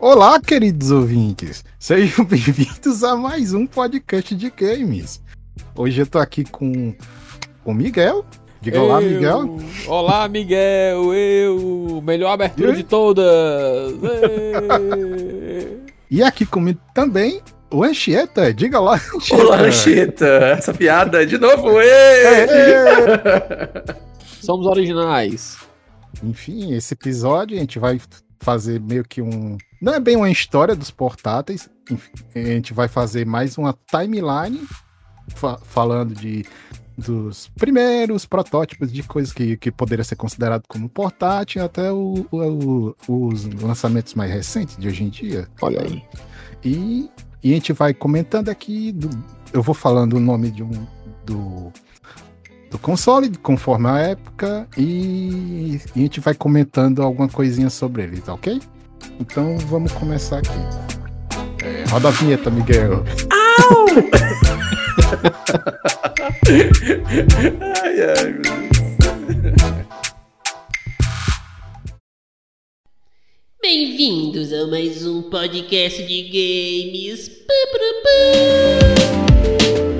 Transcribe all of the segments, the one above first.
Olá, queridos ouvintes! Sejam bem-vindos a mais um podcast de games. Hoje eu tô aqui com o Miguel. Diga eu, olá, Miguel. Olá, Miguel. Eu, melhor abertura de todas. e aqui comigo também o Anchieta. Diga lá, Anchieta. Olá, Anchieta. Essa piada de novo. Ei! Somos originais. Enfim, esse episódio a gente vai fazer meio que um. Não é bem uma história dos portáteis. A gente vai fazer mais uma timeline fa falando de dos primeiros protótipos de coisas que, que poderia ser considerado como portátil até o, o, os lançamentos mais recentes de hoje em dia. Olha aí. E, e a gente vai comentando aqui. Do, eu vou falando o nome de um do do console, conforme a época, e, e a gente vai comentando alguma coisinha sobre ele, tá ok? Então vamos começar aqui. É, roda a vinheta, Miguel. Au! ai, ai, meu Deus. Bem-vindos a mais um podcast de games. Pá, pá, pá.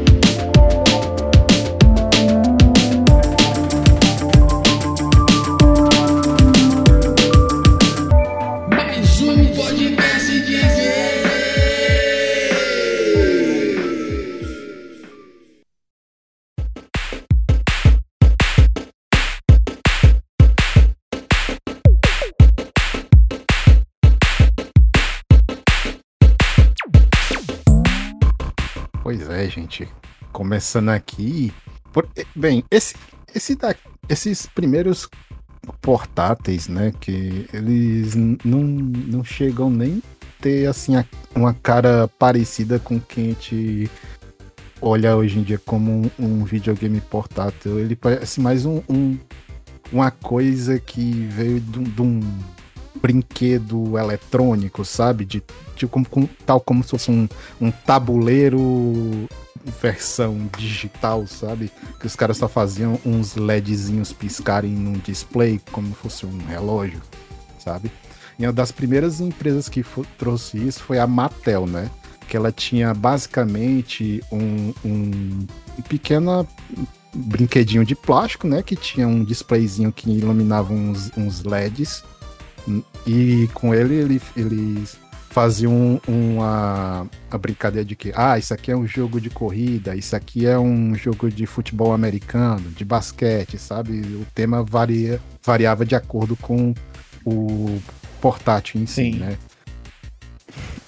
É, gente. Começando aqui. Por, bem, esse, esse da, esses primeiros portáteis, né? Que eles não, não chegam nem ter assim uma cara parecida com quem a gente olha hoje em dia como um, um videogame portátil. Ele parece mais um, um uma coisa que veio de um brinquedo eletrônico, sabe? De, de como, tal como se fosse um, um tabuleiro versão digital, sabe? Que os caras só faziam uns LEDzinhos piscarem num display como fosse um relógio, sabe? E uma das primeiras empresas que trouxe isso foi a Mattel, né? Que ela tinha basicamente um, um pequeno brinquedinho de plástico, né? Que tinha um displayzinho que iluminava uns, uns LEDs e com ele, ele eles faziam uma, uma brincadeira de que, ah, isso aqui é um jogo de corrida, isso aqui é um jogo de futebol americano, de basquete, sabe? O tema varia, variava de acordo com o portátil em si, Sim. né?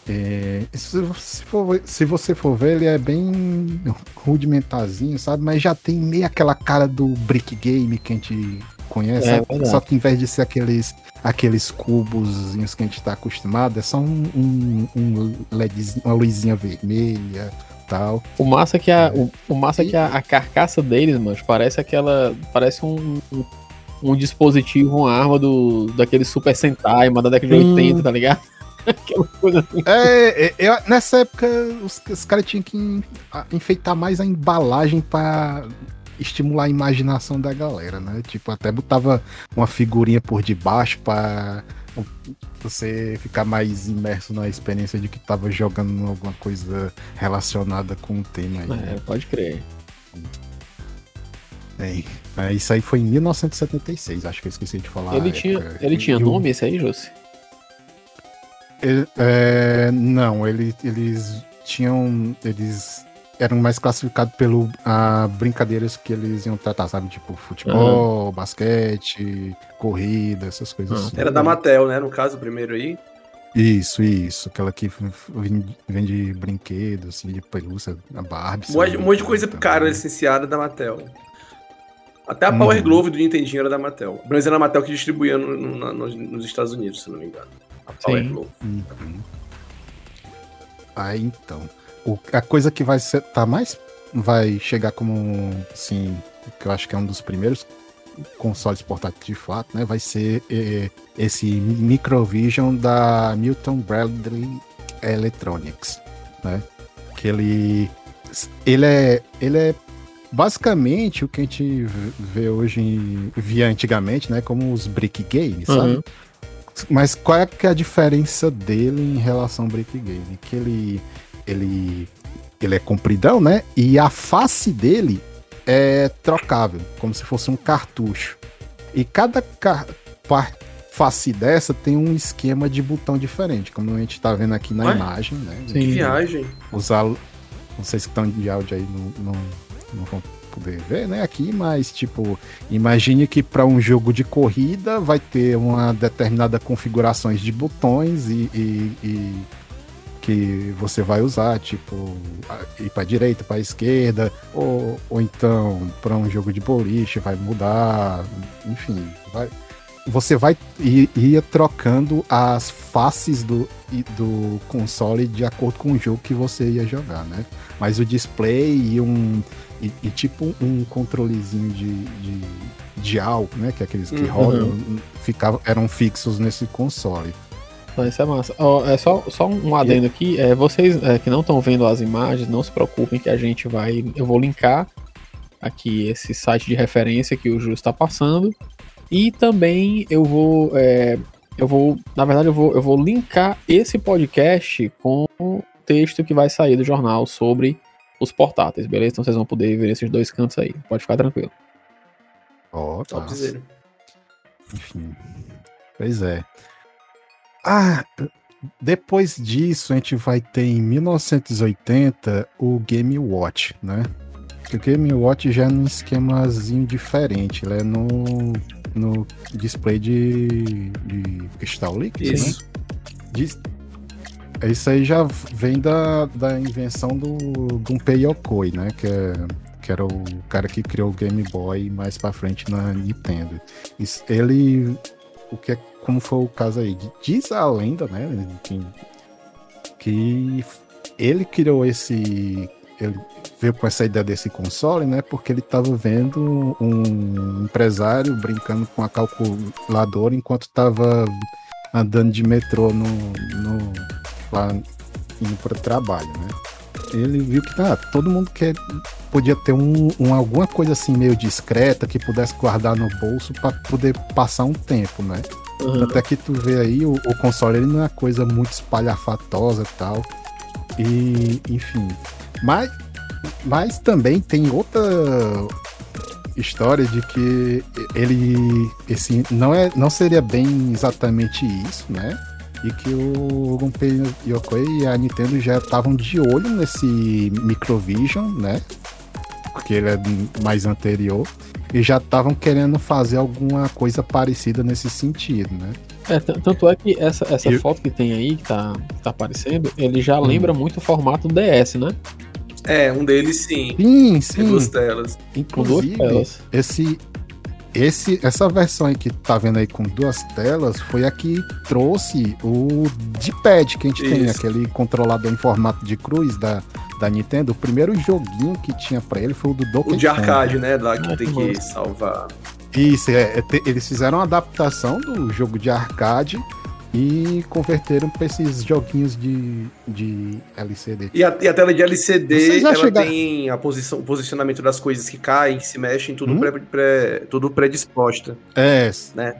É, se, for, se, você for ver, ele é bem rudimentarzinho, sabe? Mas já tem meio aquela cara do brick game que a gente conhece, é, só que em vez de ser aqueles aqueles cubos que a gente está acostumado, é só um, um, um LEDzinho, uma luzinha vermelha tal. O massa é que a, o, o massa é que a, a, carcaça deles, mano, parece aquela. Parece um, um, um, dispositivo, uma arma do, daquele Super Sentai, uma da década de hum. 80, tá ligado? Aquela coisa assim. É, é, eu, nessa época os, os caras tinham que enfeitar mais a embalagem para estimular a imaginação da galera, né? Tipo, até botava uma figurinha por debaixo para você ficar mais imerso na experiência de que tava jogando alguma coisa relacionada com o tema aí. É, né? pode crer. É, é, isso aí foi em 1976, acho que eu esqueci de falar. Ele tinha, ele tinha nome esse aí, José? É, não, ele, eles tinham. Eles eram mais classificados pelo a, brincadeiras que eles iam tratar, sabe? Tipo futebol, uhum. basquete, corrida, essas coisas uhum. assim. Era da Mattel, né? No caso, o primeiro aí. Isso, isso. Aquela que vende brinquedos, assim, de pelúcia, a Barbie. Um monte de coisa cara licenciada da Mattel. Até a Power uhum. Glove do Nintendinho era da Mattel. Mas era a Mattel que distribuía no, no, no, nos Estados Unidos, se não me engano. A Power Sim. Glove. Uhum. Aí então o, a coisa que vai ser, tá mais vai chegar como assim, que eu acho que é um dos primeiros consoles portáteis de fato, né? Vai ser é, esse Microvision da Milton Bradley Electronics, né? Que ele ele é ele é basicamente o que a gente vê hoje via antigamente, né? Como os brick games, sabe? Uhum. mas qual é, que é a diferença dele em relação ao Brick Game? Que ele, ele, ele é compridão, né? E a face dele é trocável, como se fosse um cartucho. E cada car face dessa tem um esquema de botão diferente, como a gente tá vendo aqui na Ué? imagem, né? Que viagem. Os al... Vocês que estão de áudio aí não, não, não vão poder ver, né? Aqui, mas tipo, imagine que para um jogo de corrida vai ter uma determinada configurações de botões e, e- e que você vai usar, tipo, ir para direita, para esquerda, ou, ou então para um jogo de boliche vai mudar, enfim, vai, você vai ir, ir trocando as faces do, do console de acordo com o jogo que você ia jogar, né? Mas o display e um e, e tipo um controlezinho de, de, de AL, né? Que é aqueles que Uhum. rodam, ficavam, eram fixos nesse console. Então, isso é massa. Ó, é só, só um adendo aqui. É, vocês é, que não estão vendo as imagens, não se preocupem que a gente vai. Eu vou linkar aqui esse site de referência que o Júlio está passando. E também eu vou. é, eu vou. Na verdade, eu vou, eu vou linkar esse podcast com o texto que vai sair do jornal sobre os portáteis, beleza? Então vocês vão poder ver esses dois cantos aí. Pode ficar tranquilo. Ó, tá. Topzera. Enfim. Pois é. Ah, depois disso a gente vai ter em 1980 o Game Watch, né? O Game Watch já é num esquemazinho diferente, ele é no, no display de, de cristal líquido, né? Isso. Diz- Isso aí já vem da, da invenção do Gunpei Yokoi, né? Que, é, que era o cara que criou o Game Boy mais pra frente na Nintendo. Isso- ele. O que é, como foi o caso aí? Diz a lenda, né? Que, ele criou esse. Ele veio com essa ideia desse console, né? Porque ele estava vendo um empresário brincando com a calculadora enquanto estava andando de metrô no, no lá indo para o trabalho, né? Ele viu que tá, todo mundo quer podia ter um, um- alguma coisa assim meio discreta que pudesse guardar no bolso para poder passar um tempo, né? Uhum. Até que tu vê aí, o, o console ele não é uma coisa muito espalhafatosa e tal. E, enfim. Mas, mas também tem outra história de que ele esse não é não seria bem exatamente isso, né? E que o Gunpei Yokoi e a Nintendo já estavam de olho nesse Microvision, né? Porque ele é mais anterior e já estavam querendo fazer alguma coisa parecida nesse sentido, né? É, tanto é que essa, essa Eu- foto que tem aí, que tá, que tá aparecendo, ele já Hum. lembra muito o formato DS, né? É, um deles sim. Sim, Tem sim. duas telas. Com duas Inclusive, telas. esse, esse, essa versão aí que tá vendo aí com duas telas foi a que trouxe o D-pad que a gente tem, Isso. aquele controlador em formato de cruz da, da Nintendo. O primeiro joguinho que tinha pra ele foi o do Donkey O de Kong. arcade, né? Lá que tem que salvar. Isso, é, é, te- eles fizeram uma adaptação do jogo de arcade e converteram pra esses joguinhos de, de LCD. E a, e a tela de LCD, ela chegaram- tem a posição, o posicionamento das coisas que caem, que se mexem, tudo, Hum? pré, pré- tudo predisposta. É, Né?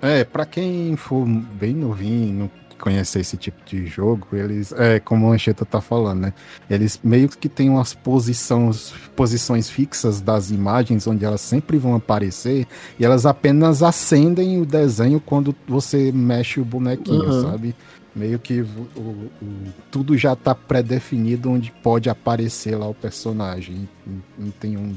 É, pra quem for bem novinho, conhecer esse tipo de jogo, eles, é, como o Ancheta tá falando, né? Eles meio que tem umas posições, posições fixas das imagens onde elas sempre vão aparecer e elas apenas acendem o desenho quando você mexe o bonequinho, Uhum. sabe? Meio que o- o- tudo já tá pré-definido onde pode aparecer lá o personagem. Não, não tem um.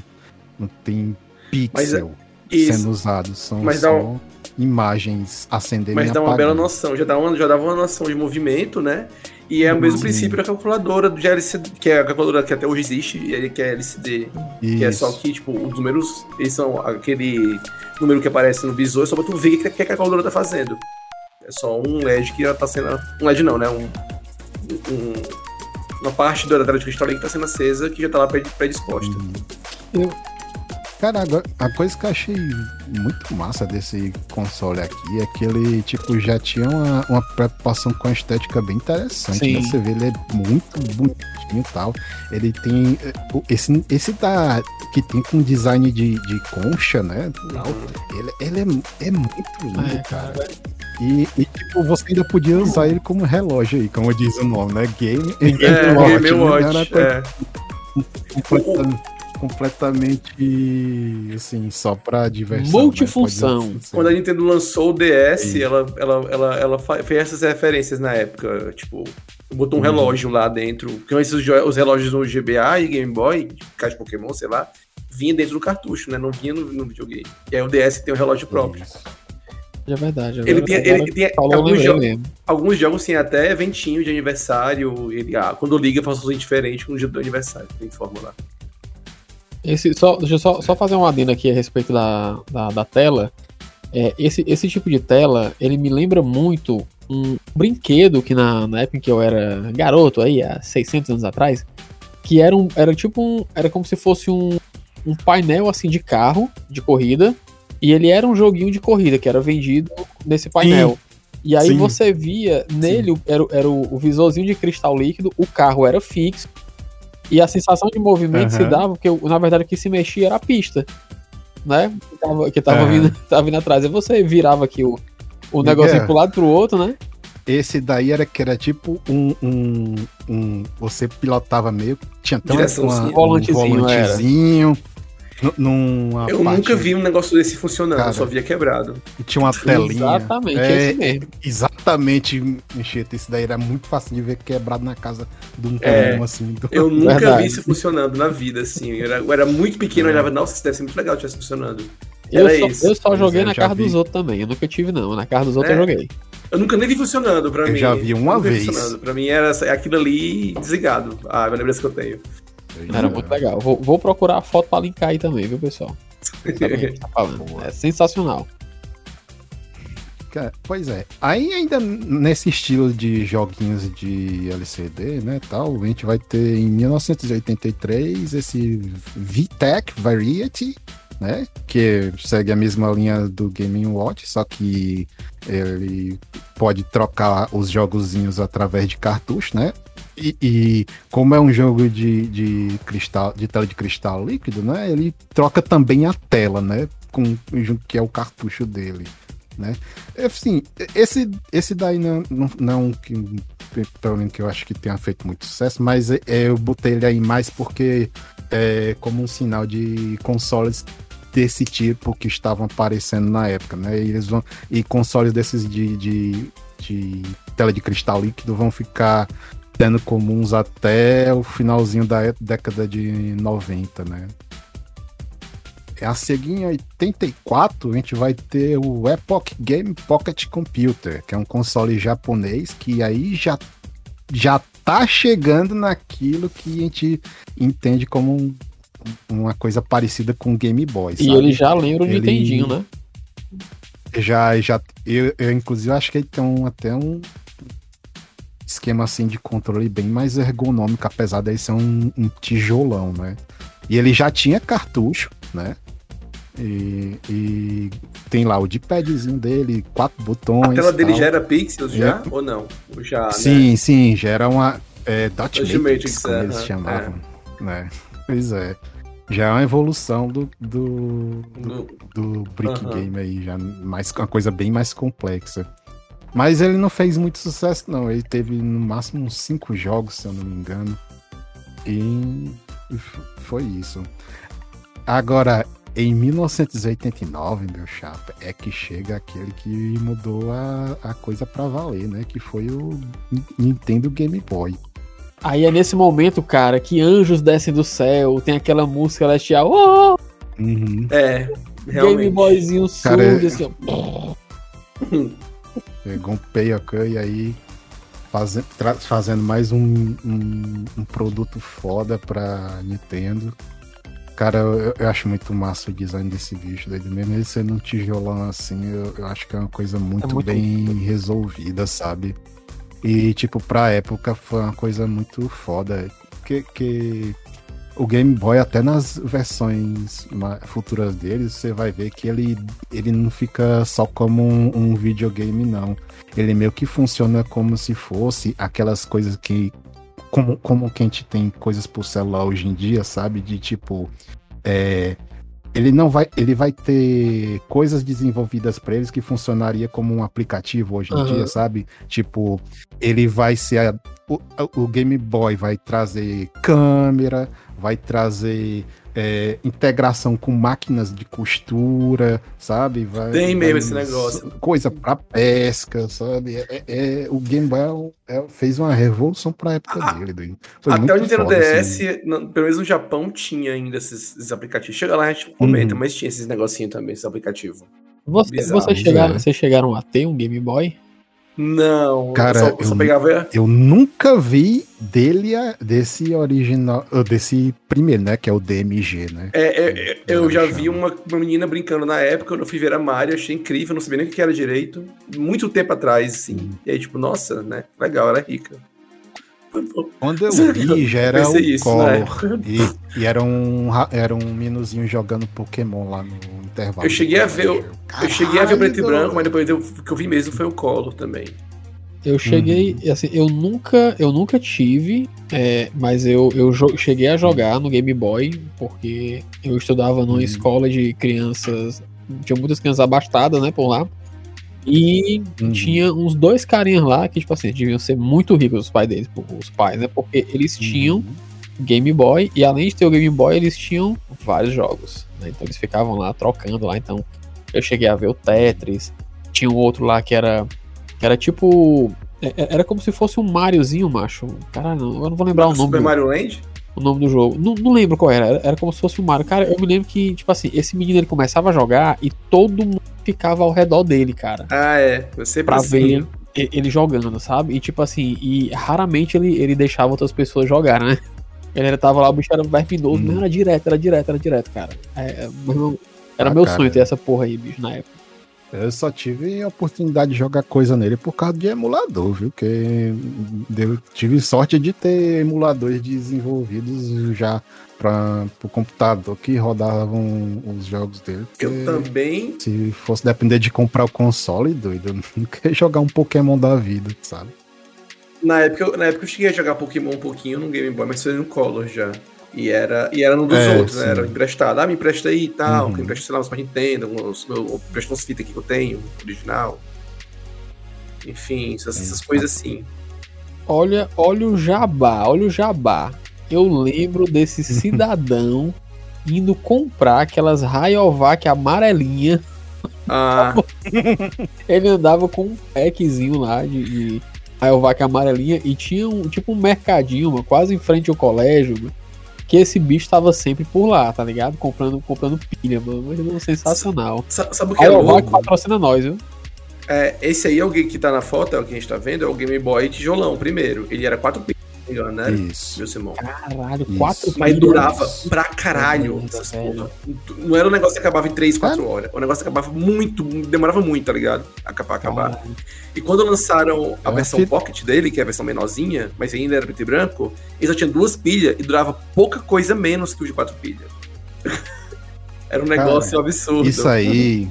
Não tem pixel Isso. sendo usados, são Mas só um- imagens acendendo Mas dá uma bela noção, já dá, uma, já dava uma noção de movimento, né? E é o mesmo Sim. princípio da calculadora do LCD, que é a calculadora que até hoje existe, e que é LCD. Que é só Isso. que, tipo, os números, eles são aquele número que aparece no visor, só pra tu ver o que, que a calculadora tá fazendo. É só um LED que ela tá sendo. Um LED não, né? Um. um- uma parte da tela de cristal que tá sendo acesa, que já tá lá pré- predisposta. Eu- Cara, agora, a coisa que eu achei muito massa desse console aqui é que ele, tipo, já tinha uma, uma preocupação com a estética bem interessante. Sim. Né? Você vê, ele é muito bonitinho e tal. Ele tem. eh, Esse, esse da. que tem com design de, de concha, né? Tal, ele ele é, é muito lindo, É, cara. E, e, tipo, você ainda podia usar ele como relógio aí, como diz o nome, né? Game, É, Game Game né? Watch. Era coisa é. Completamente assim, só pra diversão. né? Multifunção. Ser. Quando a Nintendo lançou o DS, Sim. ela, ela, ela, ela fez essas referências na época. Tipo, botou um Uhum. relógio lá dentro. Porque esses os relógios no GBA e Game Boy, de caixa de Pokémon, sei lá, vinha dentro do cartucho, né? Não vinha no, no videogame. E aí o DS tem um relógio próprio. Isso. É verdade. Ele agora- tem, ele tem alguns, jo- mesmo. alguns jogos têm até eventinho de aniversário. Ele, ah, quando liga, faz um diferente com o dia do aniversário. Tem forma lá. Esse, só, deixa eu só, só fazer um adendo aqui a respeito da, da, da tela. É, esse, esse tipo de tela, ele me lembra muito um brinquedo que na, na época em que eu era garoto, aí, há 600 anos atrás, que era, um, era tipo um. Era como se fosse um, um painel assim de carro, de corrida, e ele era um joguinho de corrida que era vendido nesse painel. E aí Sim. você via nele, era, era o, o visorzinho de cristal líquido, o carro era fixo, e a sensação de movimento se Aham. dava, porque na verdade o que se mexia era a pista, né? Que tava, que tava, Aham. vindo, tava vindo atrás. Aí você virava aqui o, o negocinho Miguel. pro lado pro outro, né? Esse daí era que era tipo um. um, um- você pilotava meio. Tinha até uma, Direçãozinha. uma, um Volantezinho, volantezinho. Nu- Numa Eu parte- nunca vi um negócio desse funcionando, Cara, eu só via quebrado. e Tinha uma telinha. Exatamente, É, esse mesmo. Exatamente, Enxeta. Isso daí era muito fácil de ver quebrado na casa de um É. assim. do- Eu nunca Verdade. vi isso funcionando na vida, assim. Eu era, eu era muito pequeno, eu olhava, nossa, isso deve ser muito legal se estivesse funcionando. Eu Era só, isso. eu só joguei é, na eu casa vi. dos outros também. Eu nunca tive, não. Na casa dos outros É. eu joguei. Eu nunca nem vi funcionando pra Eu mim. já vi uma Nunca vez. funcionando. Pra mim era aquilo ali desligado. Ah, é a lembrança que eu tenho. Era muito legal. Vou, vou procurar a foto pra linkar aí também, viu, pessoal? Tá. É sensacional. Pois é. Aí ainda nesse estilo de joguinhos de LCD, né, tal, a gente vai ter em 1983 esse VTech Variety, né, que segue a mesma linha do Game Watch, só que ele pode trocar os jogozinhos através de cartucho, né? E, e como é um jogo de, de cristal, de tela de cristal líquido, né? Ele troca também a tela, né? Com, junto que é o cartucho dele, né? Assim, esse, esse daí não, não, não que, pelo menos que eu acho que tenha feito muito sucesso, mas é, eu botei ele aí mais porque é como um sinal de consoles desse tipo que estavam aparecendo na época, né? E, eles vão, e consoles desses de, de, de tela de cristal líquido vão ficar tendo comuns até o finalzinho da é- década de 90, né? A seguir, em 84, a gente vai ter o Epoch Game Pocket Computer, que é um console japonês que aí já, já tá chegando naquilo que a gente entende como um- uma coisa parecida com o Game Boy. E sabe? ele já lembra o Ele- Nintendinho, né? Já, já. Eu, eu, inclusive, acho que ele tem um, até um esquema assim de controle bem mais ergonômico, apesar dele ser um, um tijolão, né? E ele já tinha cartucho, né? E, e tem lá o D-padzinho dele, quatro botões. A tela dele tal. já era pixels, já? É. Ou não? Já, né? Sim, sim, já era uma. É, Dot Matrix, Matrix, como é, eles é. chamavam. Né? Pois é. Já é uma evolução do, do, Do- do Brick Aham. Game aí, já mais, uma coisa bem mais complexa. Mas ele não fez muito sucesso, não. Ele teve no máximo uns cinco jogos, se eu não me engano. E foi isso. Agora, em 1989, meu chapa, é que chega aquele que mudou a, a coisa pra valer, né? Que foi o Ni- Nintendo Game Boy. Aí é nesse momento, cara, que anjos descem do céu, tem aquela música celestial. Oh, Uhum. É, Game realmente. Boyzinho Cara, surdo, é- assim, ó. Um Payokan e aí faze- tra- fazendo mais um, um, um produto foda pra Nintendo. Cara, eu, eu acho muito massa o design desse bicho daí. Mesmo ele sendo um tijolão assim, eu, eu acho que é uma coisa muito, muito- bem resolvida, sabe? E, tipo, pra época foi uma coisa muito foda. Que, que o Game Boy, até nas versões futuras dele, você vai ver que ele, ele não fica só como um, um videogame, não. Ele meio que funciona como se fosse aquelas coisas que. Como, como que a gente tem coisas por celular hoje em dia, sabe? De tipo. É, ele não vai, ele vai ter coisas desenvolvidas para eles que funcionaria como um aplicativo hoje em Aham. dia, sabe? Tipo, ele vai ser a- o, o Game Boy vai trazer câmera, vai trazer é, integração com máquinas de costura, sabe? Vai, Tem mesmo vai- esse negócio. Coisa para pesca, sabe? É- é- o Game Boy é é- fez uma revolução para época Ah, dele. Foi Até muito o Nintendo foda, DS, assim. no- pelo menos no Japão, tinha ainda esses, esses aplicativos. Chega lá, a gente comenta, Uhum. mas tinha esses negocinhos também, esses aplicativos. Você, Bizarro, vocês, chegaram, é. vocês chegaram a ter um Game Boy? Não, Cara, eu só, eu só pegava. Eu nunca vi dele, a- desse original, ah, desse primeiro, né? Que é o DMG, né? É, é, é, eu já Chama. vi uma, uma menina brincando na época, quando eu fui ver a Mario, achei incrível, não sabia nem o que era direito. Muito tempo atrás, assim. E aí, tipo, nossa, né? Legal, ela é rica. Quando eu vi, já era o isso, Collor. E, e era, um, ra- era um meninozinho jogando Pokémon lá no intervalo. Eu cheguei a ver o- Eu cheguei a ver o preto e branco, mas depois eu- o que eu vi mesmo foi o Collor também. Eu cheguei, assim, eu nunca, eu nunca tive, é, mas eu, eu cheguei a jogar no Game Boy, porque eu estudava numa Uhum. escola de crianças, tinha muitas crianças abastadas, né, por lá. E Uhum. tinha uns dois carinhas lá que, tipo assim, deviam ser muito ricos os pais deles, os pais, né, porque eles tinham Uhum. Game Boy, e além de ter o Game Boy, eles tinham vários jogos. né? Então eles ficavam lá trocando lá. Então eu cheguei a ver o Tetris. Tinha um outro lá que era. Que era tipo. é- é- Era como se fosse um Mariozinho, macho. Caralho, eu não vou lembrar o nome, Super Mario Land? o nome do jogo. Não, não lembro qual era. era. Era como se fosse um Mario. Cara, eu me lembro que, tipo assim, esse menino ele começava a jogar e todo mundo ficava ao redor dele, cara. Ah, é. Eu sempre Pra ver ele jogando, sabe? E tipo assim, e raramente ele, ele deixava outras pessoas jogar, né? Ele era- tava lá, o bicho era verminoso, Hum. mas era direto, era direto, era direto, cara. É, é, meu era Ah, meu cara. sonho ter essa porra aí, bicho, na época. Eu só tive a oportunidade de jogar coisa nele por causa de emulador, viu? Que eu tive sorte de ter emuladores desenvolvidos já para o computador que rodavam os jogos dele. Eu também. Se fosse depender de comprar o console, doido, eu não queria jogar um Pokémon da vida, sabe? Na época, eu- na época eu cheguei a jogar Pokémon um pouquinho no Game Boy, mas foi no Color já. E era, e era no dos É, outros, né? Era emprestado. Ah, me empresta aí e tal. Uhum. Empresta, sei lá, uns pra Nintendo, uns, eu empresto uns fitas aqui que eu tenho, original. Enfim, essas, essas coisas assim. Olha, olha o jabá, olha o jabá. Eu lembro desse cidadão indo comprar aquelas Rayovac amarelinha. Ah, Ele andava com um packzinho lá de, de Rayovac amarelinha e tinha um tipo um mercadinho, mano, quase em frente ao colégio, mano, que esse bicho tava sempre por lá, tá ligado? Comprando, comprando pilha, mano. Mas é sensacional. sa- sabe o que é Rayovac louco? patrocina nós, viu? É, esse aí é o que tá na foto, é o que a gente tá vendo, é o Game Boy tijolão primeiro. Ele era 4 né? Isso. Meu Simão. Caralho, Isso. quatro Mas durava pra caralho essas porra. Não era um negócio que acabava em 3, 4 horas. O negócio acabava muito, demorava muito, tá ligado? Acabar, acabar. Caralho. E quando lançaram a É, versão Pocket dele, que é a versão menorzinha, mas ainda era preto e branco, ele só tinha duas pilhas e durava pouca coisa menos que o de quatro pilhas. era um negócio absurdo. Isso aí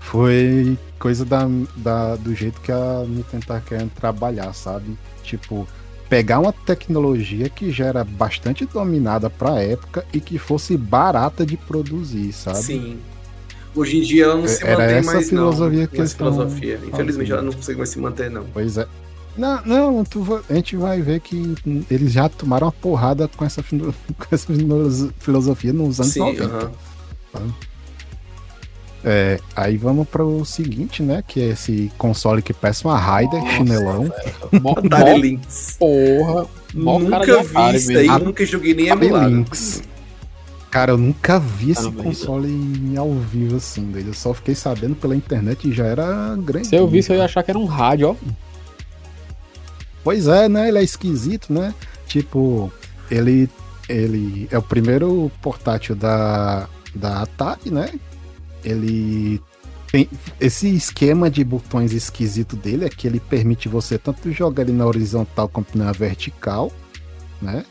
foi coisa da, da- do jeito que a Nintendo tá querendo trabalhar, sabe? Tipo, pegar uma tecnologia que já era bastante dominada pra época e que fosse barata de produzir, sabe? Sim. Hoje em dia ela não se Era mantém essa mais, filosofia não. que Essa eles tão filosofia. Infelizmente fazendo. ela não consegue mais se manter, não. Pois é. Não, não, tu a gente vai ver que eles já tomaram uma porrada com essa, com essa filo- filosofia nos anos Sim, 90. aham. É, aí vamos pro seguinte, né? Que é esse console que parece uma Raider, Nossa, chinelão. Mó, Atari Lynx. porra. Cara Nunca vi Atari isso aí, Ah, nunca joguei nem Atari emulado. Lynx. Cara, eu nunca vi esse Caramba, console em- ao vivo assim, doido. Eu só fiquei sabendo pela internet e já era grande. Se eu visse, eu ia achar que era um rádio, ó. Pois é, né? Ele é esquisito, né? Tipo, ele, ele é o primeiro portátil da, da Atari, né? Ele tem esse esquema de botões esquisito dele é que ele permite você tanto jogar ele na horizontal quanto na vertical, né?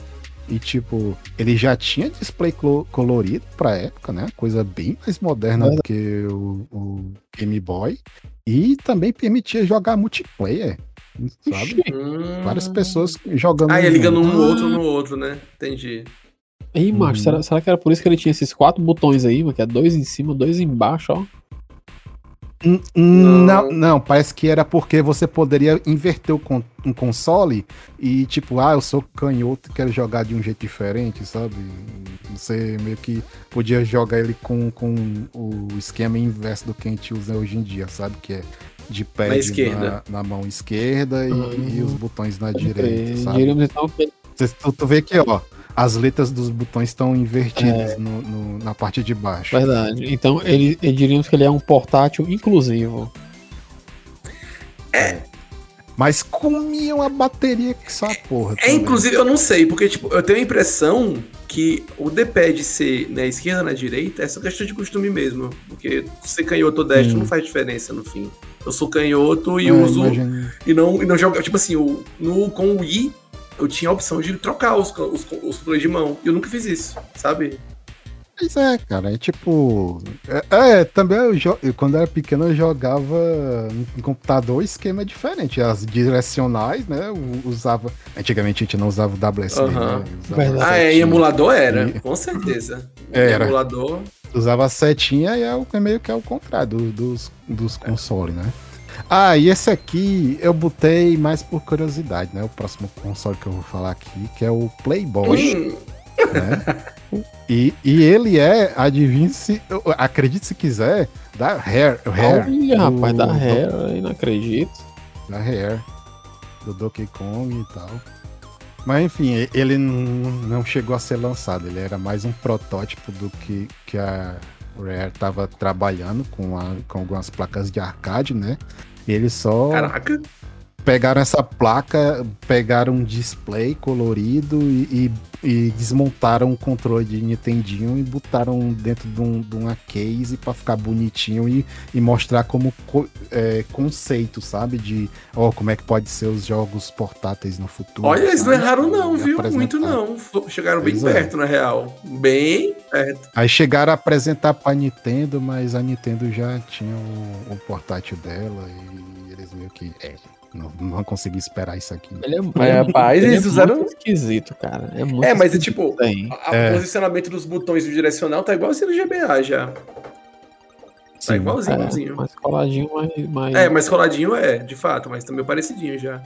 E tipo, ele já tinha display colorido pra época, né? Coisa bem mais moderna do que o, o Game Boy. E também permitia jogar multiplayer, sabe? Hum. Várias pessoas jogando. Ah, ia ligando um no outro no outro, né? Entendi. Ih, macho, Uhum. será, será que era por isso que ele tinha esses quatro botões aí, mano? Que é dois em cima, dois embaixo, ó. N- Não, não, parece que era porque você poderia inverter o con- um console e tipo, ah, eu sou canhoto e quero jogar de um jeito diferente, sabe? Você meio que podia jogar ele com, com o esquema inverso do que a gente usa hoje em dia, sabe? Que é de pad esquerda. na, na mão esquerda e, Uhum. e os botões na direita, sabe? Diríamos então que Tu, tu vê que, ó, as letras dos botões estão É. invertidas no- no- na parte de baixo. Verdade. Então, ele, ele- diríamos que ele é um portátil inclusivo. Mas comiam a bateria que só a porra. É, também. inclusive, eu não sei, porque, tipo, eu tenho a impressão que o D-pad ser na esquerda ou na direita é só questão de costume mesmo. Porque ser canhoto ou destro Hum. não faz diferença no fim. Eu sou canhoto e É, uso. imagina- E não, e não jogo. Tipo assim, o, no, com o Wii, eu tinha a opção de trocar os, os, os controles de mão. E eu nunca fiz isso, sabe? Pois é, cara, é tipo. É, é, também eu, jo- eu, quando era pequeno eu jogava em computador esquema diferente. As direcionais, né? eu usava. Antigamente a gente não usava o WSD, Aham. né? Usava Ah, é, emulador era, E- com certeza. Era. Em emulador. Usava a setinha e é, o- é meio que é o contrário do- dos, dos consoles, né? Ah, e esse aqui eu botei mais por curiosidade, né? O próximo console que eu vou falar aqui, que é o Playboy. Né? E, e ele é, adivinhe se, acredite se quiser, da Hair. Hair Olha, do- rapaz, da do- Hair, eu não acredito. Da Hair. Do Donkey Kong e tal. Mas enfim, ele não não chegou a ser lançado. Ele era mais um protótipo do que, que a Rare estava trabalhando com, a- com algumas placas de arcade, né? E eles só caraca. Pegaram essa placa, pegaram um display colorido e, e- e desmontaram o controle de Nintendinho e botaram dentro de, um- de uma case pra ficar bonitinho e, e mostrar como co- é, conceito, sabe? De ó, como é que pode ser os jogos portáteis no futuro. Olha, eles não erraram, não, viu? Muito não. Chegaram bem Pois é. perto, na real. Bem perto. Aí chegaram a apresentar pra Nintendo, mas a Nintendo já tinha o, o portátil dela e eles meio que. É, não, não consegui esperar isso aqui. Ele é, Mas, é rapaz, eles é usaram- muito esquisito, cara. É, muito É, mas é tipo. A- É. O posicionamento dos botões do direcional tá igual no GBA já. Tá Sim. igualzinho, É, mais coladinho, mas, mas É, mas coladinho é, de fato, mas também parecidinho já.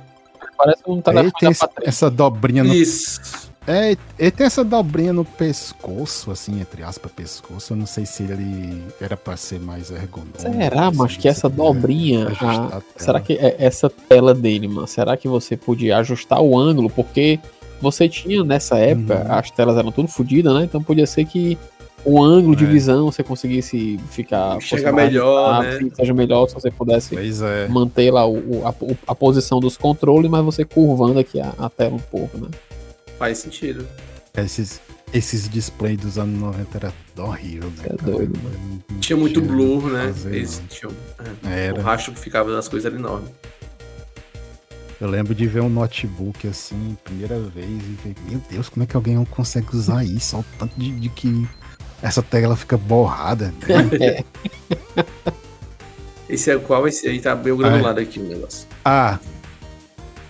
parece um telefone tem da esse- essa dobrinha no Isso. É, ele tem essa dobrinha no pescoço, assim, entre aspas, pescoço. Eu não sei se ele era pra ser mais ergonômico. Será, se mas que você essa dobrinha. ajustar a- será que é essa tela dele, mano? Será que você podia ajustar o ângulo? Porque você tinha nessa época, Uhum. as telas eram tudo fodidas, né? Então podia ser que o ângulo de É. visão você conseguisse ficar. Mais melhor, ajustado, né? Seja melhor se você pudesse é. manter lá o, a, a posição dos controles, mas você curvando aqui a, a tela um pouco, né? Faz sentido. Esses, esses displays dos anos 90 era horrível, né? É doido, não Tinha muito tinha blur, né? fazer, Eles não. tinham. é, Era. O rastro que ficava das coisas era enorme. Eu lembro de ver um notebook assim, primeira vez, e ver, meu Deus, como é que alguém consegue usar isso? Olha o tanto de, de que essa tela fica borrada. né? Esse é qual? Esse aí tá bem granulado aqui o negócio. Ah,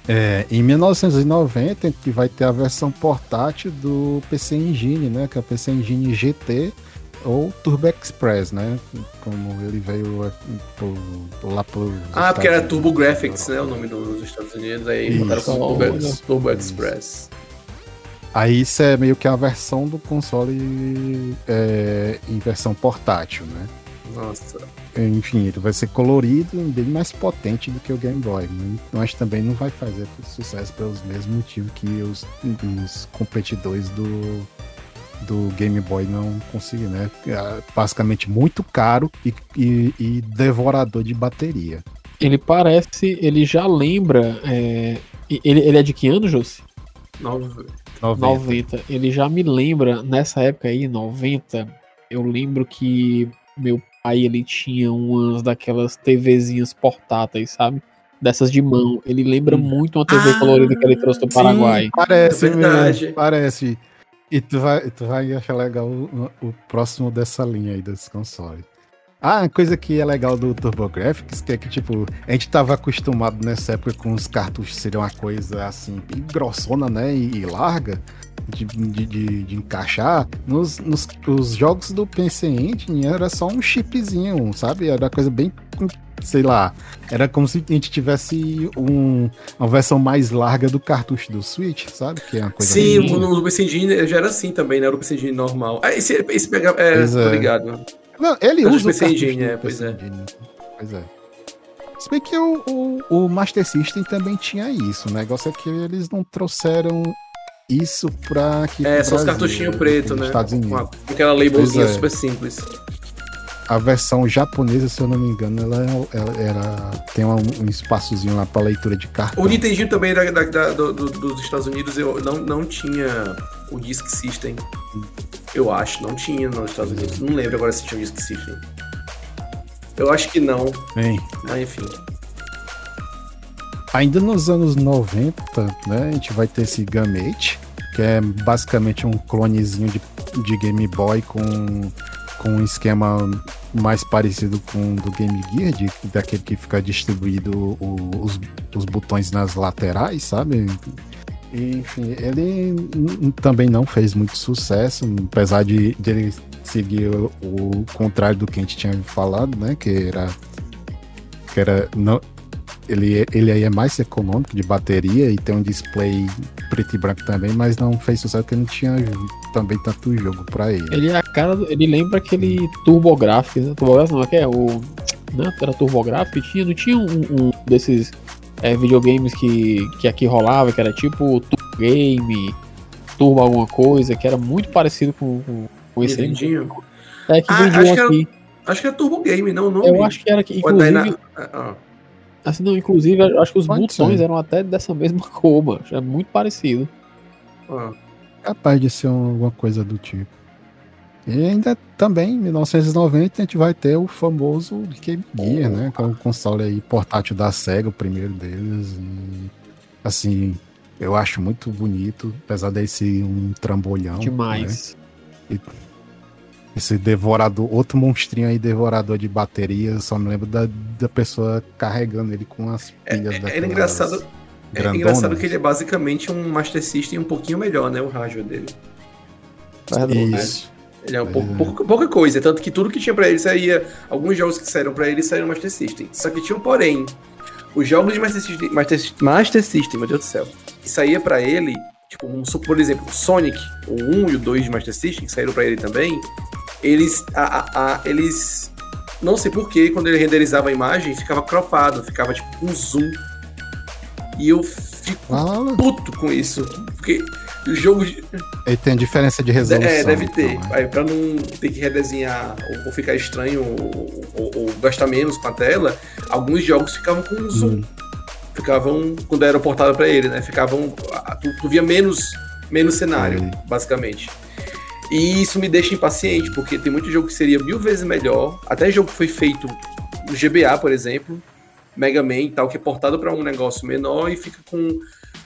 é, em 1990 que vai ter a versão portátil do PC Engine, né? Que é o PC Engine GT ou Turbo Express, né? Como ele veio lá pro. Ah, porque era Turbo Graphics, né? O nome dos Estados Unidos. Aí Isso. botaram como Turbo. Turbo. Express. Aí isso é meio que a versão do console é, em versão portátil, né? Nossa. Enfim, ele vai ser colorido e bem mais potente do que o Game Boy. Mas também não vai fazer sucesso pelos mesmos motivos que os, os competidores do, do Game Boy não conseguiram, né? É basicamente muito caro e, e- e devorador de bateria. Ele parece, ele já lembra. é, ele, ele é de que ano, Josi? Nove. 90. 90. Ele já me lembra, nessa época aí, 90, eu lembro que meu pai, ele tinha umas daquelas TVzinhas portáteis, sabe? Dessas de mão. Ele lembra Hum. muito uma TV Ah, colorida que ele trouxe do Sim, Paraguai. parece É verdade. mesmo, parece. E tu vai, tu vai achar legal o, o próximo dessa linha aí desse console. Ah, uma coisa que é legal do TurboGrafx, que é que, tipo, a gente tava acostumado nessa época com os cartuchos serem uma coisa, assim, bem grossona, né, e, e larga, de, de, de, de encaixar. Nos, nos os jogos do PC Engine era só um chipzinho, sabe? Era coisa bem, sei lá, era como se a gente tivesse um, uma versão mais larga do cartucho do Switch, sabe? Que é uma coisa Sim, no, no PC Engine já era assim também, né? Era o PC Engine normal. Ah, esse, esse pega. É, é. ligado. Não, ele Mas usa o PC Engine, é, pois é. Engine. Pois é. Se bem que o, o, o Master System também tinha isso. O negócio é que eles não trouxeram isso pra aqui É, só os Brasil, cartuchinhos preto, nos né? Estados Com, Unidos. a- com aquela labelzinha é. super simples. A versão japonesa, se eu não me engano, ela, ela era tem um, um espaçozinho lá pra leitura de cartão. O Nintendinho também da, da- da- do- do- dos Estados Unidos eu não, não tinha o Disk System. Eu acho, não tinha nos Estados Unidos. Não lembro agora se tinha o Disk System. Eu acho que não, Bem, mas enfim. Ainda nos anos 90, né, a gente vai ter esse Gamete, que é basicamente um clonezinho de, de Game Boy com, com um esquema mais parecido com o do Game Gear, de, daquele que fica distribuído o- os, os botões nas laterais, sabe? Enfim, ele também não fez muito sucesso, apesar de, de ele seguir o, o contrário do que a gente tinha falado, né? Que era. Que era não, ele, ele aí é mais econômico de bateria e tem um display preto e branco também, mas não fez sucesso porque não tinha também tanto jogo pra ele. Ele é a cara. do- Ele lembra aquele TurboGrafx, né? TurboGrafx não, é que é o. Não, era TurboGrafx? Tinha, não tinha um, um desses é, videogames que, que aqui rolava, que era tipo Turbo Game, Turbo alguma coisa, que era muito parecido com, com, com esse aí. É que Ah, vendiam acho que era- aqui. Acho que é Turbo Game, não, não. Eu acho que era é inclusive, Ina- ah, assim, não, inclusive, eu acho que os Pode botões ser. eram até dessa mesma cor, mano. É muito parecido. ah. Capaz de ser um- alguma coisa do tipo. E ainda também, em 1990, a gente vai ter o famoso Game Gear, né? Que é o console aí portátil da SEGA, o primeiro deles. E, assim, eu acho muito bonito, apesar dele ser um trambolhão. né? Demais. Esse devorador, outro monstrinho aí, devorador de bateria, eu só me lembro da, da pessoa carregando ele com as É, pilhas é, é engraçado. É grandonas. engraçado que ele é basicamente um Master System um pouquinho melhor, né? O hardware dele. Isso. Ele é um É. pouco, pouca, pouca coisa, tanto que tudo que tinha pra ele saía. Alguns jogos que saíram pra ele saíram no Master System. Só que tinha um porém. Os jogos de Master System, Master, Master System, meu Deus do céu, que saía pra ele, tipo, um, por exemplo, Sonic, o 1 e o 2 de Master System, que saíram pra ele também, eles. A, a- a- eles. Não sei porquê, quando ele renderizava a imagem, ficava cropado, ficava tipo um zoom. E eu fico Fala. puto com isso. Porque o jogo. de- Ele tem diferença de resolução. é, deve ter. então, né? Aí, pra não ter que redesenhar ou, ou ficar estranho ou, ou- ou gastar menos com a tela, alguns jogos ficavam com zoom. Hum. Ficavam, quando era portado pra ele, né? Ficavam. Tu, tu via menos, menos cenário, Sim. basicamente. E isso me deixa impaciente, porque tem muito jogo que seria mil vezes melhor. Até jogo que foi feito no GBA, por exemplo, Mega Man e tal, que é portado pra um negócio menor e fica com.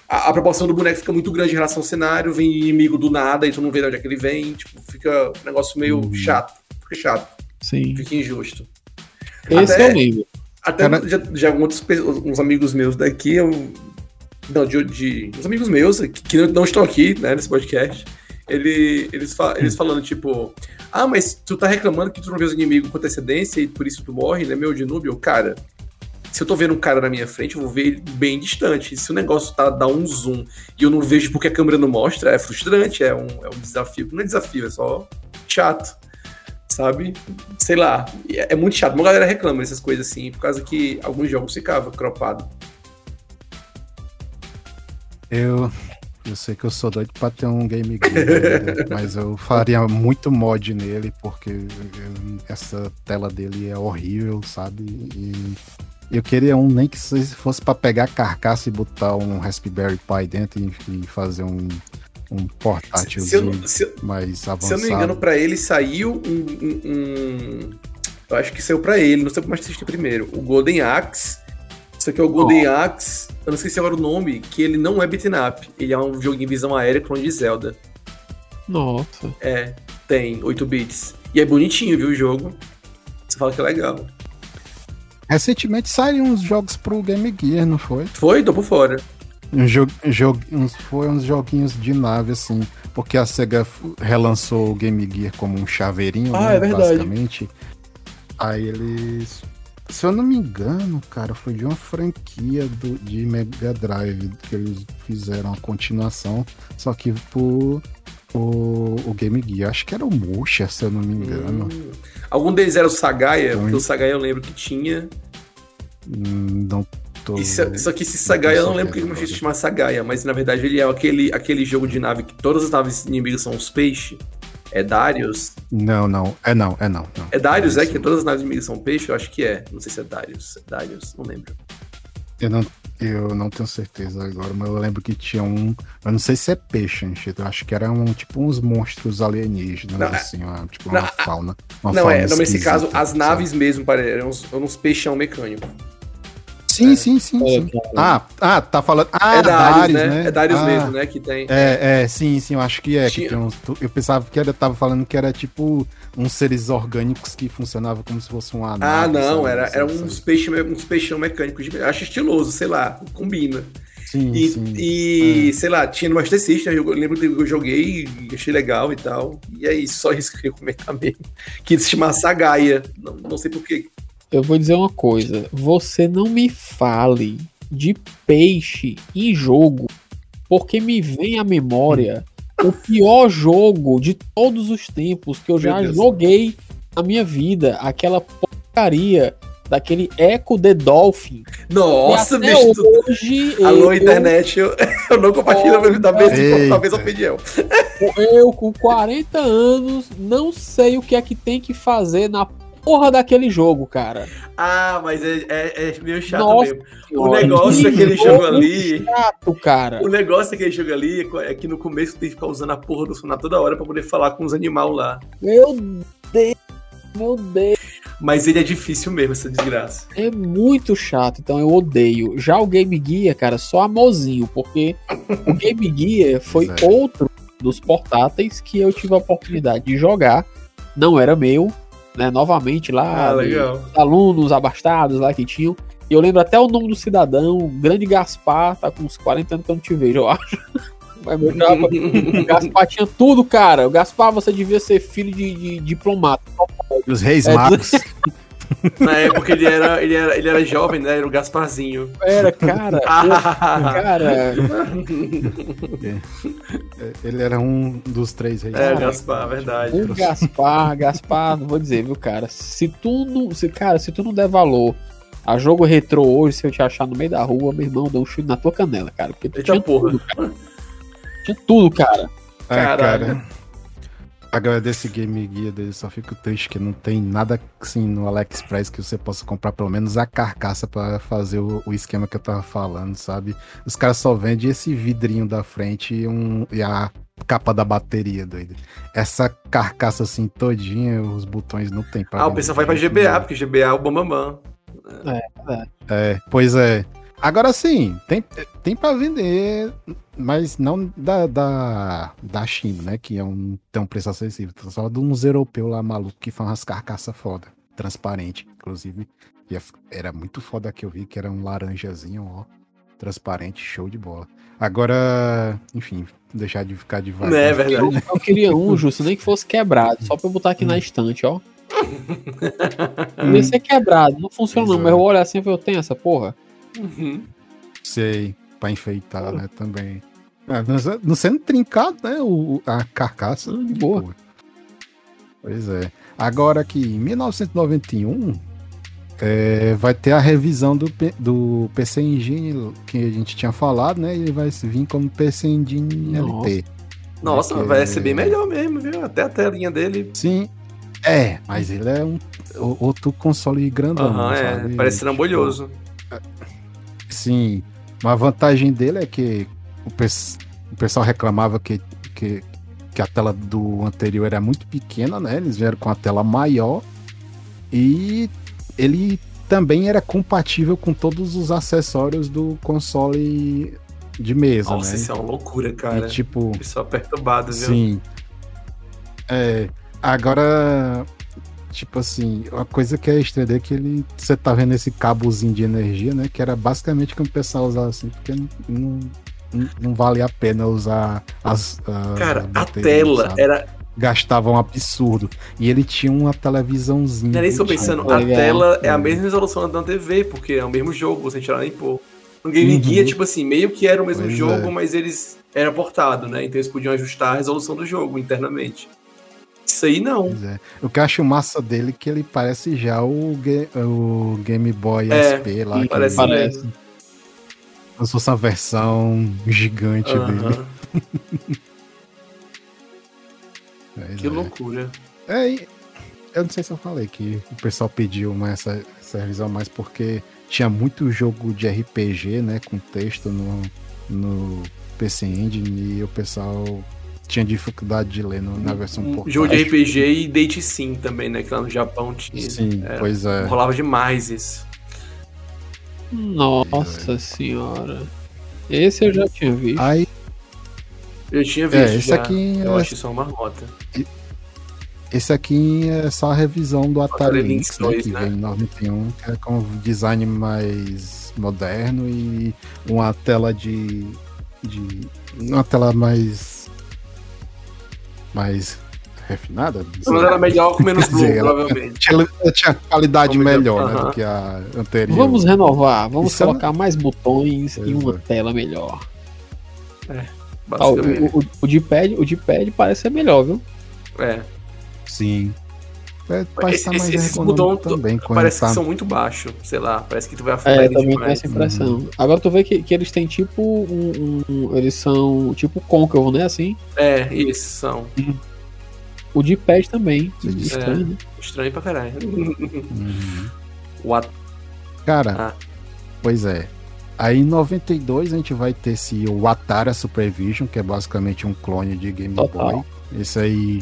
A, a proporção do boneco fica muito grande em relação ao cenário, vem inimigo do nada e tu não vê de onde é que ele vem. Tipo, fica um negócio meio Uhum. chato. Fica chato, Sim. fica injusto. Esse Até- eu lembro. Até Cara- já, já uns amigos meus daqui, eu, não, de, de- uns amigos meus que, que não, estão aqui, né, nesse podcast, ele, eles, fa- eles falando, tipo, ah, mas tu tá reclamando que tu não vê os inimigos com antecedência e por isso tu morre, né, meu? Eu, cara, se eu tô vendo um cara na minha frente, eu vou ver ele bem distante. Se o negócio tá, dá um zoom e eu não vejo porque a câmera não mostra, é frustrante, é um, é um desafio. Não é desafio, é só chato sabe? Sei lá, é, é muito chato. Uma galera reclama dessas coisas assim, por causa que alguns jogos ficavam cropado. Eu, eu sei que eu sou doido pra ter um Game Gear, né? mas eu faria muito mod nele, porque essa tela dele é horrível, sabe? E eu queria um nem que se fosse pra pegar a carcaça e botar um Raspberry Pi dentro e, e fazer um, um portátil Se eu, não- se, eu- mais se avançado. eu não me engano, pra ele saiu um, um- um- Eu acho que saiu pra ele, não sei como assistir primeiro. O Golden Axe. Isso aqui é o Golden Axe. Eu não esqueci agora o nome, que ele não é beat'em up. Ele é um jogo em visão aérea clone de Zelda. Nossa. É, tem 8 bits. E é bonitinho, viu, o jogo. fala que é legal. Recentemente saíram uns jogos pro Game Gear, não foi? Foi? Tô por fora. Um jo jo uns, foi uns joguinhos de nave, assim. Porque a SEGA relançou o Game Gear como um chaveirinho, Ah, né, é verdade. basicamente. Aí eles. Se eu não me engano, cara, foi de uma franquia do, de Mega Drive que eles fizeram a continuação, só que por o, o Game Gear. Acho que era o Musha, se eu não me engano. Hum. Algum deles era o Sagaia, Então, porque o Sagaia eu lembro que tinha. Hum, Não tô. Isso, só que esse Sagaia eu não lembro que ele se agora. chama Sagaia, mas na verdade ele é aquele, aquele jogo de nave que todas as naves inimigas são os peixes. É Darius? Não, não. É não, é não. não. É Darius, é? isso. Que todas as naves inimigas são peixe? Eu acho que é. Não sei se é Darius. É Darius, não lembro. Eu não, eu não tenho certeza agora, mas eu lembro que tinha um. Eu não sei se é peixe. Eu acho que era um tipo uns monstros alienígenas, Não, assim, uma, tipo uma não, fauna. Uma não, fauna é. Não, nesse caso, as sabe? naves mesmo eram uns, eram uns peixão mecânico. Sim, sim, sim, É, sim. cara. Ah, ah, tá falando. Ah, é Darius, né? né? É Darius Ah, mesmo, né? Que tem. É, é, sim, sim, eu acho que é. que uns- eu pensava que era, tava falando que era tipo uns seres orgânicos que funcionavam como se fosse uma Ah, nave, não, sabe? era, era uns, peixe, uns peixão mecânicos. de- Acho estiloso, sei lá, combina. Sim, E, sim. e, sei lá, tinha no Master System, eu lembro que eu joguei e achei legal e tal. E é isso, só isso que eu queria comentar mesmo. Que se chama Sagaia. Não, não sei porquê. Eu vou dizer uma coisa. Você não me fale de peixe em jogo, porque me vem à memória o pior jogo de todos os tempos que eu já Deus. joguei na minha vida. Aquela porcaria daquele Echo the Dolphin. Nossa, até bicho. tu- hoje Alô, eu, internet, eu, eu não compartilho a mesma- da mesma, da mesma opinião. eu, com 40 anos, não sei o que é que tem que fazer na porra daquele jogo, cara. Ah, mas é, é, é meio chato Nossa mesmo. O negócio que daquele jogo ali. chato, cara. O negócio daquele jogo ali é que no começo tem que ficar usando a porra do sonar toda hora pra poder falar com os animais lá. Meu Deus, meu Deus. Mas ele é difícil mesmo, essa desgraça. É muito chato, então eu odeio. Já o Game Gear, cara, só amorzinho, porque o Game Gear foi é. outro dos portáteis que eu tive a oportunidade de jogar. Não era meu, né? Novamente lá, Ah, alunos abastados lá que tinham. E eu lembro até o nome do cidadão, o grande Gaspar, tá com uns 40 anos que eu não te vejo, eu acho. Mas meu chapa, o Gaspar tinha tudo, cara. O Gaspar, você devia ser filho de, de diplomata. Os Reis É, Magos. Na época ele era, ele era, ele era jovem, né? Era o Gasparzinho. Era, cara. Ah, Cara, Ele era um dos três reis. é. Gaspar, verdade. O Gaspar, Gaspar, não vou dizer, viu, cara? Se tu não, se, cara, se tu não der valor a jogo retrô hoje, se eu te achar no meio da rua, meu irmão, dou um chute na tua canela, cara. Porque tu Eita tinha porra. tudo, cara. Tinha tudo, cara. Caralho. cara. Agora desse Game Gear dele, só fico triste que não tem nada assim no AliExpress que você possa comprar pelo menos a carcaça pra fazer o, o esquema que eu tava falando, sabe? Os caras só vendem esse vidrinho da frente e, um, e a capa da bateria, doido. Essa carcaça assim todinha, os botões não tem pra Ah, o pessoal vai pra GBA, porque GBA é o Bambambam. É, pois é. Agora sim, tem, tem para vender, mas não da, da, da China, né? Que é um, tem um preço acessível. Só de uns europeus lá maluco que faz umas carcaças foda. Transparente, inclusive. É- era muito foda que eu vi, que era um laranjazinho, ó. Transparente, show de bola. Agora, enfim, deixar de ficar devagar. É verdade. Eu, eu queria um, Justo, nem que fosse quebrado, só pra eu botar aqui na estante, ó. Podia ser quebrado, não funciona não, é. mas eu vou olhar assim e eu tenho essa porra. Uhum. Sei, pra enfeitar, né, também. Ah, não se- não sendo trincado, né, o, a carcaça. Ah, de boa. Pô. Pois é. Agora que em 1991 é, vai ter a revisão do, do PC Engine que a gente tinha falado, né? Ele vai vir como PC Engine. LT. Nossa, que- vai ser bem melhor mesmo, viu? Até a telinha dele. Sim. É, mas ele é um outro console grandão. Aham, é. Parece trambolhoso. Sim, uma vantagem dele é que o, pes- o pessoal reclamava que, que, que a tela do anterior era muito pequena, né? Eles vieram com a tela maior e ele também era compatível com todos os acessórios do console de mesa, Nossa, né? isso é uma loucura, cara. E, tipo, Pessoal perturbado, viu? Sim. É, agora, tipo assim, uma coisa que é estranha é que ele. Você tá vendo esse cabozinho de energia, né? Que era basicamente que o pessoal usava assim, porque não, não, não vale a pena usar as. a- Cara, a bateria, tela sabe? era. Gastava um absurdo. E ele tinha uma televisãozinha. Não era isso eu pensando. A ligado. tela é a É. mesma resolução da TV, porque é o mesmo jogo, sem tirar nem pôr. No Game Uhum. Gear, tipo assim, meio que era o mesmo Pois jogo, é. mas eles era portado, né? Então eles podiam ajustar a resolução do jogo internamente. Isso aí não. É. O que eu acho massa dele é que ele parece já o, Ga- o Game Boy É, SP lá. que parece Parece. mesmo. Como se fosse uma versão gigante dele. Aham, Pois Que é. loucura. É, eu não sei se eu falei que o pessoal pediu uma, essa, essa revisão mais porque tinha muito jogo de RPG, né, com texto no, no PC Engine e o pessoal tinha dificuldade de ler no- na versão Um portátil. jogo de RPG e Date Sim também, né? Que lá no Japão tinha. Sim, É, pois é. Rolava demais isso. Nossa senhora. Esse eu já tinha visto. Aí, Eu tinha visto. é, esse já. aqui Eu é, acho isso uma marmota. esse aqui é só a revisão do Atari Lynx, né, 2, que né? vem em 91, que é com design mais moderno e uma tela de, de uma tela mais mais refinada. Mas era melhor com menos dizer, blue, ela- provavelmente. Tinha, tinha qualidade Como melhor, melhor, né, aham. do que a anterior. Vamos renovar, vamos Isso é- colocar mais botões e uma é. tela melhor. Ah, o, o, o D-pad, o D-pad parece ser melhor, viu? É. Sim. É, parece Esse- estar mais esses botões também. Parece tá- que são muito baixos, sei lá. Parece que tu vai afundar É, ele também tem demais. essa impressão. Agora tu vê que, que eles têm tipo um, um- Eles são tipo côncavo, né? Assim. É, isso, são. O D-pad também. Sim. Estranho, né? Estranho pra caralho. Uhum. O at- Cara, Ah. pois é. Aí em 92 a gente vai ter esse o Atara Supervision, que é basicamente um clone de Game Total. Boy. Esse aí.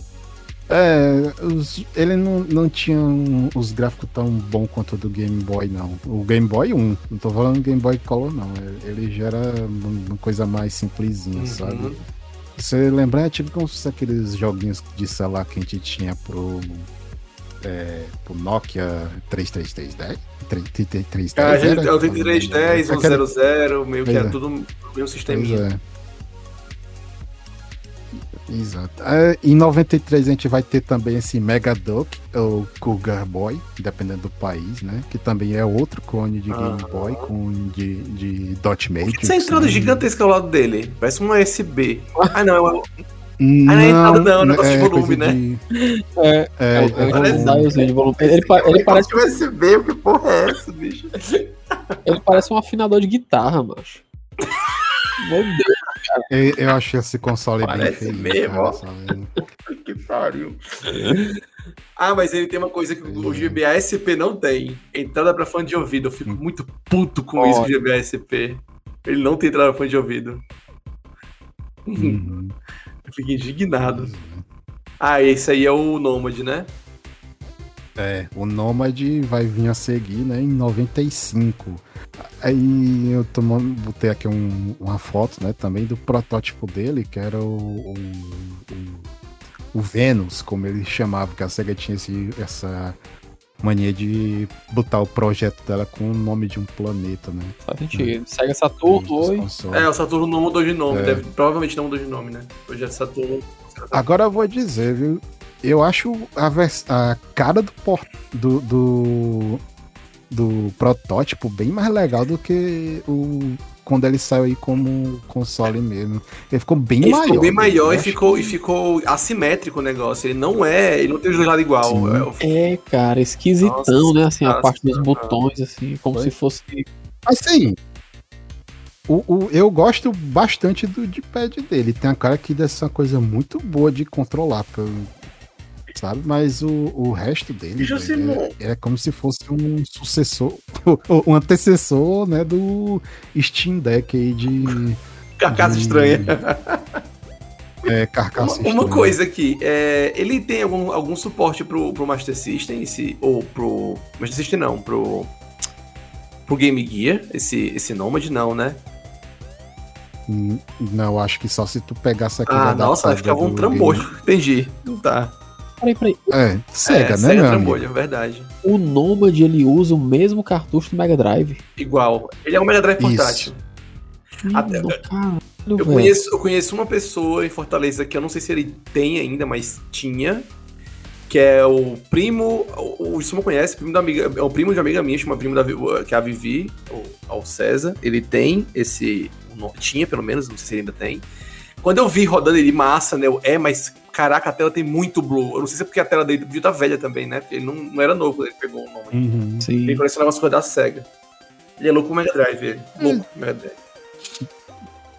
É, os- ele não, não tinha um- os gráficos tão bons quanto o do Game Boy, não. O Game Boy 1, não tô falando Game Boy Color, não. Ele já era uma coisa mais simplesinha, Uhum. sabe? Você lembra, é tipo como se aqueles joguinhos de celular que a gente tinha pro, é, pro Nokia 3310? 3310 Ah, é o 3310, Aquele- 100, meio que era é. tudo no mesmo sisteminha. É. Exato. É, em 93 a gente vai ter também esse Mega Duck, ou Cougar Boy, dependendo do país, né? Que também é outro clone de Game Ah. Boy com de, de Dot Matrix. Essa entrada né? gigantesca ao lado dele. Parece um USB. Ah, não, é uma- Não, Ah, não é entrada não, é um negócio de é volume, né? de- É, É, é, é é, volume. dialzinho de volume. Ele, pa- ele parece, USB, que porra é essa, bicho? ele parece um afinador de guitarra, macho. Meu Deus. Eu, eu achei esse console bem Parece feio. mesmo, ó. Que pariu. Ah, mas ele tem uma coisa que o GBA SP não tem. Entrada pra fone de ouvido. Eu fico muito puto com isso, o Olha. GBA SP. Ele não tem entrada pra fone de ouvido. Uhum. Eu fico indignado. Ah, esse aí é o Nomad, né? É, o Nomad vai vir a seguir, né, em 95. Aí eu tomo, botei aqui um- uma foto, né, também do protótipo dele, que era o, o, o- o Venus, como ele chamava, que a SEGA tinha esse, essa mania de botar o projeto dela com o nome de um planeta, né? Faz sentido. Segue Saturno, consoles. É, o Saturno não mudou de nome. É. Deve, provavelmente não mudou de nome, né? Hoje é Saturno. Agora eu vou dizer, viu? Eu acho a, a cara do, do, do, do protótipo bem mais legal do que o quando ele saiu aí como console mesmo. Ele ficou bem Ele maior. ficou bem maior eu e ficou, que- e ficou assimétrico o negócio. Ele não é. Ele não tem os dois lados igual. Sim. É, É, cara, esquisitão, Nossa, né? Assim, a parte dos botões, assim, como Foi? se fosse. Assim, o, o- eu gosto bastante do D-pad dele. Tem a cara que deve ser uma coisa muito boa de controlar, pelo- sabe? Mas o, o resto dele é, é como se fosse um sucessor, um antecessor, né, do Steam Deck aí de Carcaça Hum. estranha. é, Uma, carcaça uma estranha. coisa aqui, é, ele tem algum, algum suporte pro, pro Master System, esse, ou pro. Master System não, pro. Pro Game Gear, esse, esse Nomad não, né? Não, acho que só se tu pegasse aquele Ah, nossa, ficar um do trambolho. Entendi. Não tá. Peraí, peraí. É, Sega, é, né, Sega meu amigo? Trambolho, é verdade. O Nomad ele usa o mesmo cartucho do Mega Drive. Igual. Ele é um Mega Drive Isso. portátil. Até- Lindo, caralho, Eu velho. conheço, eu conheço uma pessoa em Fortaleza que eu não sei se ele tem ainda, mas tinha. Que é o primo. O, o Suma conhece, primo da amiga. É o primo de uma amiga minha, chama primo da que é a Vivi, o, ao César. Ele tem esse. Tinha, pelo menos, não sei se ele ainda tem. Quando eu vi rodando ele massa, né? eu, É, mas caraca, a tela tem muito blue. Eu não sei se é porque a tela dele devia estar velha também, né? Porque ele não, não era novo quando ele pegou o nome. Uhum. Sim. Ele colecionava as coisas da SEGA. Ele é louco com o Mega Drive, ele. Louco com o Mega Drive.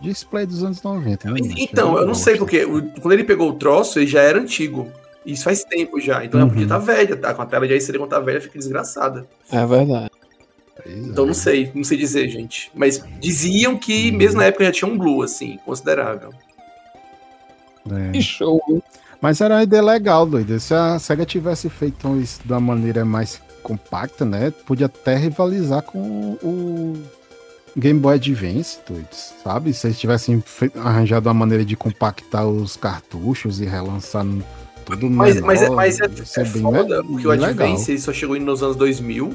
Display dos anos 90, né? Então, eu não sei porque quando ele pegou o troço, ele já era antigo. Isso faz tempo já. Então ela Uhum. podia estar velha, tá? Com a tela de LCD quando tá velha, fica desgraçada. É verdade. Então é. não sei, não sei dizer, gente. Mas diziam que mesmo na época já tinha um blue, assim, considerável. É. Que show? Mas era uma ideia legal, doido. Se a SEGA tivesse feito isso de uma maneira mais compacta, né? Podia até rivalizar com o Game Boy Advance, doido. Sabe? Se eles tivessem arranjado uma maneira de compactar os cartuchos e relançar tudo Mas, menor, mas, é, mas é, ser é bem foda, porque o legal. Advance só chegou nos anos 2000.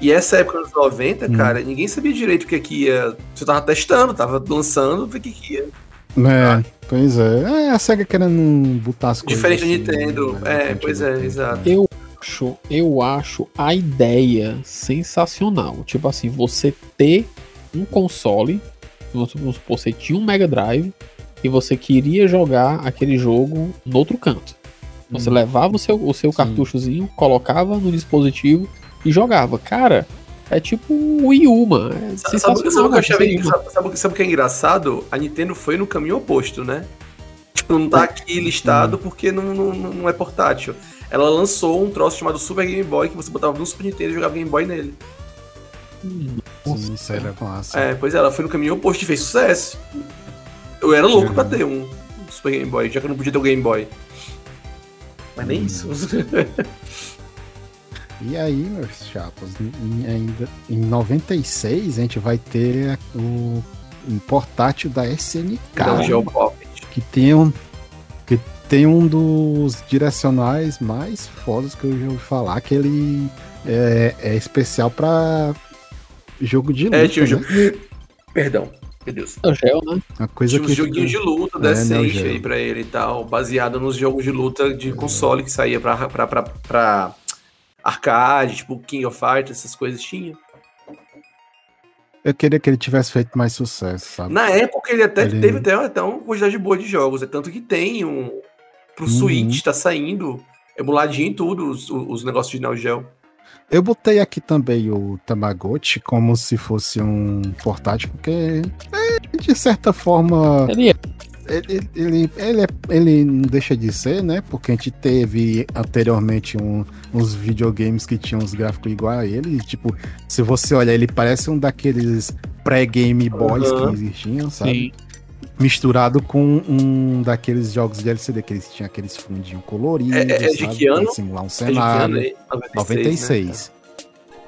E essa época dos 90, Hum. cara, ninguém sabia direito o que, que ia. Você tava testando, tava lançando, o que, que ia. É, pois é. É a SEGA querendo botar as coisas. Diferente assim, Nintendo. né, É, diferente pois do é, exato. Eu acho, eu acho a ideia sensacional. Tipo assim, você ter um console, vamos vamos supor, você tinha um Mega Drive e você queria jogar aquele jogo no outro canto. Você Hum. levava o seu, o seu Sim. cartuchozinho, colocava no dispositivo e jogava. Cara, é tipo o Wii U, mano. É Sabe, achei, sabe, sabe, o que é engraçado? A Nintendo foi no caminho oposto, né? Tipo, não tá aqui listado porque não, não, não é portátil. Ela lançou um troço chamado Super Game Boy que você botava no Super Nintendo e jogava Game Boy nele. Sim, isso era massa. É, pois é, ela foi no caminho oposto e fez sucesso. Eu era louco pra ter um Super Game Boy, já que eu não podia ter o Game Boy. Mas nem isso. E aí, meus chapas, em, ainda em 96 a gente vai ter o um portátil da SNK, Pocket. que tem um que tem um dos direcionais mais fodas que eu já ouvi falar, que ele é, é especial pra jogo de luta, É, tinha né? jogo. Perdão, meu Deus. É o Gel, né? Uma coisa Tinha uns que joguinhos de luta É, decente Neo aí pra ele e tal, baseado nos jogos de luta de console que saía pra, pra, pra, pra arcade, tipo King of Fighters, essas coisas tinha. eu queria que ele tivesse feito mais sucesso, sabe? Na época ele até Ele- teve até, até uma quantidade boa de jogos, é tanto que tem um. Pro Uhum. Switch tá saindo, emuladinho em tudo, os, os negócios de Neo Geo. Eu botei aqui também o Tamagotchi como se fosse um portátil, porque é, de certa forma Ele é. Ele, ele, ele, é- ele não deixa de ser, né? Porque a gente teve anteriormente um- uns videogames que tinham uns gráficos igual a ele. Tipo, se você olhar, ele parece um daqueles pré-Game Boys Aham. que existiam, sabe? Sim. Misturado com um daqueles jogos de LCD que eles tinham aqueles fundinhos coloridos. É- é de que ano? Simular um É de que ano cenário. aí? 96. né?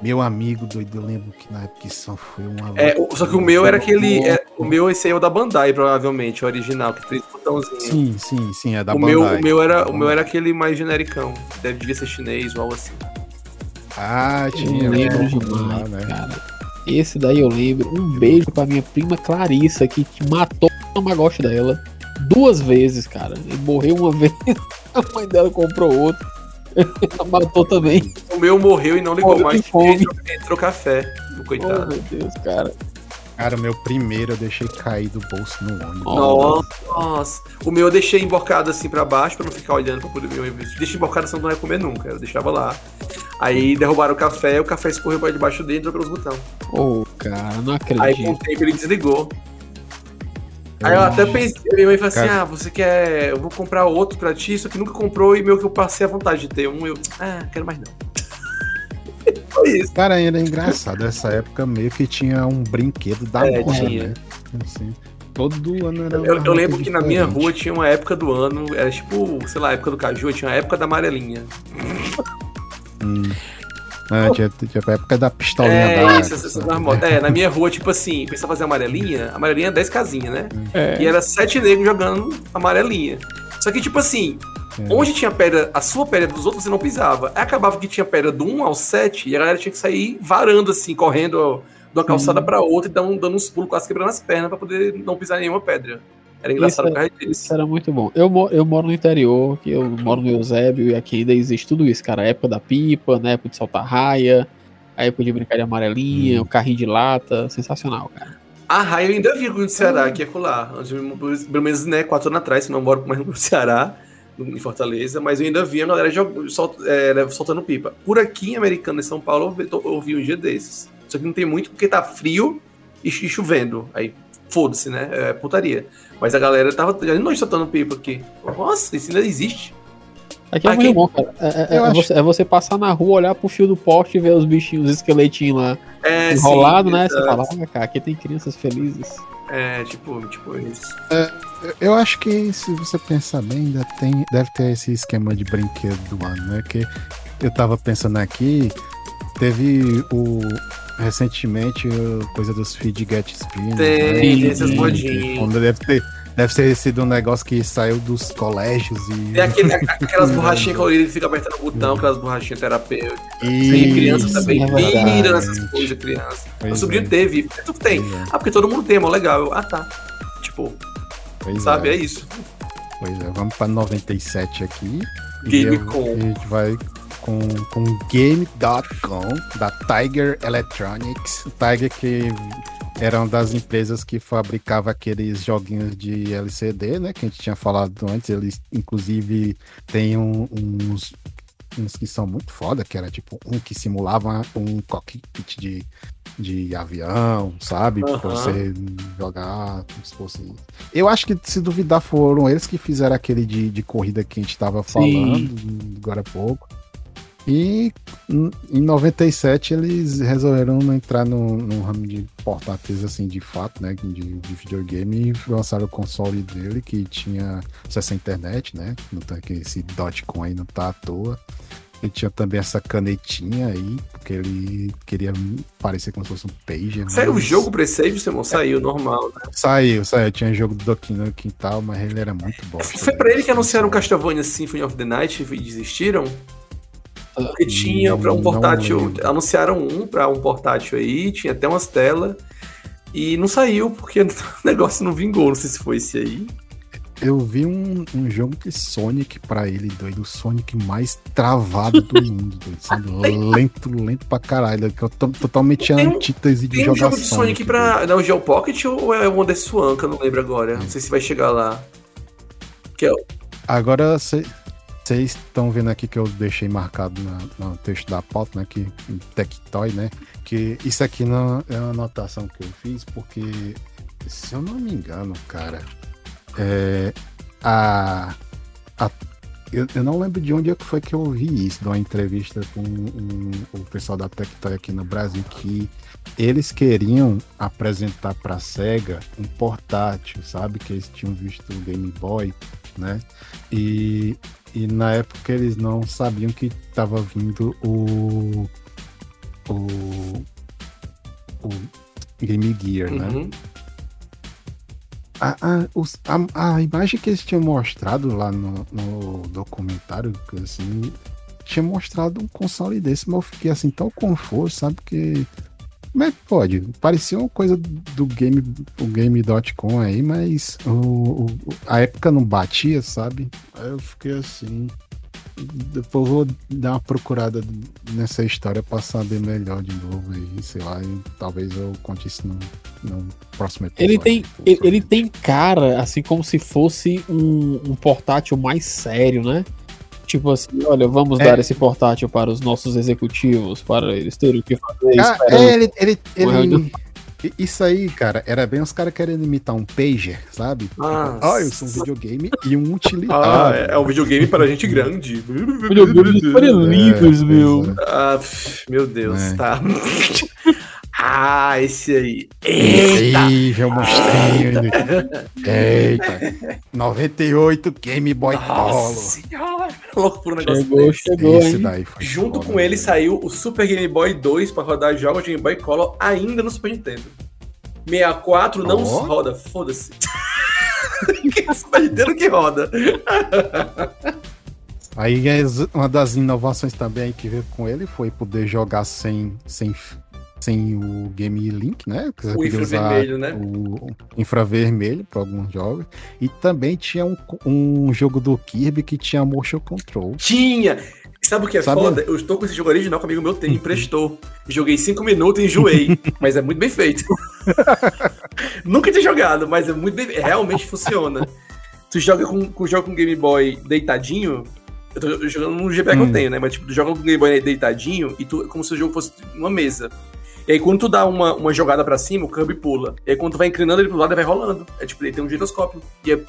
Meu amigo doido, eu lembro que na época isso foi uma. É, só que o meu era aquele. é, o meu, esse aí é o da Bandai, provavelmente, o original, que tem botãozinho. Sim, sim, sim, é da o, meu, Bandai. o, meu era, o meu era aquele mais genericão. Deve devia ser chinês ou algo assim. Ah, tinha. Eu lembro né? demais, né? cara. Esse daí eu lembro. Um beijo pra minha prima Clarissa, que matou o Tamagotchi dela duas vezes, cara. Ele morreu uma vez, a mãe dela comprou outro. Matou também. O meu morreu e não ligou Olha mais entrou, café. O Oh, coitado. meu Deus, cara. Cara, o meu primeiro eu deixei cair do bolso no ônibus. Nossa. O meu eu deixei emborcado assim pra baixo pra não ficar olhando pra poder ver. Deixa emborcado, senão não ia comer nunca. Eu deixava lá. Aí derrubaram o café, o café escorreu pra debaixo dele e entrou pelos botões. Ô, cara, não Aí com o acredito. tempo ele desligou. Aí eu até pensei, minha mãe falou assim: ah, você quer. Eu vou comprar outro pra ti, só que nunca comprou e meu que eu passei a vontade de ter um. Eu, ah, quero mais não. Foi isso. Cara, era engraçado. Essa época meio que tinha um brinquedo da É, moda, né? Assim, todo ano era. Eu, eu lembro que na minha diferente. rua tinha uma época do ano, era tipo, sei lá, a época do caju, tinha a época da amarelinha. Hum. Ah, tinha, tinha a época da pistolinha É, da. isso. É, na minha rua, tipo assim, pensava fazer amarelinha, amarelinha é 10 casinhas, né? É. E era sete negros jogando amarelinha. Só que, tipo assim, É. Onde tinha pedra, a sua pedra dos outros, você não pisava. Aí acabava que tinha pedra do 1 ao 7 e a galera tinha que sair varando, assim, correndo de uma calçada pra outra e dando, dando uns pulos, quase quebrando as pernas pra poder não pisar em nenhuma pedra. Era engraçado Isso por causa disso. Isso era muito bom. Eu, eu moro no interior, que eu moro no Eusébio, e aqui ainda existe tudo isso, cara. A época da pipa, na época de soltar raia, a época de brincar de amarelinha, Hum. o carrinho de lata. Sensacional, cara. A raia eu ainda vi no Ceará, que é colar. Pelo menos, né, quatro anos atrás, se não moro mais no Ceará, em Fortaleza, mas eu ainda vi a galera sol- é, soltando pipa. Por aqui em Americana, em São Paulo, eu vi- tô- eu vi um dia desses. Só que não tem muito porque tá frio e, e chovendo. Aí, foda-se, né? É putaria. Mas a galera tava noite soltando pipa aqui. Nossa, isso ainda existe. Aqui é Aqui- muito bom, cara. É, é- é acho- você, é você passar na rua, olhar pro fio do poste e ver os bichinhos, os esqueletinhos lá É, enrolados, né? Você fala, ah, cara, aqui tem crianças felizes. É, tipo, tipo isso. Eu acho que se você pensar bem, ainda tem, deve ter esse esquema de brinquedo do ano, né? Que eu tava pensando aqui, teve o recentemente coisa dos feed get spin. Tem, tem essas Sim, modinhas. Deve ter, deve ter sido um negócio que saiu dos colégios e. Tem aquele, aquelas borrachinhas coloridas que fica apertando o botão, aquelas borrachinhas terapêuticas. e Tem criança também é pira nessas coisas, criança. Pois Meu sobrinho é. teve. Tu tem. É, Ah, porque todo mundo tem, mó legal. Eu, ah, tá. Tipo, pois sabe? é. É isso. Pois é, vamos pra 97 aqui. E Game.com. eu- A gente vai com, com Game.com, da Tiger Electronics. Tiger que era uma das empresas que fabricava aqueles joguinhos de LCD, né? Que a gente tinha falado antes. Eles, inclusive, tem um- uns, uns que são muito foda, que era tipo um que simulava um cockpit de, de avião, sabe? Pra Aham. você jogar como se fosse eu acho que, se duvidar, foram eles que fizeram aquele de, de corrida que a gente tava falando agora há pouco. E em em 97 eles resolveram entrar no, no ramo de portáteis, assim, de fato, né? De, de videogame e lançaram o console dele que tinha acesso à internet, né? Não tá, que esse aí não tá à toa. Ele tinha também essa canetinha aí, porque ele queria parecer como se fosse um pager. Saiu o jogo pra esse aí, Simon? Saiu, normal. Né? Saiu, saiu. Tinha jogo do Donkey no quintal, mas ele era muito bom. Foi pra ele que anunciaram Castlevania Symphony of the Night e desistiram? Porque tinha pra um portátil. Anunciaram um pra um portátil aí, tinha até umas telas. E não saiu, porque o negócio não vingou. Não sei se foi esse aí. Eu vi um, um jogo de Sonic pra ele, doido. O Sonic mais travado do mundo, doido. Sabe? Lento, lento pra caralho. Que eu tô totalmente Tem um- antítese de Tem um jogar jogo de Sonic pra. Não, Geo Pocket ou é o Wonder Swan, que eu não lembro agora. Não sei se vai chegar lá. Que é o- Agora vocês estão vendo aqui que eu deixei marcado na- no texto da pauta, né? Que Tectoy, né? Que isso aqui não é uma anotação que eu fiz, porque se eu não me engano, cara, é, a, a- eu, eu não lembro de onde é foi que eu ouvi isso, de uma entrevista com um- o pessoal da Tectoy aqui no Brasil, que eles queriam apresentar pra SEGA um portátil, sabe? Que eles tinham visto o Game Boy, né? E, e na época eles não sabiam que estava vindo o, o, o Game Gear, né? Uhum. A, a, os- a, a imagem que eles tinham mostrado lá no, no documentário, assim, tinha mostrado um console desse, mas eu fiquei assim tão confuso, sabe? Que. Como é que pode? Parecia uma coisa do game, o game.com aí, mas o, o- a época não batia, sabe? Aí eu fiquei assim. Depois eu vou dar uma procurada nessa história pra saber melhor de novo aí, sei lá, e talvez eu conte isso no, no próximo episódio. Ele tem, ele tem cara, assim, como se fosse um, um portátil mais sério, né? Tipo assim, olha, vamos É. dar esse portátil para os nossos executivos, para eles terem o que fazer. Ah, é, ele, ele, ele- Isso aí, cara, era bem os caras querendo imitar um pager, sabe? Ah, Ah, eu sou um videogame e um Ah, utilitário. é, é um videogame para gente grande. Videogames para livres, É, meu. Ah, meu Deus, É. tá. ah, esse aí. Eita! Incrível, monstrinho. Eita. 98 Game Boy Color. Nossa senhora! Louco por um negócio Chegou, desse. chegou, Esse hein? daí foi Junto foda, com ele velho. saiu o Super Game Boy 2 para rodar jogos de Game Boy Color ainda no Super Nintendo. 64 não Ó. roda, foda-se. Super Nintendo que roda. Aí as- uma das inovações também que veio com ele foi poder jogar sem, sem, sem o Game Link, né? Que você O infravermelho, né? O infravermelho para alguns jogos. E também tinha um, um jogo do Kirby que tinha motion control. Tinha! Sabe o que é Sabe- foda? Eu estou com esse jogo original que um amigo meu tem, me emprestou. Joguei cinco minutos e enjoei. mas é muito bem feito. Nunca tinha jogado, mas é muito bem Realmente funciona. Tu joga com, com, joga com Game Boy deitadinho. Eu tô jogando no GBA que Hum. eu tenho, né? Mas tipo, tu joga com o Game Boy deitadinho e tu, como se o jogo fosse uma mesa. E aí, quando tu dá uma, uma jogada pra cima, o Kirby pula. E aí, quando tu vai inclinando ele pro lado, ele vai rolando. É tipo, ele tem um giroscópio. E é-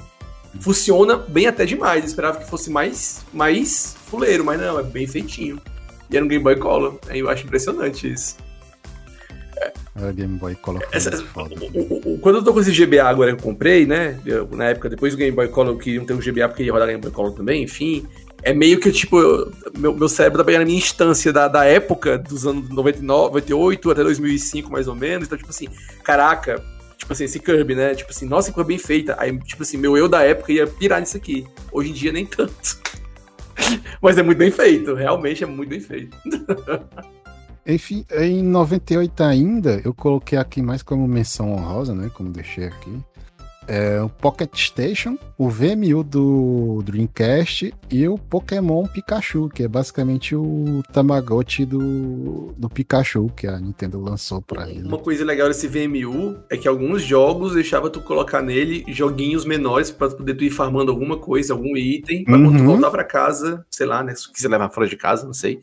funciona bem até demais. Eu esperava que fosse mais, mais fuleiro, mas não, é bem feitinho. E era um Game Boy Color. Aí eu acho impressionante isso. Era Game Boy Color. Essa- o- o- o- quando eu tô com esse GBA agora que eu comprei, né? eu- na época, depois do Game Boy Color, eu queria ter um GBA porque ia rodar Game Boy Color também, enfim. É meio que, tipo, eu- meu, meu cérebro tá pegando a minha instância da, da época, dos anos 99, 98 até 2005, mais ou menos. Então, tipo assim, caraca, tipo assim, esse Kirby, né? Tipo assim, nossa, que coisa bem feita. Aí, tipo assim, meu eu da época ia pirar nisso aqui. Hoje em dia, nem tanto. Mas é muito bem feito, realmente é muito bem feito. Enfim, em 98 ainda, eu coloquei aqui mais como menção honrosa, né? Como deixei aqui. É, o Pocket Station, o VMU do Dreamcast e o Pokémon Pikachu, que é basicamente o Tamagotchi do, do Pikachu que a Nintendo lançou pra ele. Uma coisa legal desse VMU é que alguns jogos deixava tu colocar nele joguinhos menores pra poder tu ir farmando alguma coisa, algum item, pra quando tu Uhum. voltar pra casa, sei lá, né? Se quiser levar fora de casa, não sei.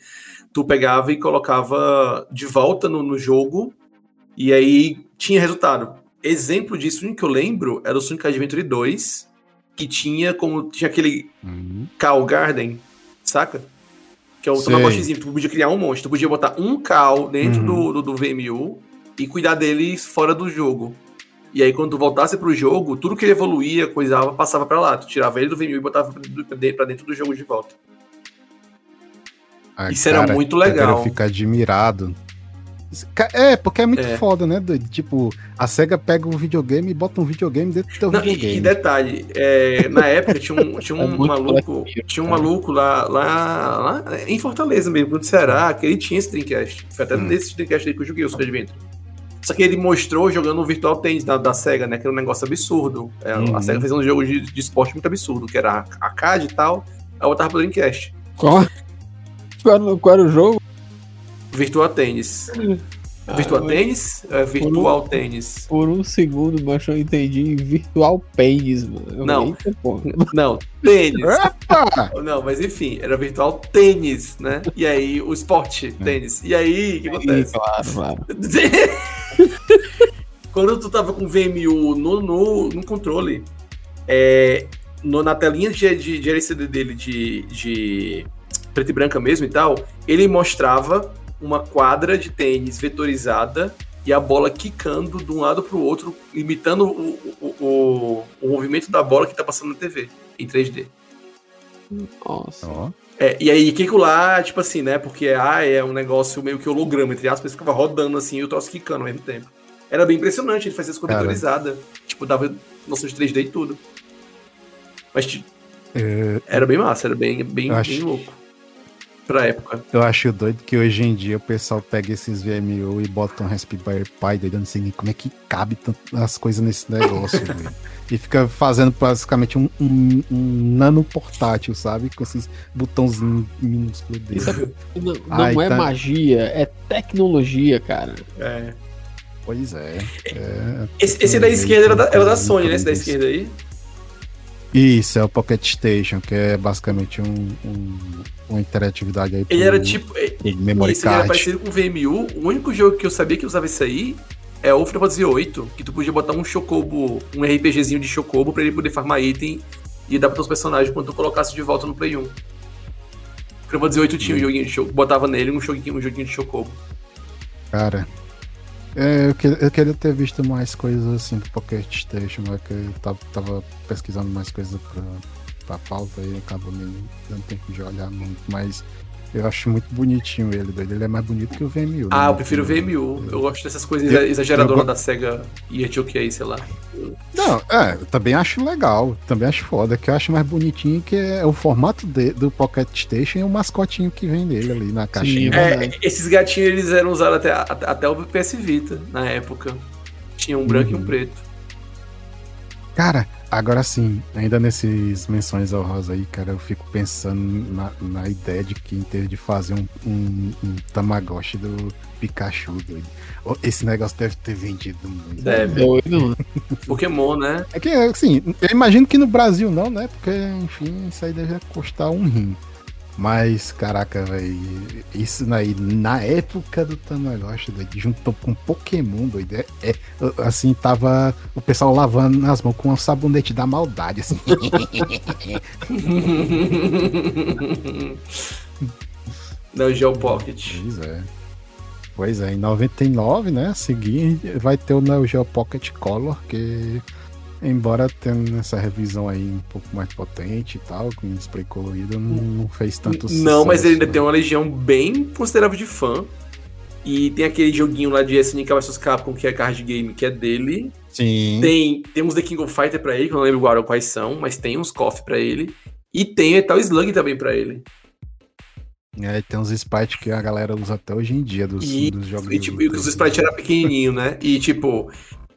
Tu pegava e colocava de volta no, no jogo e aí tinha resultado. Exemplo disso, que eu lembro era o Sonic Adventure 2, que tinha como tinha aquele Uhum. Cow Garden, saca? Que é o. Tamagotchizinho. Tu podia criar um monstro. Tu podia botar um Cow dentro Uhum. do, do, do VMU e cuidar dele fora do jogo. E aí, quando tu voltasse pro jogo, tudo que ele evoluía, coisava, passava pra lá. Tu tirava ele do VMU e botava pra dentro- do jogo de volta. Ah, Isso era muito legal. Eu fico admirado. É, porque é muito É. foda, né? doido? Tipo, a SEGA pega um videogame e bota um videogame dentro do teu Não, e, videogame. e detalhe, é, na época tinha um, tinha É um muito maluco, tinha um maluco lá, lá, lá em Fortaleza mesmo, no Ceará, que ele tinha esse Dreamcast. Foi até Hum. nesse Dreamcast aí que eu joguei o Super Adventure. Só que ele mostrou jogando o Virtual Tennis da, da SEGA, né? Que era um negócio absurdo. É, Uhum. A SEGA fez um jogo de, de esporte muito absurdo, que era arcade e tal. Aí eu botava pro Dreamcast. Qual, qual era o jogo? Virtual. Virtual Ah, Tennis? É, Virtual Tennis. Por um segundo, mas eu entendi virtual pênis, mano. Eu Não. "Eita, porra." Não, tênis. Não, mas enfim, era virtual tênis, né? E aí, o esporte, tênis. E aí, o que acontece? Claro, claro. Quando tu tava com VMU no, no, no controle, é, no- na telinha de, de, de LCD dele de, de preto e branca mesmo e tal, ele mostrava uma quadra de tênis vetorizada e a bola quicando de um lado pro outro, imitando o, o, o, o movimento da bola que tá passando na TV, em 3D. Nossa. Ó, É, e aí, que lá, tipo assim, né? Porque ah, é um negócio meio que holograma, entre aspas, ficava rodando assim e o troço quicando ao mesmo tempo. Era bem impressionante, ele fazia as coisas Cara. vetorizadas. Tipo, dava noção de 3D e tudo. Mas é, era bem massa, era bem, bem, acho- bem louco. Pra época. eu acho doido que hoje em dia o pessoal pega esses VMU e bota um Raspberry Pi, eu não sei nem como é que cabe as coisas nesse negócio, velho. E fica fazendo basicamente um, um, um nano portátil, sabe? Com esses botãozinhos minúsculos dele. Isso é- Não, não Ai, é tá. magia, é tecnologia, cara. É. Pois é. é Esse, esse da esquerda era da, era da Sony, né? Esse da esquerda aí. Isso, é o Pocket Station, que é basicamente um, um- uma interatividade aí Ele era tipo. memory Isso, ele era card. parecido com o VMU. O único jogo que eu sabia que usava isso aí é o Final Fantasy VIII, que tu podia botar um chocobo, um RPGzinho de chocobo pra ele poder farmar item e dar pra teus personagens quando tu colocasse de volta no Play 1. O Final Fantasy VIII tinha um joguinho de chocobo, botava nele um joguinho, um joguinho de chocobo. Cara, é, eu, que- eu queria ter visto mais coisas assim do Pocket Station, é que eu tava, tava pesquisando mais coisas pra, pra pauta e acabou me dando tempo de olhar muito, mas Eu acho muito bonitinho ele, doido. Ele é mais bonito que o VMU. Ah, né? eu prefiro o VMU. Eu gosto dessas coisas Eu- exageradoras eu da SEGA e a OK, sei lá. Não, é, eu também acho legal. Também acho foda. Que eu acho mais bonitinho que é o formato de- do Pocket Station e o mascotinho que vem dele ali na caixinha. é É, verdade. esses gatinhos eles eram usados até, até, o PS Vita na época. Tinha um branco e um Uhum. preto. Cara, agora sim, ainda nesses menções honrosas aí, cara, eu fico pensando na, na ideia de quem teve de fazer um, um, um Tamagotchi do Pikachu, doido. Esse negócio deve ter vendido muito. Deve. Doido. Pokémon, né? É que, assim, eu imagino que no Brasil não, né? Porque, enfim, isso aí deve custar um rim. Mas, caraca, velho, isso aí, na época do Tamagotchi, juntou com Pokémon, doido, é, é, assim, tava o pessoal lavando as mãos com um sabonete da maldade, assim. Da Geo Pocket. Pois é. Pois é, em 99, né, a seguir, vai ter o Neo Geo Pocket Color, que, embora tenha essa revisão aí um pouco mais potente e tal, com display colorido, não, não fez tanto Não, mas ele ainda né? tem uma legião bem considerável de fã. E tem aquele joguinho lá de SNK vs Capcom, que é card game, que é dele. Sim. Tem, tem uns The King of Fighter pra ele, que eu não lembro agora quais são, mas tem uns KOF pra ele. E tem Metal Slug também pra ele. É, tem uns sprites que a galera usa até hoje em dia dos, E, dos jogos. e, tipo, e os sprites eram pequenininho, né? E tipo.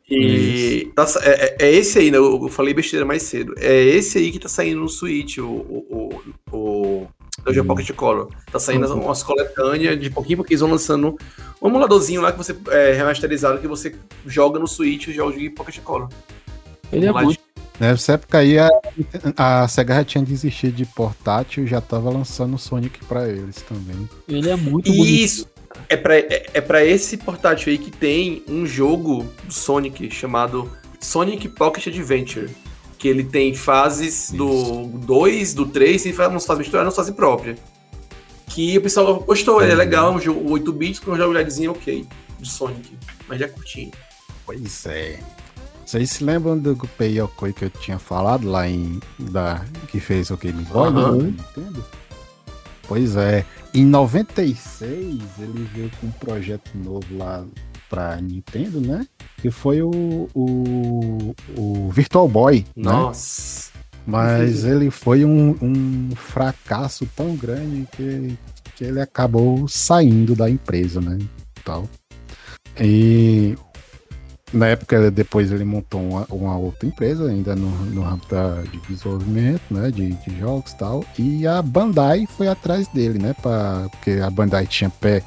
E tá- é, é- é esse aí, né? Eu eu falei besteira mais cedo. É esse aí que tá saindo no Switch, o, o, o, o Geo Hum. Pocket Color. Tá saindo as- umas coletâneas de pouquinho porque eles vão lançando um emuladorzinho lá que você é remasterizado que você joga no Switch os jogos de Pocket Color. Ele é muito. Nessa época aí a, a SEGA já tinha desistido de portátil e já tava lançando o Sonic pra eles também. Ele é muito bonito. Isso. É pra, é, é pra esse portátil aí que tem um jogo do Sonic chamado Sonic Pocket Adventure. Que ele tem fases do 2, do 3, e faz umas fases misturadas, umas fases próprias. Que o pessoal gostou, ele é legal, um jogo 8 bits com uma jogabilidadezinha ok, do Sonic. Mas já é curtinho. Pois é. Vocês se lembram do Gunpei Yokoi que eu tinha falado lá em. Da, que fez o Game Boy, do Nintendo? Pois é. Em 96, ele veio com um projeto novo lá pra Nintendo, né? Que foi o, o, o Virtual Boy, né? Nossa. Mas ele foi um, um fracasso tão grande que, que ele acabou saindo da empresa, né? Tal. E na época, depois ele montou uma, uma outra empresa, ainda no, no ramo da, de desenvolvimento, né? De, de jogos e tal. E a Bandai foi atrás dele, né? Pra, porque a Bandai tinha pé.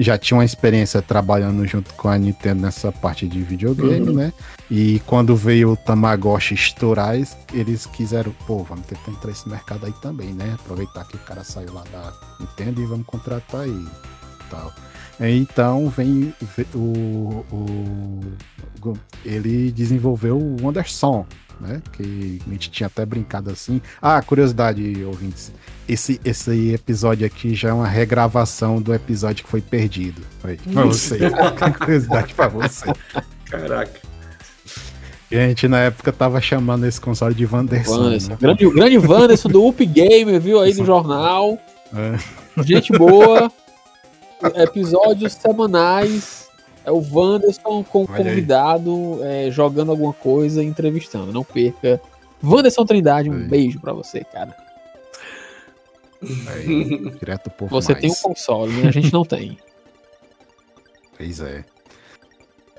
Já tinha uma experiência trabalhando junto com a Nintendo nessa parte de videogame, Uhum. né? E quando veio o Tamagotchi estourar, eles- eles quiseram, pô, vamos tentar entrar nesse mercado aí também, né? Aproveitar que o cara saiu lá da Nintendo e vamos contratar aí e tal. Então vem ve- o, o- o- ele desenvolveu o Wonderson, né? Que a gente tinha até brincado assim. Ah, curiosidade, ouvintes. Esse, esse episódio aqui já é uma regravação do episódio que foi perdido. Aí, pra você. curiosidade pra você. Caraca. E a gente na época tava chamando esse console de Wanderson. Wanderson. Né? Grande, o grande Wanderson do Up Gamer, viu aí no jornal. É. Gente boa. Episódios semanais. É o Wanderson com o Olha convidado é, jogando alguma coisa e entrevistando. Não perca. Wanderson Trindade, um Aí. beijo pra você, cara. Aí, direto por Você mais. tem um console, né? A gente não tem. Pois é.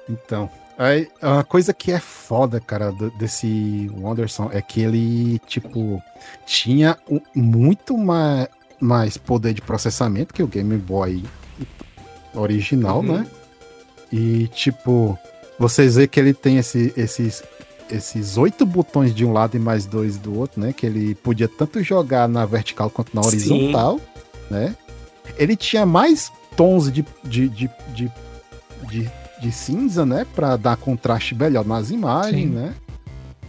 Então, aí, uma coisa que é foda, cara, do- desse Wanderson é que ele, tipo, tinha um- muito mais, mais poder de processamento que o Game Boy original, Uhum. né? E, tipo, vocês vê que ele tem esse- esses esses oito botões de um lado e mais dois do outro, né? Que ele podia tanto jogar na vertical quanto na Sim. horizontal, né? Ele tinha mais tons de, de, de, de, de, de cinza, né? Pra dar contraste melhor nas imagens, Sim. né?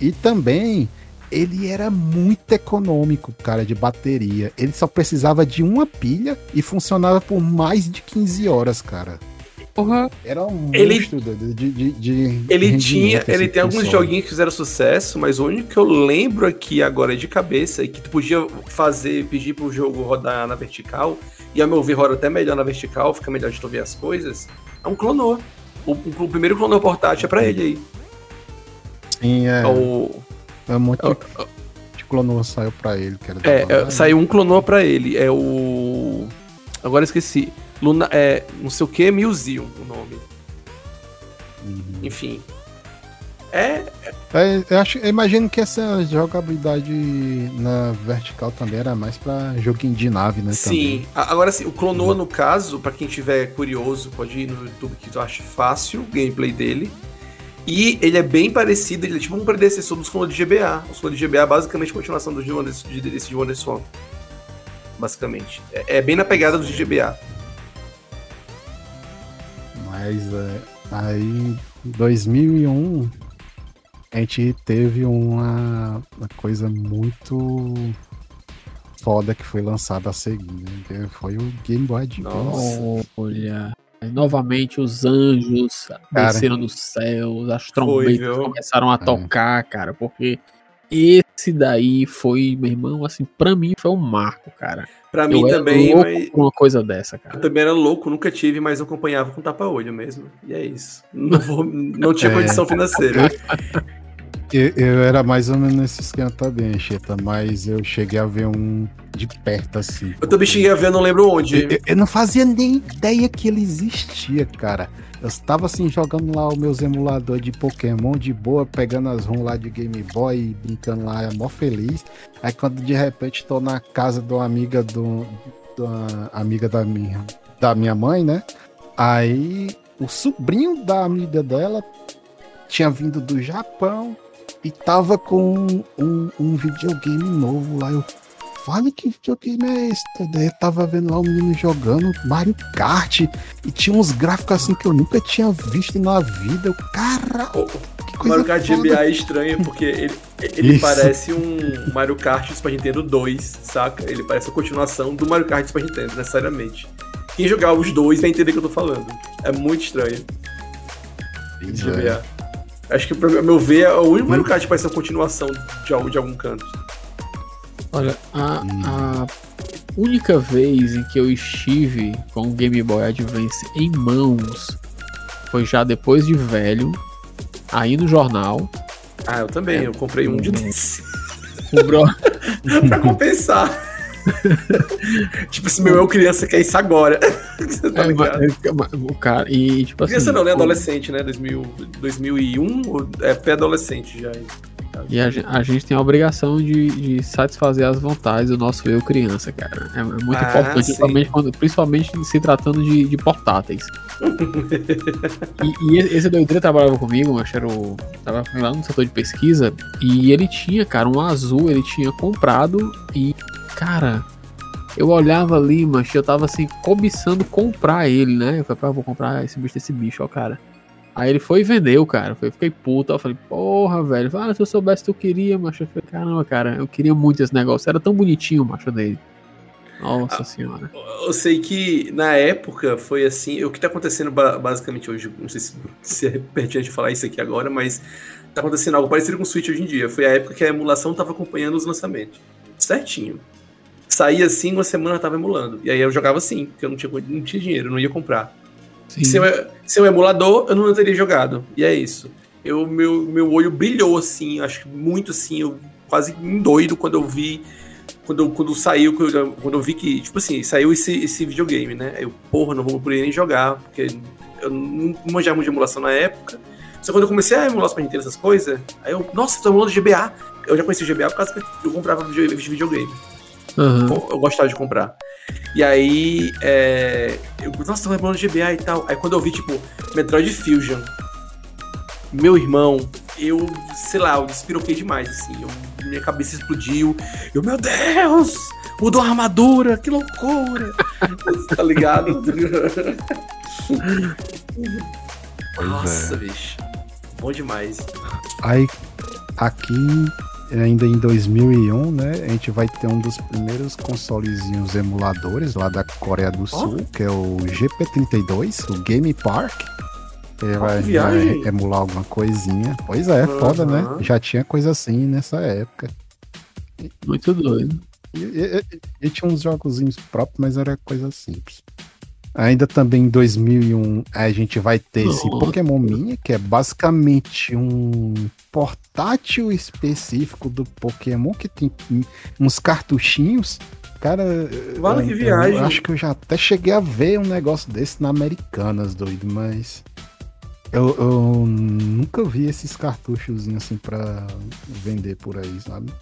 E também ele era muito econômico, cara, de bateria. Ele só precisava de uma pilha e funcionava por mais de 15 horas, cara. Porra. Era um Ele- monstro de, de, de, de Ele tinha, assim, ele tem alguns joguinhos que fizeram sucesso, mas o único que eu lembro aqui agora de cabeça é que tu podia fazer, pedir pro jogo rodar na vertical, e a meu ver roda até melhor na vertical, fica melhor de tu ver as coisas. É um clonô. O, o primeiro clonô portátil é pra ele aí. Sim, é. É o, É muito é o- de clonou saiu pra ele, que era É, é, saiu um clonô pra ele. É o. Agora eu esqueci. Luna, é, não sei o que, Museum o nome. Uhum. Enfim. É. É, eu, acho, eu imagino que essa jogabilidade na vertical também era mais pra joguinho de nave, né? Sim. A- Agora sim, o clonô, no caso, pra quem tiver curioso, pode ir no YouTube que tu acha fácil o gameplay dele. E ele é bem parecido, ele é tipo um predecessor dos clones de GBA. Os clones de GBA é basicamente a continuação do Giovanni- de- desse Swan. Basicamente. É, é bem na pegada do GBA. Mas é, aí, em 2001, a gente teve uma, uma coisa muito foda que foi lançada a seguir, né? Foi o Game Boy Advance. Olha. Novamente os anjos Cara. desceram dos céus, as Foi, trombetas viu? começaram a É. tocar, cara, porque esse daí foi, meu irmão, assim, pra mim foi um marco, cara. Pra Eu mim era também, louco mas. uma coisa dessa, Eu cara. também era louco, nunca tive, mas eu acompanhava com tapa-olho mesmo. E é isso. Não, vou- não tinha É. condição financeira. Eu, eu era mais ou menos nesse esquema também, Cheta, mas eu cheguei a ver um de perto assim. Eu também cheguei a ver, não lembro onde. Eu, eu- não fazia nem ideia que ele existia, cara. Eu estava assim jogando lá os meus emuladores de Pokémon de boa, pegando as ROM lá de Game Boy, brincando lá, mó feliz. Aí quando de repente tô na casa de uma amiga do, uma amiga da minha, da minha mãe, né? Aí o sobrinho da amiga dela tinha vindo do Japão e tava com um, um videogame novo lá. Eu, Fala que videogame é esse? Daí eu tava vendo lá o menino jogando Mario Kart e tinha uns gráficos assim que eu nunca tinha visto na vida. Eu, cara, que coisa Mario Kart. GBA é estranho porque ele, ele Isso. parece um Mario Kart Super Nintendo 2, saca? Ele parece a continuação do Mario Kart Super Nintendo, necessariamente. Quem jogar os dois vai entender o que eu tô falando. É muito estranho. Pois de é. GBA. Acho que, pra meu ver, é o único Mario Kart que parece uma continuação de, de algum canto. Olha, a, a única vez em que eu estive com o Game Boy Advance em mãos foi já depois de velho, aí no jornal. Ah, eu também. Eu comprei um de desse. O bro... pra compensar. tipo, se meu eu criança quer isso agora. Você tá É, ligado? mas- mas- o cara, e tipo assim. Criança não, né? Adolescente, né? 2000, 2001, ou- é pré-adolescente já. E a, a gente tem a obrigação de, de satisfazer as vontades do nosso eu criança, cara. É, é muito Ah, importante, principalmente, quando- principalmente se tratando de, de portáteis. e, e esse doideira trabalhava comigo, mas era o. Tava lá no setor de pesquisa, e ele tinha, cara, um azul, ele tinha comprado e, cara. Eu olhava ali, mas eu tava assim, cobiçando comprar ele, né? Eu falei, eu vou comprar esse bicho desse bicho, ó, cara. Aí ele foi e vendeu, cara. Eu fiquei puto. Eu falei, porra, velho. Ah, se eu soubesse que tu queria, macho. Eu falei, caramba, cara, eu queria muito esse negócio. Era tão bonitinho, macho dele. Nossa Ah. senhora. Eu sei que na época foi assim. O que tá acontecendo ba- basicamente hoje, não sei se, se é pertinente falar isso aqui agora, mas tá acontecendo algo parecido com o Switch hoje em dia. Foi a época que a emulação tava acompanhando os lançamentos. Certinho. Saía assim, uma semana eu tava emulando. E aí eu jogava assim, porque eu não tinha, não tinha dinheiro, não ia comprar. Sem, o- sem o emulador, eu não teria jogado. E é isso. Eu, meu, meu olho brilhou assim, acho que muito assim, eu quase doido quando eu vi. Quando, quando saiu, quando eu, quando eu vi que, tipo assim, saiu esse, esse videogame, né? Aí Eu, porra, não vou poder nem jogar, porque eu não manjava muito de emulação na época. Só quando eu comecei a emular Super Nintendo, essas coisas, aí eu, nossa, tô emulando GBA. Eu já conheci o GBA por causa que eu comprava video- videogame. Pô, eu gostava de comprar. E aí, é, eu, nossa, tô lembrando de GBA e tal. Aí quando eu vi, tipo, Metroid Fusion, meu irmão, eu, sei lá, eu despiroquei demais, assim. Eu- minha cabeça explodiu. Eu, meu Deus! Mudou a armadura, que loucura! tá ligado? Pois Nossa, é. bicho. Bom demais. Aí aqui ainda em 2001, né, a gente vai ter um dos primeiros consolezinhos emuladores lá da Coreia do Sul, que é o GP32, o Game Park. Ele vai, viagem. vai emular alguma coisinha. Pois é, foda, né? Já tinha coisa assim nessa época. Muito doido. E, e- e- e tinha uns jogozinhos próprios, mas era coisa simples. Ainda também em 2001 a gente vai ter esse. Pokémon Mini, que é basicamente um portátil específico do Pokémon, que tem uns cartuchinhos. Cara, Vale eu- que viagem. Acho que eu já até cheguei a ver um negócio desse na Americanas, doido, mas. Eu, eu nunca vi esses cartuchos assim pra vender por aí, sabe?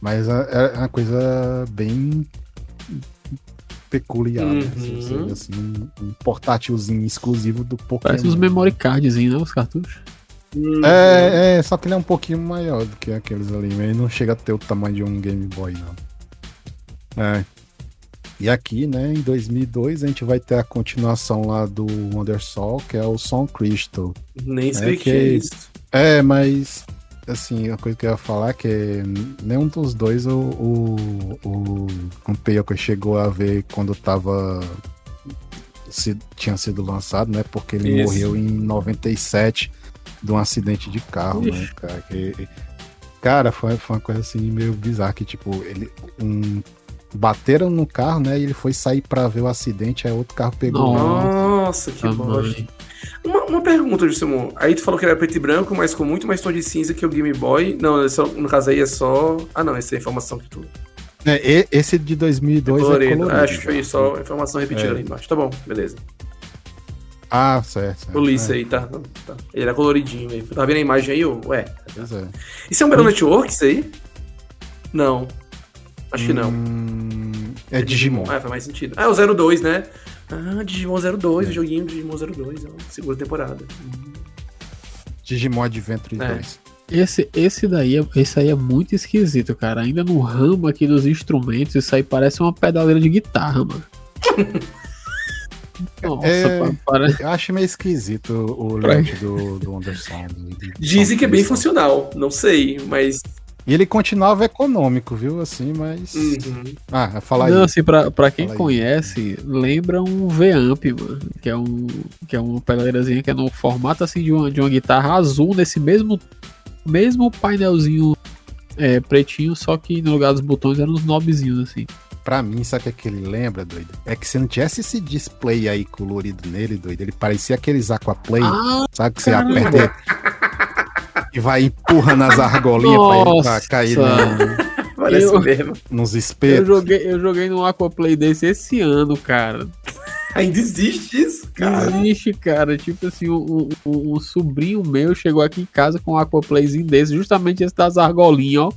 Mas é é uma coisa bem peculiar, né? Se Uhum. você vê, assim, um, um portátilzinho exclusivo do Pokémon. Parece uns memory cardzinhos, né? Os cartuchos. Hum, É, é, só que ele é um pouquinho maior do que aqueles ali, mas ele não chega a ter o tamanho de um Game Boy, não. É. E aqui, né, em 2002, a gente vai ter a continuação lá do Wonder Soul, que é o Som Crystal. Nem sei o que- que é isso. É, mas, assim, a coisa que eu ia falar é que nenhum dos dois o, o, o, o Peioca chegou a ver quando tava. se- tinha sido lançado, né? Porque ele Isso. morreu em 97 de um acidente de carro, né, Ixi. cara? Que- cara, foi, foi uma coisa assim meio bizarra que, tipo, ele. Um, bateram no carro, né? E ele foi sair pra ver o acidente, aí outro carro pegou. Nossa. ele. Que Tamanho. bosta. Uma, uma pergunta, Jussimon. Aí tu falou que era preto e branco, mas com muito mais tom de cinza que o Game Boy. Não, é só- no caso aí é só. Ah, não, essa é a informação que tu. É, esse de 2002 colorido. é colorido. Acho que foi já. só informação repetida É. ali embaixo. Tá bom, beleza. Ah, certo. certo. O Lice É, aí, tá, tá. Ele era coloridinho aí. Tá vendo a imagem aí? Ué. Pois é. Isso é um Battle Network, isso aí? Não. Acho que não. Hum, é Digimon. Ah, faz mais sentido. Ah, é o 02, né? Ah, Digimon 02, o joguinho de Digimon 02, ó, segunda temporada. Digimon Adventure É. 2. Esse, esse daí, é- esse aí é muito esquisito, cara. Ainda no ramo aqui dos instrumentos, isso aí parece uma pedaleira de guitarra, mano. Nossa, É. pa- parece. Eu acho meio esquisito o layout do, do do- Dizem que é bem funcional, não sei, mas. E ele continuava econômico, viu? Assim, mas. Uhum. Ah, fala aí. Não, assim, pra, pra quem Fala aí. conhece, lembra um V-Amp, mano. Que é, um, que é uma pedaleirazinha que é no formato assim de uma, de uma guitarra azul, nesse mesmo, mesmo painelzinho é, pretinho, só que no lugar dos botões eram uns knobzinhos assim. Pra mim, sabe o que, é que ele lembra, doido? É que se não tivesse esse display aí colorido nele, doido, ele parecia aqueles Aquaplay, Ah, sabe? Que você aperta e vai empurrando as argolinhas pra ele pra Nossa. cair no- Parece Eu- mesmo. nos eu espetos. joguei, eu joguei no Aquaplay desse esse ano, cara. Ainda existe isso, cara. Existe, cara. Tipo assim, um, um- um sobrinho meu chegou aqui em casa com um Aquaplayzinho desse, justamente esse das argolinhas, ó.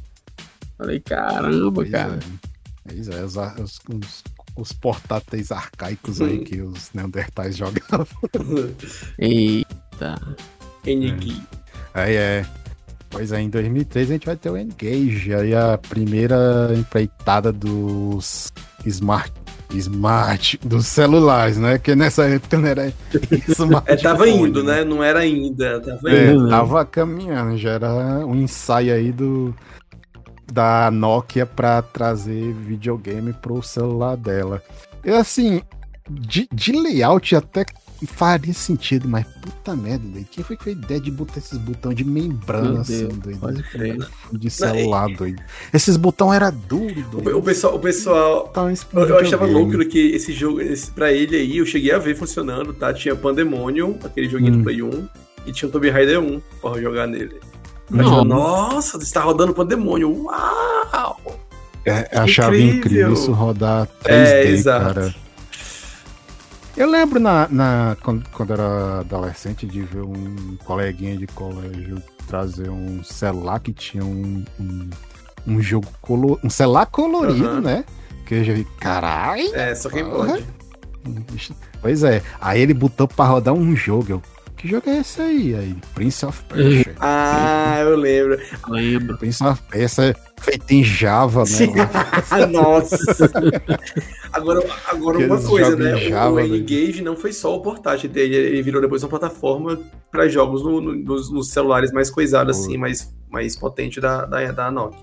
Falei, caramba, Pois cara. é. Pois é, os, os, os- os portáteis arcaicos aí Sim. que os Neandertais jogavam. Eita. Enigui. Aí é. Pois é, em 2003 a gente vai ter o Engage, aí a primeira empreitada dos smart, smart dos celulares, né? Que nessa época não era smart. É, tava indo, né? Não era ainda. Tava É, indo. tava caminhando, já era um ensaio aí do da Nokia pra trazer videogame pro celular dela. E assim, de, de layout até faria sentido, mas puta merda, doido. Quem foi que fez ideia de botar esses botões de membrana Meu assim, Deus, doido? pode crer. De celular, doido. Esses botões eram duros, doido. O pessoal, o pessoal isso Eu, eu achava louco que esse jogo, esse, pra ele aí, eu cheguei a ver funcionando, tá? Tinha Pandemonium, aquele joguinho Hum. do Play 1, e tinha o Tomb Raider 1 pra jogar nele. Não. achava, Nossa, você tá rodando Pandemonium, uau! É, eu achava Incrível. incrível isso rodar 3D, É, exato. cara. Eu lembro na, na, quando, quando era adolescente de ver um coleguinha de colégio trazer um celular que tinha um, um, um jogo colorido, um celular colorido, Aham. né? Que eu já vi, caralho. É, só quem pode. Pois é, aí ele botou pra rodar um jogo. Eu, que jogo é esse aí? Aí, Prince of Persia. Ah, eu lembro. Lembro. Prince of Persia é feito em Java, né? Sim. Nossa. Agora, agora uma coisa, né? Java, o velho. N-Gage não foi só o portátil dele, ele virou depois uma plataforma para jogos no- no- nos, nos celulares mais coisados, Pô. assim, mais, mais potente da, da, da Nokia.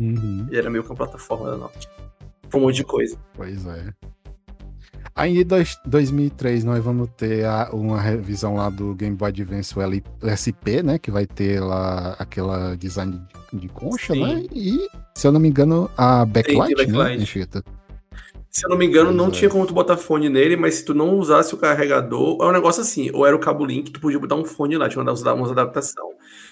Uhum, Ele era meio que uma plataforma da Nokia. Foi um monte de coisa. pois é. Aí em dois- 2003 nós vamos ter a- uma revisão lá do Game Boy Advance o L- SP, né? Que vai ter lá aquela design de, de concha, Sim. né? E, se eu não me engano, a backlight, tem backlight. né? Se eu não me engano, não é. tinha como tu botar fone nele, mas se tu não usasse o carregador, é um negócio assim, ou era o cabo link, tu podia botar um fone lá, tinha umas umas adaptação.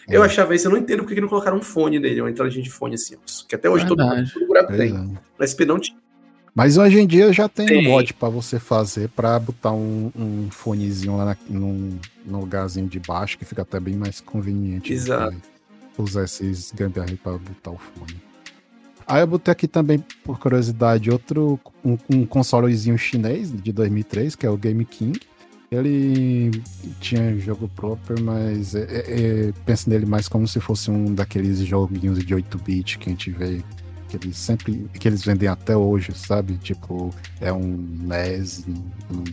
Eu É. achava isso, eu não entendo porque que não colocaram um fone nele, uma entrada de fone assim, que até hoje todo, Verdade. todo Pois tem. é. No SP não tinha. Mas hoje em dia já tem, Tem. mod pra você fazer pra botar um, um fonezinho lá na, num, num lugarzinho de baixo que fica até bem mais conveniente. Exato. Usar esses gambiarra pra botar o fone. Aí eu botei aqui também, por curiosidade, outro um, um consolezinho chinês de 2003, que é o Game King. Ele tinha jogo próprio, mas é, é, é, penso nele mais como se fosse um daqueles joguinhos de 8-bit que a gente vê que eles sempre que eles vendem até hoje, sabe? Tipo, é um NES, um, um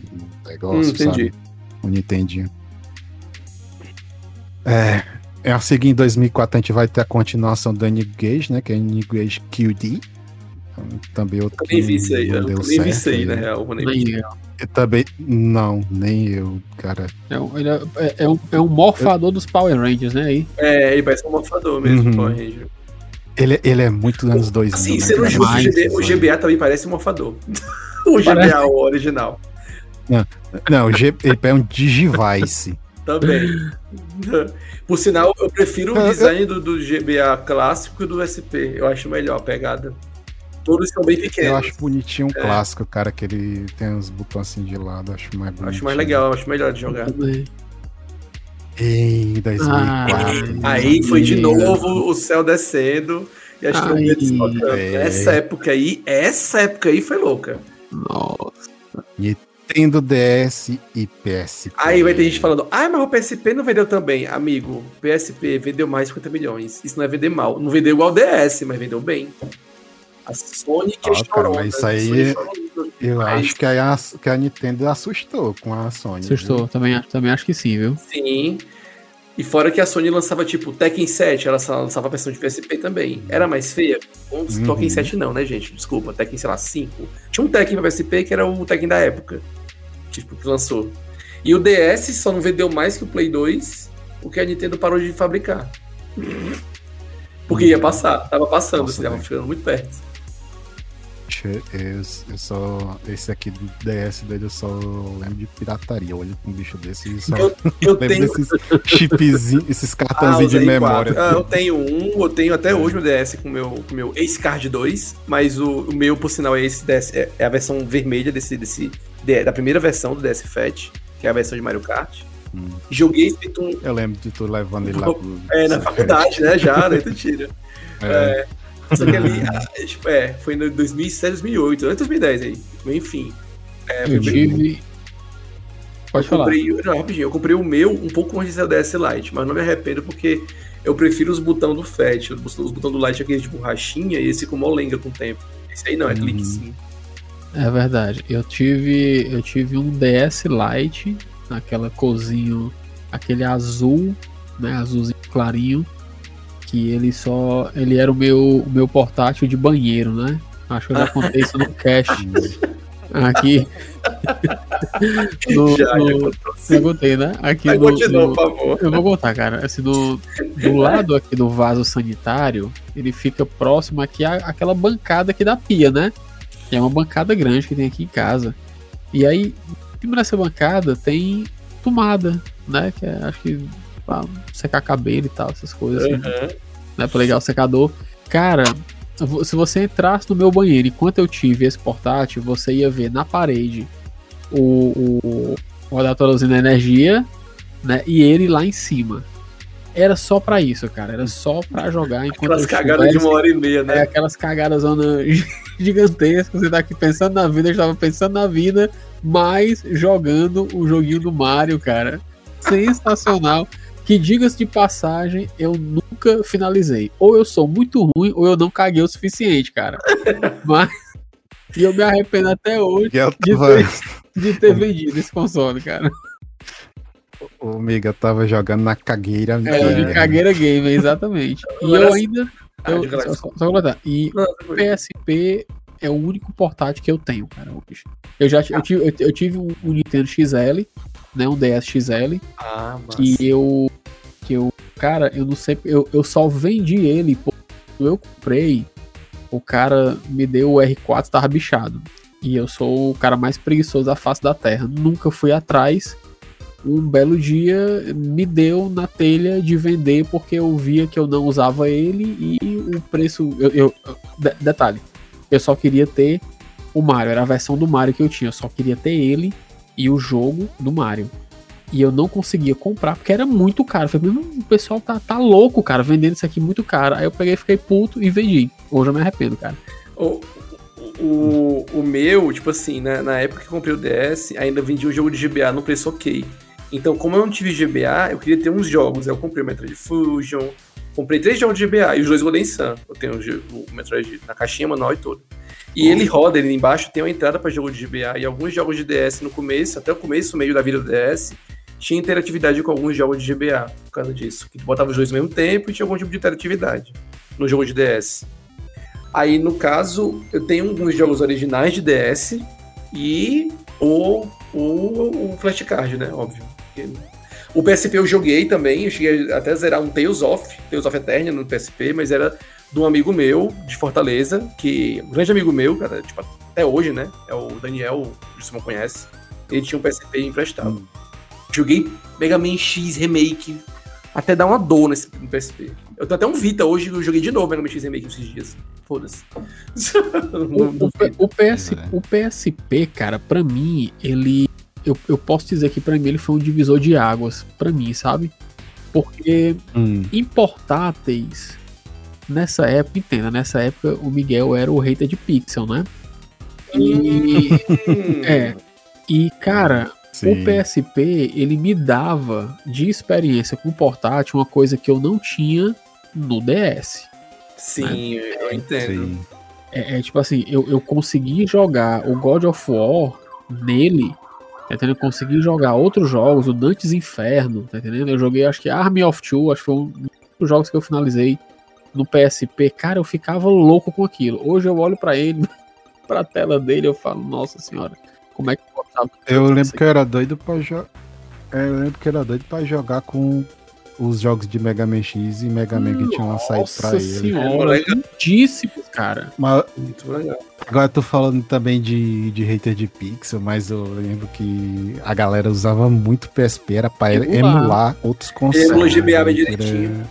negócio, Hum, entendi. sabe? Um Nintendinho. É, é a seguir em 2004 a gente vai ter a continuação do N-Gage, né? Que é N-Gage QD. Também outro Eu nem vi isso aí, não eu nem vi isso certo aí, né? real. eu nem eu. Eu também, não, nem eu, cara. É, um- ele é, é- é um, é um morfador dos Power Rangers, né? Aí. É, ele parece um morfador mesmo, Uhum. Power Ranger. Ele, ele é muito anos 2000. Assim, né, sendo cara? justo, o, o? GBA também parece um morfador. o GBA, o original. Não, o G, ele é um Digivice. Também. Por sinal, eu prefiro o Eu- eu- design do, do GBA clássico e do SP. Eu acho melhor a pegada. Todos são bem pequenos. Eu acho bonitinho um É. clássico, cara, que ele tem uns botões assim de lado, acho mais bonitinho. Acho mais legal, acho melhor de jogar. Também. Em 2004. Aí foi de novo o céu descendo e as trombetas tocando. É. Essa época aí, essa época aí foi louca. Nossa. Nintendo DS e PSP. Aí vai ter gente falando, ah, mas o PSP não vendeu também. Amigo, PSP vendeu mais de 50 milhões. Isso não é vender mal. Não vendeu igual o DS, mas vendeu bem. A Sony que é Ah, cara, chorona, mas isso a aí- Sony é. Eu Mas- acho que a, que a Nintendo assustou com a Sony. Assustou. Também, acho- também acho que sim, viu? Sim. E fora que a Sony lançava tipo Tekken 7, ela só lançava a versão de PSP também. Era mais feia? Um Uhum. Tekken 7 não, né, gente? Desculpa, Tekken, sei lá, 5. Tinha um Tekken pra PSP que era o Tekken da época. Tipo, que lançou. E o DS só não vendeu mais que o Play 2, porque a Nintendo parou de fabricar. Porque ia passar, tava passando, Nossa, assim, tava velho. ficando muito perto. Eu, eu só. Esse aqui do DS dele eu só lembro de pirataria. Eu olho com um bicho desse e só Eu, eu lembro tenho desses chipzinhos, esses Ah, cartãozinhos de usei memória. Ah, eu tenho um, eu tenho até hoje o DS com o meu, o meu Ace Card 2, mas o, o meu, por sinal, é esse DS, é, é a versão vermelha desse, desse, de- da primeira versão do DS Fat, que é a versão de Mario Kart. Hum. Joguei Splatoon Eu lembro de tu levando ele lá pro. é, na faculdade, né, já, daí tu tira. É. Só que ali, ah, é, tipo, é, foi em 2007, 2008, antes de 2010 aí, enfim. É, Eu tive. Pode eu falar. comprei, não, rapidinho, eu comprei o meu um pouco antes do DS Lite, mas não me arrependo porque eu prefiro os botões do FAT. Os botões do Lite aquele de borrachinha e esse com molenga com o tempo. Esse aí não, é clique sim. É verdade. Eu tive, eu tive um DS Lite, aquela corzinho, aquele azul, né, azulzinho clarinho, que ele só, ele era o meu, o meu portátil de banheiro, né? Acho que eu já contei isso no cast aqui. no, Já, já no, eu contei, né? Aqui Mas no, continua, no- por favor. eu vou contar, cara. Assim, do, do lado aqui do vaso sanitário, ele fica próximo aqui à, àquela bancada aqui da pia, né? Que é uma bancada grande que tem aqui em casa. E aí, dessa bancada tem tomada, né? Que é, acho que pra secar cabelo e tal, essas coisas assim, Aham. Né? Pra ligar o secador. Cara, se você entrasse no meu banheiro enquanto eu tive esse portátil, você ia ver na parede o, o, o adaptadorzinho da energia, né? E ele lá em cima. Era só pra isso, cara. Era só pra jogar enquanto Aquelas cagadas de uma hora e meia, é, né? aquelas cagadas gigantescas. Você tá aqui pensando na vida, eu estava pensando na vida, mas jogando o joguinho do Mario, cara. sensacional. Que diga-se de passagem, eu nunca finalizei. Ou eu sou muito ruim, ou eu não caguei o suficiente, cara. Mas. E eu me arrependo até hoje Eu de tava, ter, de ter vendido esse console, cara. o Miga tava jogando na cagueira. É, de gamer. cagueira game, exatamente. E eu ainda. Ah, Eu, só, só só completar. E o PSP é o único portátil que eu tenho, cara. hoje. Eu já eu tive, eu, eu tive um Nintendo XL, né? Um DS XL, Ah, mas. que eu. Que eu. Cara, eu não sei. Eu, eu só vendi ele. porque Quando eu comprei, o cara me deu o R4, tava bichado. E eu sou o cara mais preguiçoso da face da terra. Nunca fui atrás. Um belo dia me deu na telha de vender porque eu via que eu não usava ele e o preço. Eu, eu- de- detalhe, eu só queria ter o Mario, era a versão do Mario que eu tinha. Eu só queria ter ele e o jogo do Mario. E eu não conseguia comprar porque era muito caro. Falei, "Meu, o pessoal tá, tá louco, cara, vendendo isso aqui muito caro. Aí eu peguei, fiquei puto e vendi. Hoje eu me arrependo, cara. O, o, o meu, tipo assim, né, na época que eu comprei o DS, ainda vendia um jogo de GBA no preço ok. Então, como eu não tive GBA, eu queria ter uns jogos. Eu comprei o Metroid Fusion, comprei três jogos de GBA e os dois Golden Sun. Eu tenho o Metroid na caixinha manual e todo. E ele roda, ele embaixo tem uma entrada para jogo de GBA e alguns jogos de DS no começo, até o começo, meio da vida do DS, tinha interatividade com alguns jogos de GBA por causa disso. Que tu botava os dois ao mesmo tempo e tinha algum tipo de interatividade no jogo de DS. Aí, no caso, eu tenho alguns jogos originais de DS e o, o, o flashcard, né? Óbvio. O PSP eu joguei também, eu cheguei até a zerar um Tales of, Tales of Eternia no PSP, mas era de um amigo meu, de Fortaleza, que um grande amigo meu, cara, tipo, até hoje, né? É o Daniel, o Simão conhece. Ele tinha um PSP emprestado. Joguei Mega Man X Remake, até dar uma dor nesse no PSP. Eu tenho até um Vita hoje, eu joguei de novo Mega Man X Remake esses dias. Foda-se. O, Não- o, não- o PS, É. o PSP, cara, pra mim, ele. Eu, eu posso dizer que pra mim ele foi um divisor de águas, pra mim, sabe? Porque Hum, em portáteis, nessa época, entenda, nessa época o Miguel era o hater de pixel, né? E. Hum. é. E, cara, sim. o PSP, ele me dava de experiência com portátil uma coisa que eu não tinha no DS. Sim, eu entendo. Sim. É, é tipo assim, eu, eu consegui jogar o God of War nele, tá entendendo? Eu consegui jogar outros jogos, o Dantes Inferno, tá entendendo? Eu joguei, acho que Army of Two, acho que foi um dos jogos que eu finalizei no PSP. Cara, eu ficava louco com aquilo. Hoje eu olho pra ele, pra tela dele, eu falo, nossa senhora, como é que eu gostava Eu lembro que eu era doido pra jogar. Eu lembro que eu era doido pra jogar com os jogos de Mega Man X e Mega Man que tinham saído pra Nossa ele. senhora, Legal. lindíssimos, cara. Mas Muito legal. agora eu tô falando também de, de hater de pixel, mas eu lembro que a galera usava muito PSP, era pra Emular. emular outros consoles. emula GBA bem Era- direitinho.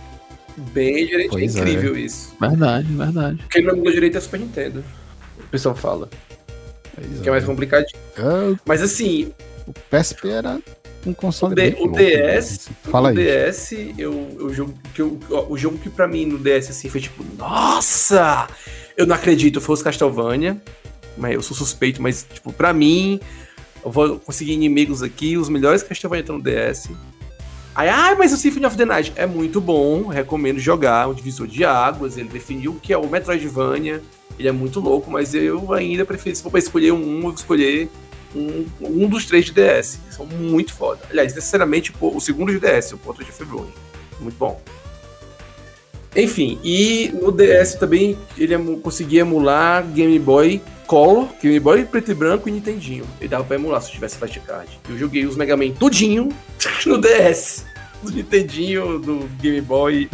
Bem direito, é Pois é. incrível isso. Verdade, verdade. Porque ele não emula direito é Super Nintendo. O pessoal fala. Pois Que é mais é. complicadinho. Ah, Mas assim, O PSP era um console O D- o louco, DS né? Fala no aí. DS, eu, eu jogo, que eu, o jogo que pra mim no DS assim foi tipo, nossa! Eu não acredito, foi os Castlevania. Mas eu sou suspeito, mas tipo, pra mim, eu vou conseguir inimigos aqui, os melhores Castlevania estão no DS. Aí, ah, mas o Symphony of the Night é muito bom, recomendo jogar, um divisor de águas, ele definiu o que é o Metroidvania, ele é muito louco, mas eu ainda prefiro, se for pra escolher um, eu vou escolher um, um dos três de DS, que são muito foda. Aliás, necessariamente o segundo de DS, o Porto de Febrone. Muito bom. Enfim, e no DS também ele conseguia emular Game Boy Color, Game Boy preto e branco e Nintendinho. Ele dava pra emular se eu tivesse flashcard. Eu joguei os Mega Man tudinho no DS. Do Nintendinho, do Game Boy.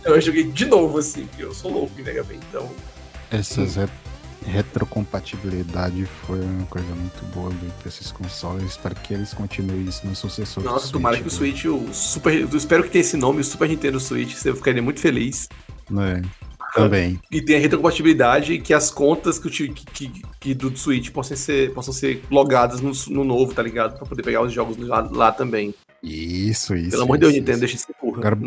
Então eu joguei de novo, assim, porque eu sou louco em Mega Man. Então, Essas re- retrocompatibilidade foi uma coisa muito boa desses consoles. Espero que eles continuem isso no sucessor do nossa, Switch, tomara que o? Switch, o Super. Eu espero que tenha esse nome, o Super Nintendo Switch. Eu ficaria muito feliz. Né? Também. E tenha retrocompatibilidade e que as contas que, que, que- que do Switch possam ser, possam ser logadas no, no novo, tá ligado? Pra poder pegar os jogos lá, lá também. Isso, isso. Pelo amor de Deus, isso, Nintendo, isso. deixa de ser porra. Agora-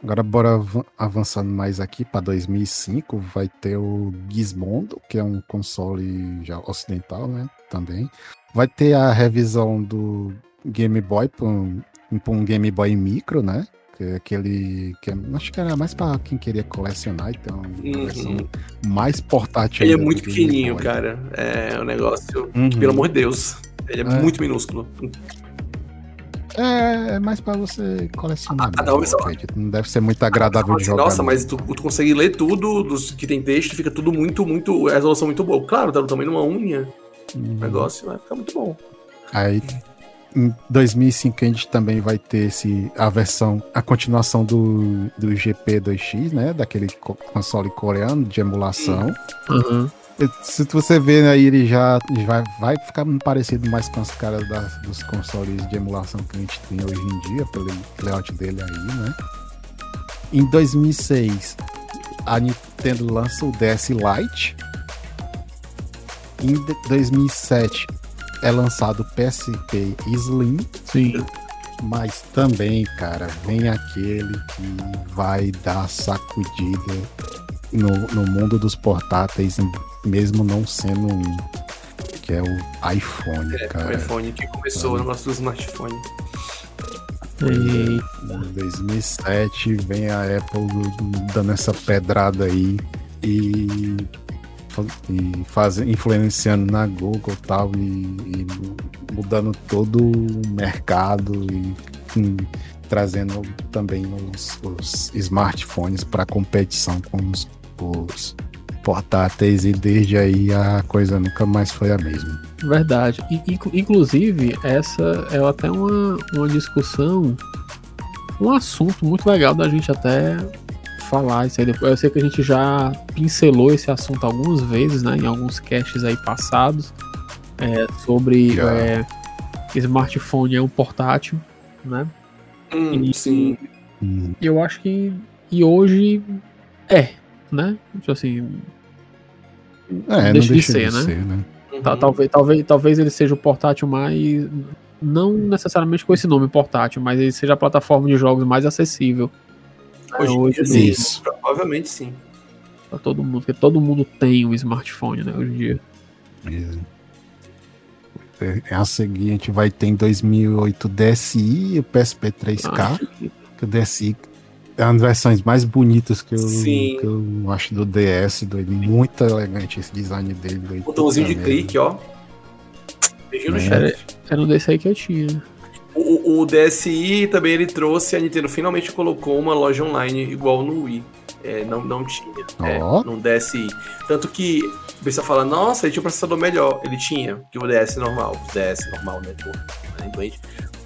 Agora bora avan- avançando mais aqui para 2005, vai ter o Gizmondo, que é um console já ocidental, né, também. Vai ter a revisão do Game Boy para um, um Game Boy Micro, né? Que é aquele. Que é- acho que era mais pra quem queria colecionar, então. Uhum. versão mais portátil. Ele é muito pequenininho, cara. É um negócio. Uhum. Pelo amor de Deus. Ele é, É. muito minúsculo. É, é mais pra você colecionar. Ah, não, mas. Não deve ser muito agradável de jogar. Nossa, mas tu, tu consegue ler tudo dos que tem texto, fica tudo muito, muito. A resolução muito boa. Claro, tá do tamanho de uma unha. O Uhum. negócio vai ficar muito bom. Aí em 2005 a gente também vai ter esse, a versão, a continuação do, do GP2X, né? Daquele co- console coreano de emulação. Aham. Se você ver aí, ele já vai, vai ficar parecido mais com os caras das- dos consoles de emulação que a gente tem hoje em dia, pelo layout dele aí, né? Em 2006, a Nintendo lança o DS Lite. Em de- 2007 é lançado o PSP Slim, Sim. mas também, cara, vem aquele que vai dar sacudida no, no mundo dos portáteis, mesmo não sendo um, que é o iPhone, É, o cara. iPhone que começou o negócio do smartphone. E- Em 2007 vem a Apple dando essa pedrada aí e, e faz, influenciando na Google e tal e, e mudando todo o mercado e, hum, trazendo também os, os smartphones para competição com os, os portáteis e desde aí a coisa nunca mais foi a mesma. Verdade. E, inclu- inclusive, essa é até uma, uma discussão, um assunto muito legal da gente até falar isso aí depois. Eu sei que a gente já pincelou esse assunto algumas vezes, né? Em alguns casts aí passados. é, sobre é, smartphone é um portátil, né? Hum, E- sim. Hum, E eu acho que. E hoje é, né? Tipo assim, É, Deixa não de deixa ser, de né? ser, né? Uhum. talvez, talvez, talvez ele seja o portátil mais. Não necessariamente com esse nome portátil, mas ele seja a plataforma de jogos mais acessível Hoje, hoje em dia, sim. Isso. Provavelmente sim. para todo mundo, porque todo mundo tem um smartphone, né, hoje em dia. Beleza. É, A seguir a gente vai ter em 2008 o DSi e o PSP 3K. Ah, Que o DSi é uma das versões mais bonitas que eu, que eu acho do DS. Doido. Muito elegante esse design dele. Botãozinho de clique, ó. Beijinho no É. chefe. Era um desse aí que eu tinha. O, o- DSi também ele trouxe, a Nintendo finalmente colocou uma loja online igual no Wii. É, não, não tinha. É, Ó. no DSi. Tanto que o pessoal fala, nossa, ele tinha um processador melhor. Ele tinha, que o DS normal. O DS normal, né? Né, doente.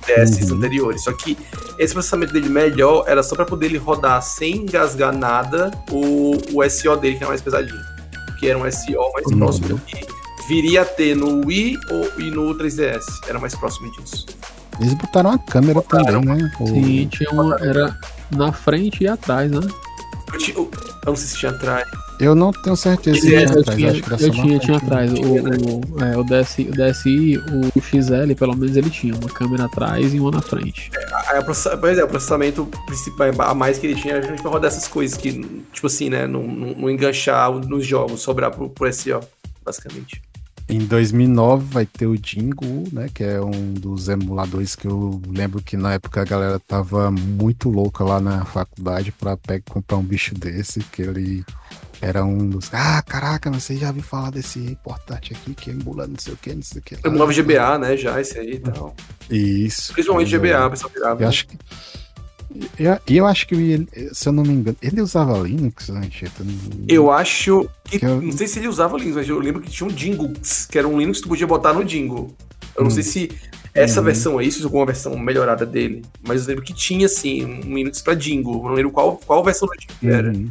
DS Uhum. anteriores. Só que esse processamento dele melhor era só pra poder ele rodar sem engasgar nada o, o SO dele, que era mais pesadinho. Que era um SO mais Uhum. próximo do que viria a ter no Wii ou, e no 3DS. Era mais próximo disso. Eles botaram a câmera também, né? O- Sim, tinha uma. Era na frente e atrás, né? Eu, eu- eu não sei se tinha atrás. Eu não tenho certeza se é- tinha Eu atrás, tinha, acho que era eu tinha, tinha atrás. O, né? o, é, o, DSi, o DSi, o XL, pelo menos ele tinha uma câmera atrás e uma na frente. O processa- pois é, o processamento principal a mais que ele tinha era justamente pra rodar essas coisas que, tipo assim, né, não, não, não enganchar nos jogos, sobrar pro, pro SO, basicamente. Em 2009 vai ter o Jingo, né? Que é um dos emuladores que eu lembro que na época a galera tava muito louca lá na faculdade pra pegar, comprar um bicho desse, que ele era um dos. Ah, caraca, mas você já ouviu falar desse portátil aqui que emula não sei o que, não sei o que. lá." Eu emulava GBA, né, já, esse aí e tal. Isso. Principalmente. GBA, pessoal virava. Eu acho que. Eu, eu acho que ele, se eu não me engano, ele usava Linux, Anchieta? Eu acho que. Que eu- Não sei se ele usava Linux, mas eu lembro que tinha um Jingles, que era um Linux que tu podia botar no Jingle. Eu não Hum. sei se essa Uhum. versão aí, se usou alguma versão melhorada dele. Mas eu lembro que tinha, assim, um Linux pra Jingle. Eu não lembro qual, qual versão do Jingle era. Uhum.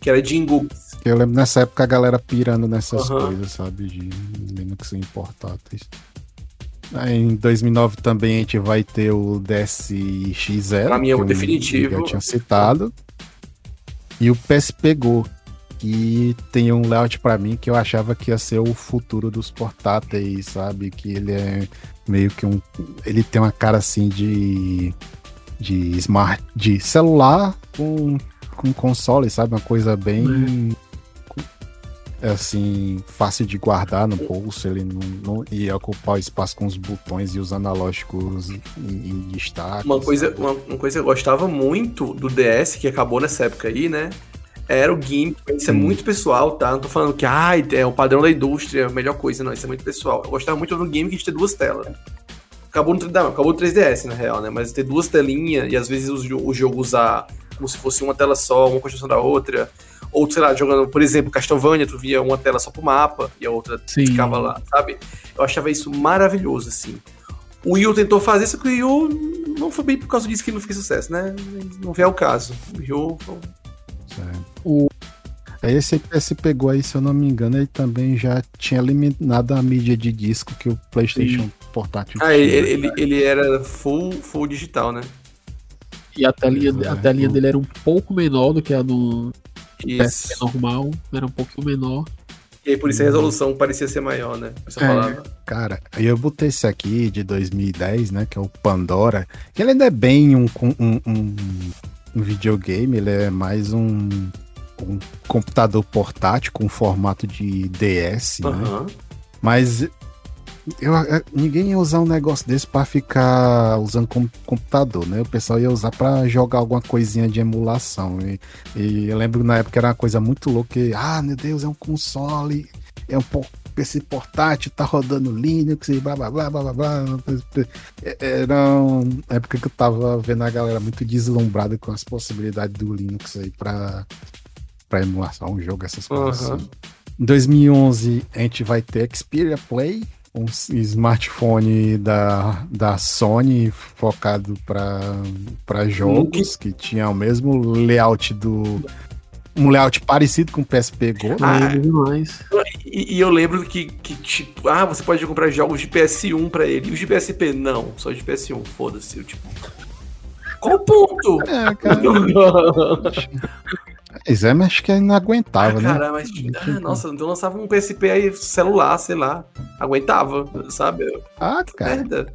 Que era Jingles. Eu lembro nessa época a galera pirando nessas coisas, sabe? De Linux em portáteis. Em 2009 também a gente vai ter o DSX0. Pra mim é o que eu- definitivo. que Eu tinha citado. E o PSP Go, que tem um layout pra mim que eu achava que ia ser o futuro dos portáteis, sabe? Que ele é meio que um. Ele tem uma cara assim de. de smart. de celular com, com console, sabe? Uma coisa bem. Assim, fácil de guardar no bolso, ele não, não ia ocupar o espaço com os botões e os analógicos em, em destaque. Uma coisa, uma, uma coisa que eu gostava muito do DS, que acabou nessa época aí, né? Era o GIMP. Isso é muito pessoal, tá? Não tô falando que ai, é o padrão da indústria, a melhor coisa, não. Isso é muito pessoal. Eu gostava muito do a gente ter duas telas. Acabou no, não, acabou no 3DS, na real, né? Mas ter duas telinhas e às vezes o, o jogo usar como se fosse uma tela só, uma construção da outra. Ou, sei lá, jogando, por exemplo, Castlevania, tu via uma tela só pro mapa e a outra Sim. ficava lá, sabe? Eu achava isso maravilhoso, assim. O Wii U tentou fazer, só que o Wii U não foi bem por causa disso que não fez sucesso, né? Não vê o caso. O Wii U foi- É. O- Aí Esse PS pegou aí, se eu não me engano, ele também já tinha eliminado a mídia de disco que o PlayStation portátil Ah, tinha. ele, ele, ele era full, full digital, né? E a telinha, é, a telinha o- dele era um pouco menor do que a do Isso. PSP normal. Era um pouquinho menor. E aí por isso a resolução parecia ser maior, né? Essa É. Cara, aí eu botei esse aqui de 2010, né? Que é o Pandora. Que ele ainda é bem um, um, um, um videogame, ele é mais um, um computador portátil com formato de DS, né? Aham. Mas eu, eu- ninguém ia usar um negócio desse pra ficar usando como computador, né? O pessoal ia usar pra jogar alguma coisinha de emulação. E, e eu lembro na época era uma coisa muito louca. Que, ah, meu Deus, é um console, é um PC portátil, tá rodando Linux e blá blá blá blá blá blá. Era uma época que eu tava vendo a galera muito deslumbrada com as possibilidades do Linux aí pra, pra emulação, um jogo, essas coisas Aham. assim. Em 2011 a gente vai ter Xperia Play, um smartphone da, da Sony focado para jogos, que tinha o mesmo layout do. Um layout parecido com o PSP Go. Ah, Lembro demais. E, e eu lembro que, que, tipo, ah, você pode comprar jogos de PS1 pra ele. E os de PSP? Não, só de PS1, foda-se. Tipo. Qual o ponto? É, cara. Mas acho que não aguentava, Ah, né? cara, mas. Ah, nossa, então lançava um PSP aí, celular, sei lá. Aguentava, sabe? Ah, cara, Merda.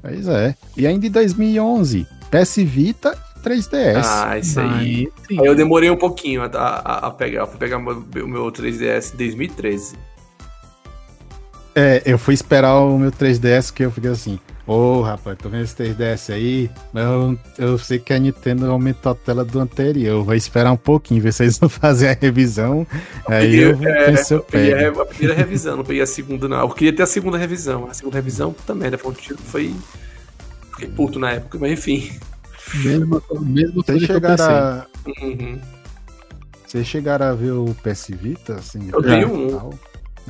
pois é. E ainda em 2011, PS Vita e 3DS. Ah, isso aí. Aí, sim. Aí eu demorei um pouquinho a, a, a pegar. Fui pegar o meu, o meu 3DS em 2013. É, eu fui esperar o meu 3DS, que eu fiquei assim, ô rapaz, tô vendo esse 3DS aí, mas eu, eu sei que a Nintendo aumentou a tela do anterior, vou esperar um pouquinho, ver se eles vão fazer a revisão, aí peguei, eu vou é, se eu Eu peguei a, primeira revisão, não peguei a segunda, não. Eu queria ter a segunda revisão. A segunda revisão, puta merda, foi um tiro, foi. Fiquei puto na época, mas enfim. Mesma, mesma Vocês coisa que eu chegaram, pensei. a, Uhum. vocês chegaram a ver o PS Vita, assim? Eu tenho um. tal?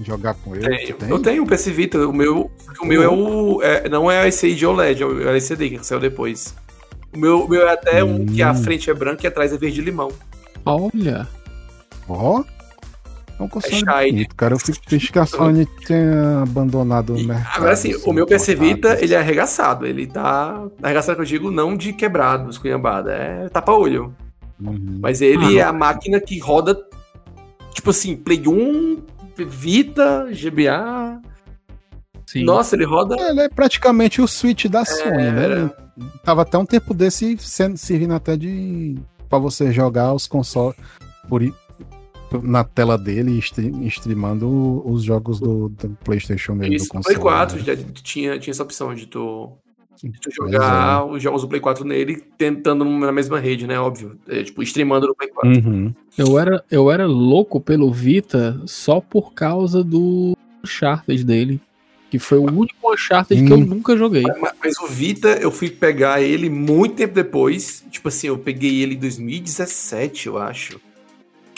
Jogar com ele? Tenho. Tem? Eu tenho um PS Vita, o meu, o meu é o. é- não é aí de OLED, é o LCD que saiu depois. O meu, o meu é até um que a Hum. frente é branca e atrás é verde limão. Olha, Ó, é um console Shine. bonito, cara, eu fico triste que a Sony tenha abandonado o mercado. agora assim, assim, o meu PS Vita, ele é arregaçado. Ele tá. Arregaçado que eu digo, não de quebrado, esculhambado. É tapa-olho. Uhum. Mas ele Ah, é a máquina que roda, tipo assim, Play 1, Vita, GBA. sim. Nossa, ele roda. Ele é praticamente o Switch da Sony, né? Era. Ele Tava até um tempo desse sendo, servindo até de para você jogar os consoles por, na tela dele, stre- streamando os jogos do, do PlayStation mesmo. Isso, do console, Play 4 né? já tinha, tinha essa opção de tu, de tu jogar os jogos do Play 4 nele, tentando na mesma rede, né? Óbvio. É, tipo, streamando no Play 4. Uhum. Eu era, eu era louco pelo Vita só por causa do Uncharted dele. Que foi o único Uncharted que eu Hum. nunca joguei. Mas, mas o Vita, eu fui pegar ele muito tempo depois. Tipo assim, eu peguei ele em 2017, eu acho.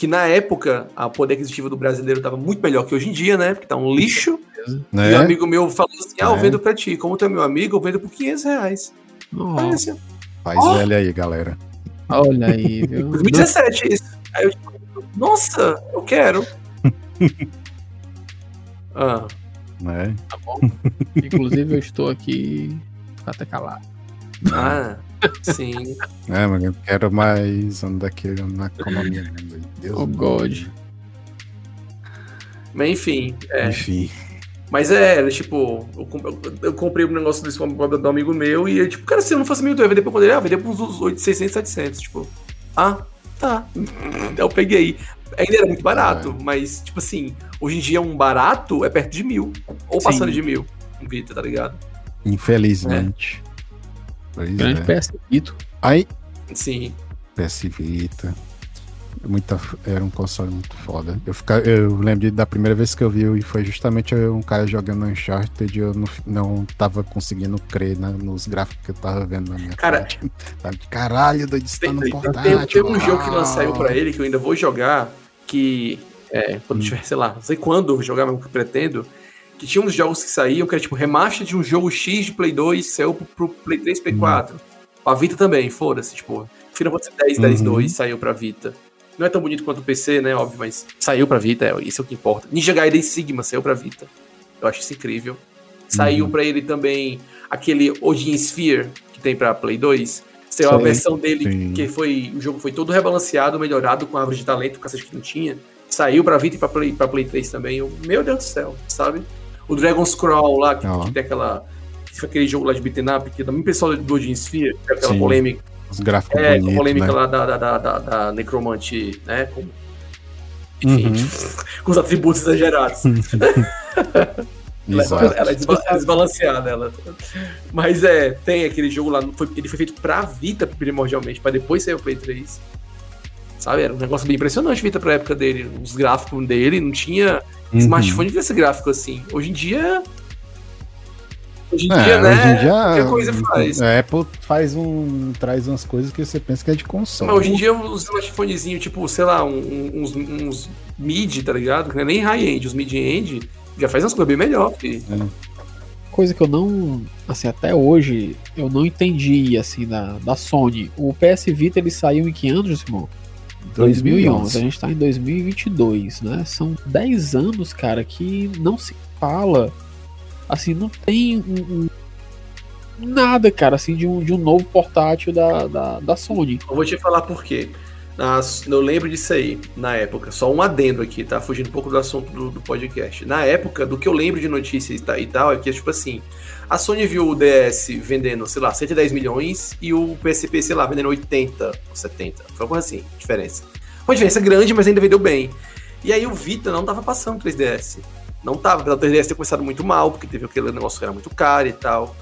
Que na época, a poder aquisitivo do brasileiro tava muito melhor que hoje em dia, né? Porque tá um lixo. E um Né? amigo meu falou assim: Ah, eu É. vendo pra ti. Como tu é meu amigo, eu vendo por 500 reais. Nossa. Faz Ó. velho aí, galera. olha aí, viu? 2017, isso. Aí eu, tipo, nossa, eu quero. ah, Né? Tá bom. Inclusive, eu estou aqui até calado. ah, sim. É, mas eu quero mais um daquele na economia. né? Deus Oh, God. Mas enfim, é. Enfim. Mas é, tipo, eu, com- eu- eu comprei um negócio desse com do amigo meu e, tipo, cara, se eu não fosse amigo teu, eu ia vender pra poder, ah, vender por uns 8, 600, 700, tipo, ah, tá. Eu peguei. ainda era muito barato, mas, tipo assim, hoje em dia um barato é perto de mil. Ou passando Sim. de mil. Um Vita, tá ligado? Infelizmente. Pois Grande é. PS Vito. Aí, Sim. PS Vita. Muita, era um console muito foda. Eu, fica, eu lembro de- da primeira vez que eu vi e foi justamente um cara jogando Uncharted e eu não, não tava conseguindo crer na- nos gráficos que eu tava vendo na minha Cara, frente. Tava de caralho, doido, tá Tem, no tem- portátil. tem um jogo que uau." saiu pra ele que eu ainda vou jogar, que é, quando Hum. tiver, sei lá, não sei quando jogar, mas que pretendo, que tinha uns jogos que saíam, que era tipo remaster de um jogo X de Play 2, saiu pro, pro Play 3, Play 4. A Vita também, foda-se, tipo, Final Fantasy 10, 10, Uhum. 2 saiu pra Vita. Não é tão bonito quanto o PC, né, óbvio, mas saiu pra Vita, é, isso é o que importa. Ninja Gaiden Sigma saiu pra Vita. Eu acho isso incrível. Saiu Uhum. pra ele também aquele Odin Sphere, que tem pra Play 2. Saiu a Sei. versão dele, Sim. que foi. O jogo foi todo rebalanceado, melhorado, com árvore de talento, o cacete que não tinha. Saiu pra Vita e pra Play, pra Play 3 também. Eu, meu Deus do céu, sabe? O Dragon's Crawl lá, que, que tem aquela. que aquele jogo lá de beat'em up, que é também pessoal do Odin Sphere, que é aquela Sim. polêmica. Os gráficos É, bonitos, polêmica né? lá da, da, da, da, da Necromante, né? Com, enfim, Uhum. com os atributos exagerados. Ela, ela é desba- é desbalanceada, ela. Mas é, tem aquele jogo lá, foi- ele foi feito pra Vita primordialmente, pra depois sair o Play 3. Sabe, era um negócio bem impressionante Vita pra época dele. Os gráficos dele, não tinha Uhum. smartphone com esse gráfico assim. Hoje em dia. Hoje em É, dia, né? hoje em dia, qualquer coisa faz. A Apple faz um, traz umas coisas que você pensa que é de console. Mas hoje em dia, os smartphonezinhos, tipo, sei lá, uns, uns mid, tá ligado? Que não é nem high-end, os mid-end, já faz umas coisas bem melhor. Que... Coisa que eu não. Assim, até hoje, eu não entendi, assim, da, da Sony. O PS Vita ele saiu em que anos, irmão? 2011. A gente tá em 2022, né? São 10 anos, cara, que não se fala. Assim, não tem um, um- nada, cara, assim, de um, de um novo portátil da, da, da Sony. Eu vou te falar por quê. Nas- eu lembro disso aí, na época. Só um adendo aqui, tá? Fugindo um pouco do assunto do, do podcast. Na época, do que eu lembro de notícias e e tal, é que, tipo assim, a Sony viu o DS vendendo, sei lá, 110 milhões e o PSP, sei lá, vendendo 80 ou 70. Foi uma coisa assim, diferença. Uma diferença grande, mas ainda vendeu bem. E aí o Vita não tava passando 3DS. Não tava, apesar do 3DS ter começado muito mal, porque teve aquele negócio que era muito caro e tal.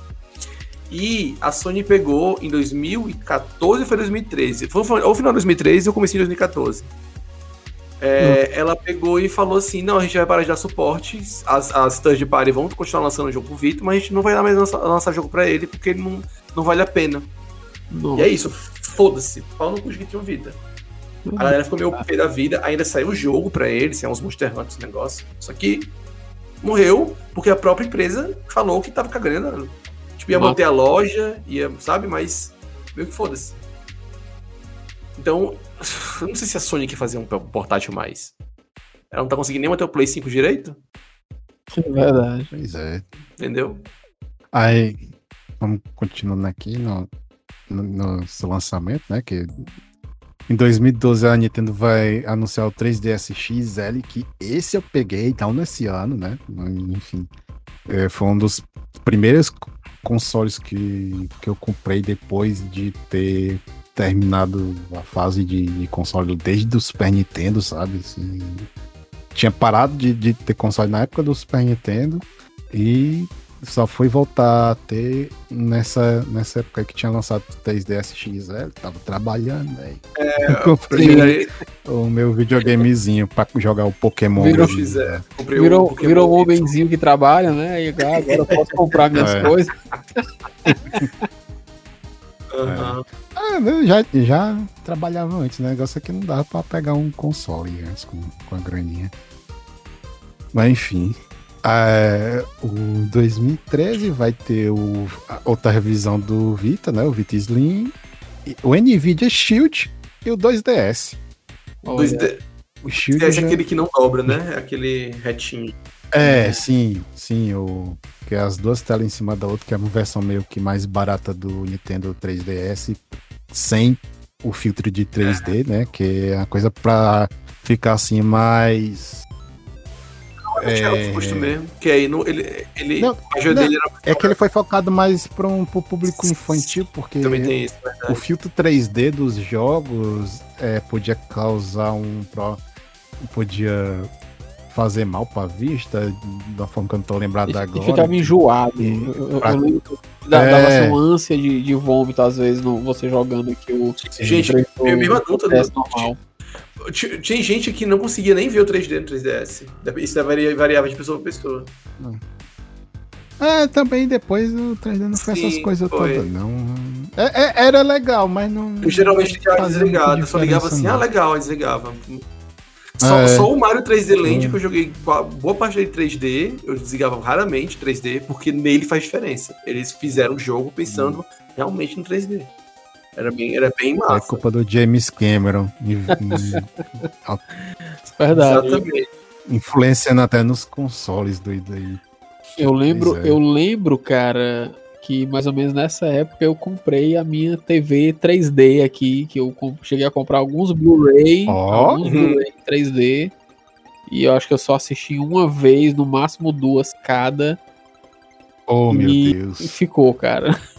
E a Sony pegou em 2014 ou foi 2013? Foi, foi, ou final de 2013 ou comecei em 2014. É, Ela pegou e falou assim: não, a gente vai parar de dar suporte, as, as third party vão continuar lançando o jogo pro Vita, mas a gente não vai mais lançar, lançar jogo pra ele porque ele não, não vale a pena. Não. E é isso, foda-se, pau no cu de que tinha Vita. A galera ficou meio pé da vida, ainda saiu o jogo pra ele, sem uns Monster Hunter, esse negócio. Só que morreu porque a própria empresa falou que tava cagando. Tipo, ia Mata. manter a loja, ia, sabe? Mas meio que foda-se. Então, eu não sei se a Sony quer fazer um portátil mais. Ela não tá conseguindo nem manter o Play 5 direito, É verdade. Pois é. entendeu? Aí, vamos continuando aqui no, no, no seu lançamento, né? Que em 2012 a Nintendo vai anunciar o 3DS XL, que esse eu peguei, então nesse ano, né? Enfim, é, foi um dos primeiros consoles que, que eu comprei depois de ter terminado a fase de, de console desde o Super Nintendo, sabe? Assim, tinha parado de, de ter console na época do Super Nintendo e só fui voltar a ter nessa, nessa época que tinha lançado o 3DS XL, tava trabalhando, aí. É, eu comprei o meu videogamezinho pra jogar o Pokémon. Virou de- XL. Comprei o Virou, Pokémon virou um homenzinho que trabalha, né? E agora agora eu posso comprar minhas É. coisas. Aham. Ah, eu já, já trabalhava antes, né? O negócio é que não dava pra pegar um console antes com, com a graninha. Mas enfim. é, o 2013 vai ter o, a outra revisão do Vita, né? O Vita Slim, o Nvidia Shield e o 2DS. Dois Olha, D- O Shield é já- aquele que não dobra, né? É aquele retinho. É, sim, sim, o que é as duas telas em cima da outra, que é uma versão meio que mais barata do Nintendo 3DS, sem o filtro de 3D, né? Que é uma coisa pra ficar assim mais. É, É, o custo mesmo. Que aí no, ele. ele Não, a não. era, é que ele foi focado mais para um pro público infantil, porque isso, o filtro 3D dos jogos é, podia causar um pro- podia fazer mal pra vista, da forma que eu não tô lembrado E, e agora. ficava enjoado. E- Eu, eu, pra- eu lembro que dá- É. dava assim, uma ânsia de, de vômito, às vezes, no, você jogando aqui o. Gente, o- eu mesmo adulto, né? normal. Tinha gente que não conseguia nem ver o 3D no 3DS. Isso varia- variava de pessoa pra pessoa. É, também depois o 3D não foi essas Sim, coisas foi. todas, não. É- é- era legal, mas não. Eu geralmente ligava desligado. Eu só ligava assim, não. ah, legal, desligava. Só, É. só o Mario 3D Land Hum. que eu joguei boa parte dele 3D, eu desligava raramente 3D, porque nele faz diferença. Eles fizeram o jogo pensando realmente no 3D. Era bem, era bem É massa. culpa do James Cameron. Verdade. Exatamente. influenciando até nos consoles doido aí. Eu lembro, é. eu lembro, cara, que mais ou menos nessa época eu comprei a minha TV 3D aqui, que eu cheguei a comprar alguns Blu-ray, Ó. alguns Uhum. Blu-ray em 3D. E eu acho que eu só assisti uma vez, no máximo duas cada, Oh, meu E- Deus. e ficou, cara.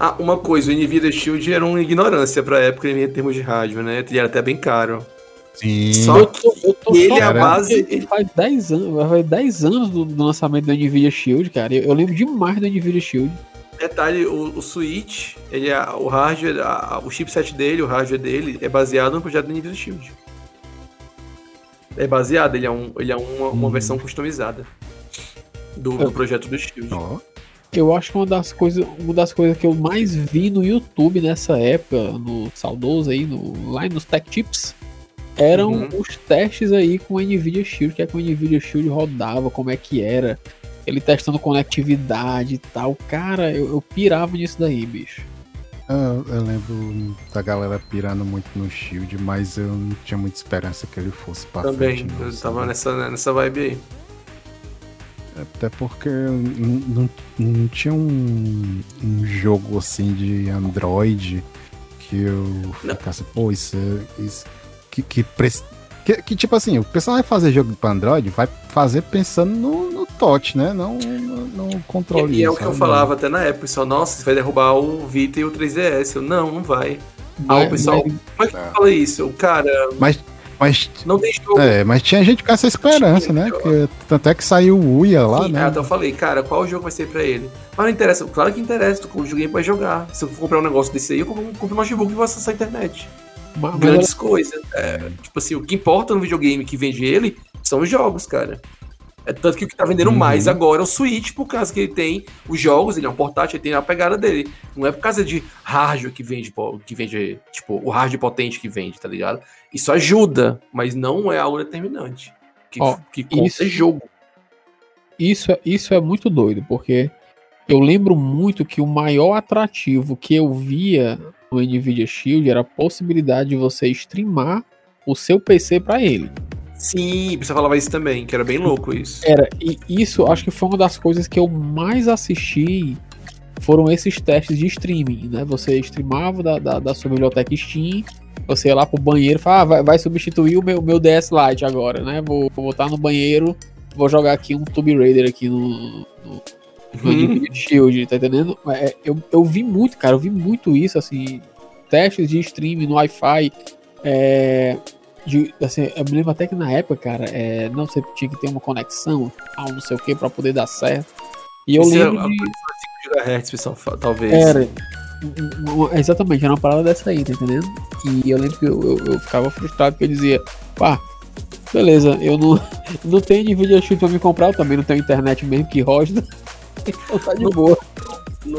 Ah, uma coisa, o Nvidia Shield era uma ignorância pra época em termos de rádio, né? Ele era até bem caro. Sim. Só eu tô, eu tô ele é a base- porque Faz 10 anos, faz 10 anos do, do lançamento do Nvidia Shield, cara. Eu, eu lembro demais do Nvidia Shield. Detalhe, o, o Switch, ele é, o hardware, a- o chipset dele, o hardware dele, é baseado no projeto do Nvidia Shield. É baseado, ele é, um, ele é uma, uma Hum. versão customizada do, do projeto do Shield. Ó, Eu acho que uma das coisas, uma das coisas que eu mais vi no YouTube nessa época, no saudoso aí, no, lá nos Tech Tips, eram Uhum. os testes aí com o Nvidia Shield, que é que o Nvidia Shield rodava, como é que era, ele testando conectividade e tal. Cara, eu, eu pirava nisso daí, bicho. eu, eu lembro da galera pirando muito no Shield, mas eu não tinha muita esperança que ele fosse pra Também, frente. não, eu tava nessa, nessa vibe aí. Até porque não, não- não tinha um, um jogo assim de Android que eu ficasse, pô, isso, é- isso que, que, que, que, tipo assim, o pessoal vai fazer jogo pra Android, vai fazer pensando no, no touch, né? Não no, no controle. E, e é o que eu sabe? falava até na época, pessoal, nossa, você vai derrubar o Vita e o 3DS. Eu, não, não vai. Ah, o pessoal, mas- como é que fala isso? O cara, Mas, mas, não tem jogo. é, mas tinha gente com essa esperança, né? Que, tanto é que saiu o Uia lá, Sim, né? ah, então eu falei, cara, qual jogo vai ser pra ele? Mas não interessa, claro que interessa, tu joguei pra jogar. Se eu for comprar um negócio desse aí, eu compro, compro um notebook e vou acessar a internet. Mas- mas Grandes coisas. É, tipo assim, o que importa no videogame que vende ele são os jogos, cara. É tanto que o que tá vendendo Uhum. mais agora é o Switch, por causa que ele tem os jogos, ele é um portátil, ele tem a pegada dele. Não é por causa de hardware que vende, que vende, tipo, o hardware potente que vende, tá ligado? Isso ajuda, mas não é algo determinante. Que, Ó, que isso- é jogo. Isso, é- isso é muito doido, porque eu lembro muito que o maior atrativo que eu via no Nvidia Shield era a possibilidade de você streamar o seu PC para ele. Sim, você falava isso também, que era bem louco isso. Era, e isso acho que foi uma das coisas que eu mais assisti foram esses testes de streaming, né? Você streamava da, da, da sua biblioteca Steam, você ia lá pro banheiro e falava, ah, vai, vai substituir o meu, meu DS Lite agora, né? Vou, vou botar no banheiro, vou jogar aqui um Tomb Raider aqui no, no, no Uhum. Shield, tá entendendo? É, eu, eu vi muito, cara, eu vi muito isso, assim, testes de streaming no Wi-Fi, é, de, assim, eu me lembro até que na época, cara, é, não sei, tinha que ter uma conexão, tal, não sei o que, pra poder dar certo. E eu Isso é lembro a- de. 5 GHz, pessoal, talvez. Era. Exatamente, era uma parada dessa aí, tá entendendo? E eu lembro que eu, eu, eu ficava frustrado porque eu dizia, pá, beleza, eu não, não tenho Nvidia Shield pra me comprar, eu também não tenho internet mesmo que roda. Então tá de boa. no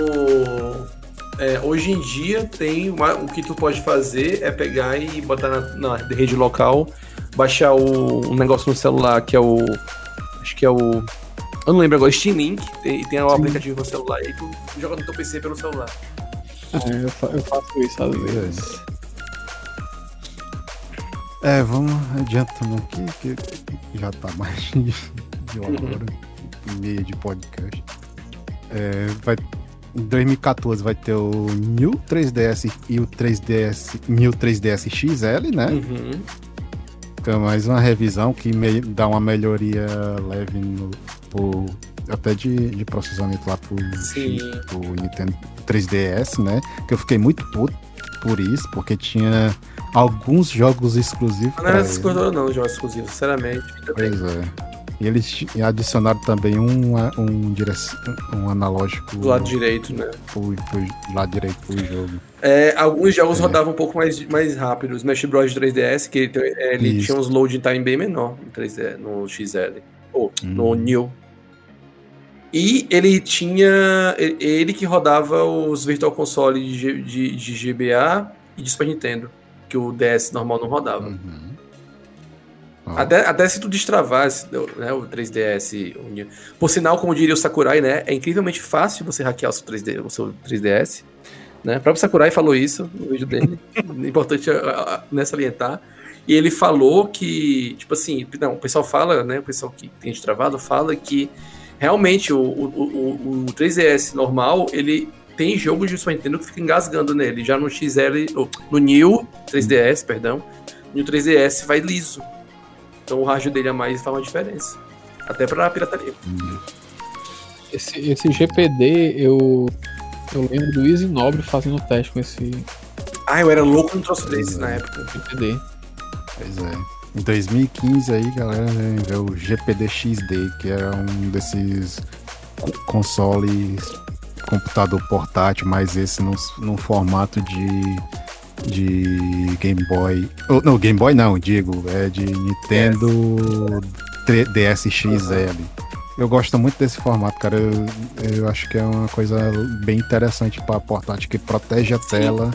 é, hoje em dia tem uma- o que tu pode fazer é pegar e botar na, na rede local, baixar o, um negócio no celular que é o acho que é o eu não lembro agora, Steam Link, tem, tem o aplicativo no celular e tu joga no teu PC pelo celular. É, eu, fa- eu faço isso às vezes. É, vamos adiantando aqui, que que já tá mais de de uma hora e meia de podcast. É, vai, em 2014 vai ter o New 3DS e o 3DS, New 3DS XL, né? Uhum. É mais uma revisão que me- dá uma melhoria leve no, pro- até de, de processamento lá pro, pro Nintendo 3DS, né? Que eu fiquei muito puto por isso, porque tinha alguns jogos exclusivos. Não era todas não, jogos exclusivos, sinceramente. Pois é. E eles adicionaram também um, um, um analógico Do lado direito, né? pro, pro lado direito do jogo. É, alguns jogos É. rodavam um pouco mais, mais rápido. O Smash Bros 3DS, que ele, é, ele tinha uns loading time bem menor no 3D, no XL. Ou no Hum. New. E ele tinha. Ele que rodava os Virtual Console de, de, de GBA e de Super Nintendo. Que o DS normal não rodava. Uhum. Até, até se tu destravasse né, o 3DS. o New. Por sinal, como diria o Sakurai, né? É incrivelmente fácil você hackear o seu, 3D, o seu 3DS. Né? O próprio Sakurai falou isso no vídeo dele. Importante né, salientar. E ele falou que, tipo assim, não, o pessoal fala, né? O pessoal que tem destravado fala que realmente o, o, o, o 3DS normal, ele tem jogo de Super Nintendo que fica engasgando nele. Já no XL, no New 3DS, perdão, no 3DS vai liso. Então o rádio dele a mais faz uma diferença. Até pra pirataria. Esse, esse GPD, eu, eu lembro do Easy Nobre fazendo teste com esse Ah, eu era louco no troço desse na época. GPD. Pois é. Em 2015 aí, galera, né, veio o GPD XD, que é um desses co- consoles computador portátil, mas esse num, num formato de de Game Boy. Oh, não, Game Boy não, digo, é de Nintendo 3DS XL. Eu gosto muito desse formato, cara. Eu, eu acho que é uma coisa bem interessante para portátil que protege a tela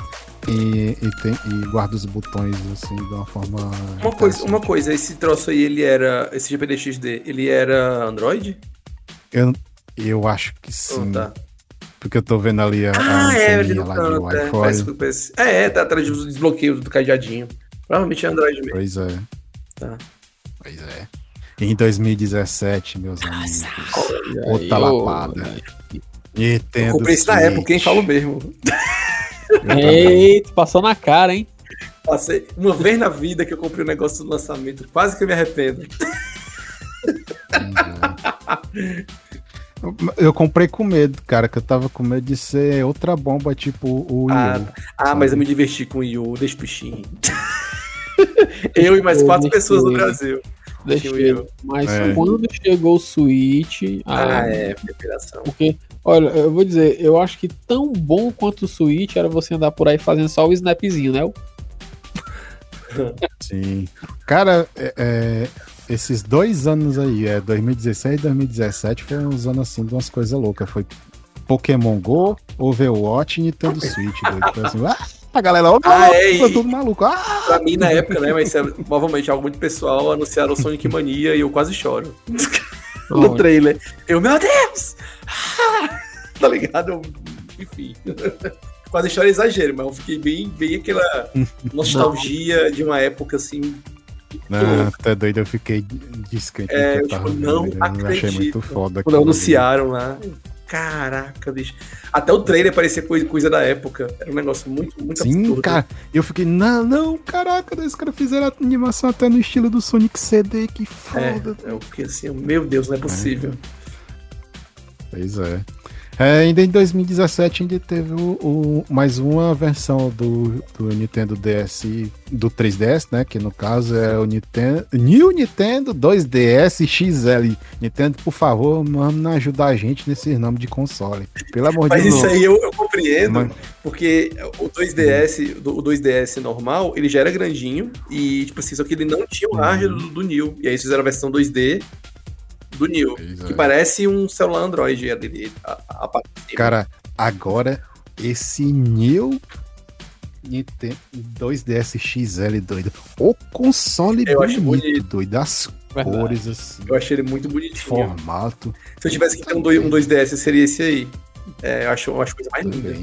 e, e, tem, e guarda os botões assim de uma forma. Uma coisa, uma coisa, esse troço aí, ele era. Esse GPD XD, ele era Android? Eu, eu acho que sim. Ah, tá. Porque eu tô vendo ali a, a Ah, é, anteninha no lá de canto. É, Wi-Fi. parece, parece- é, é, tá atrás do desbloqueio do cadeadinho. Provavelmente é Android mesmo. Pois é. Tá. Pois é. Em 2017, meus amigos. Outra lapada. Nintendo Eu comprei isso na época, quem falou mesmo. Eita, passou na cara, hein? Passei uma vez na vida que eu comprei o negócio do lançamento, quase que eu me arrependo. Eu comprei com medo, cara, que eu tava com medo de ser outra bomba, tipo o Ah, U. Ah, mas eu me diverti com o Yu, deixa o bichinho. eu e mais eu, quatro pessoas no. Brasil. Deixa eu. Mas É. quando chegou o Switch. Ah, ah, é, preparação. Porque, olha, eu vou dizer, eu acho que tão bom quanto o Switch era você andar por aí fazendo só o snapzinho, né? Sim. Cara, é- é, esses dois anos aí, é 2016 e 2017, foram uns anos assim de umas coisas loucas. Foi Pokémon Go, Overwatch e Nintendo Switch. doido. Foi assim, ah, a galera, ó, Ah, é, e- tudo maluco. Ah! Pra mim, na época, né, mas é, provavelmente algo muito pessoal, anunciaram o Sonic Mania e eu quase choro. no trailer. Eu, meu Deus! Ah! tá ligado? Eu- Enfim. quase choro é exagero, mas eu fiquei bem, bem aquela nostalgia de uma época assim. Não, tá doido, eu fiquei descrente. no É, eu tipo, não vendo, achei acredito. muito foda. Quando anunciaram lá. Caraca, bicho. Até o trailer parecia coisa, coisa da época. Era um negócio muito, muito Sim, absurdo. cara. Eu fiquei, não, não, caraca, os caras fizeram a animação até no estilo do Sonic CD, que foda. É, eu fiquei assim, meu Deus, não é possível. Pois é. É, ainda em 2017 ainda teve o, o- mais uma versão do, do Nintendo DS, do 3DS, né? Que no caso é o Nintendo, New Nintendo 2DS XL. Nintendo, por favor, vamos ajudar a gente nesses nomes de console. Pelo amor Mas de Deus. isso aí eu, eu compreendo, Mas- porque o 2DS, do- o 2DS normal, ele já era grandinho, e tipo assim, só que ele não tinha o hardware do, do New. E aí fizeram a versão 2D do é. que parece um celular Android a dele, a. Cara, agora esse New Nintendo 2DS XL doido. O console Eu acho bonito, bonito. doido. As Verdade. cores assim, Eu achei ele muito bonitinho. formato Se eu tivesse que ter um, dois- um 2DS, seria esse aí. É, eu acho, eu acho coisa mais linda.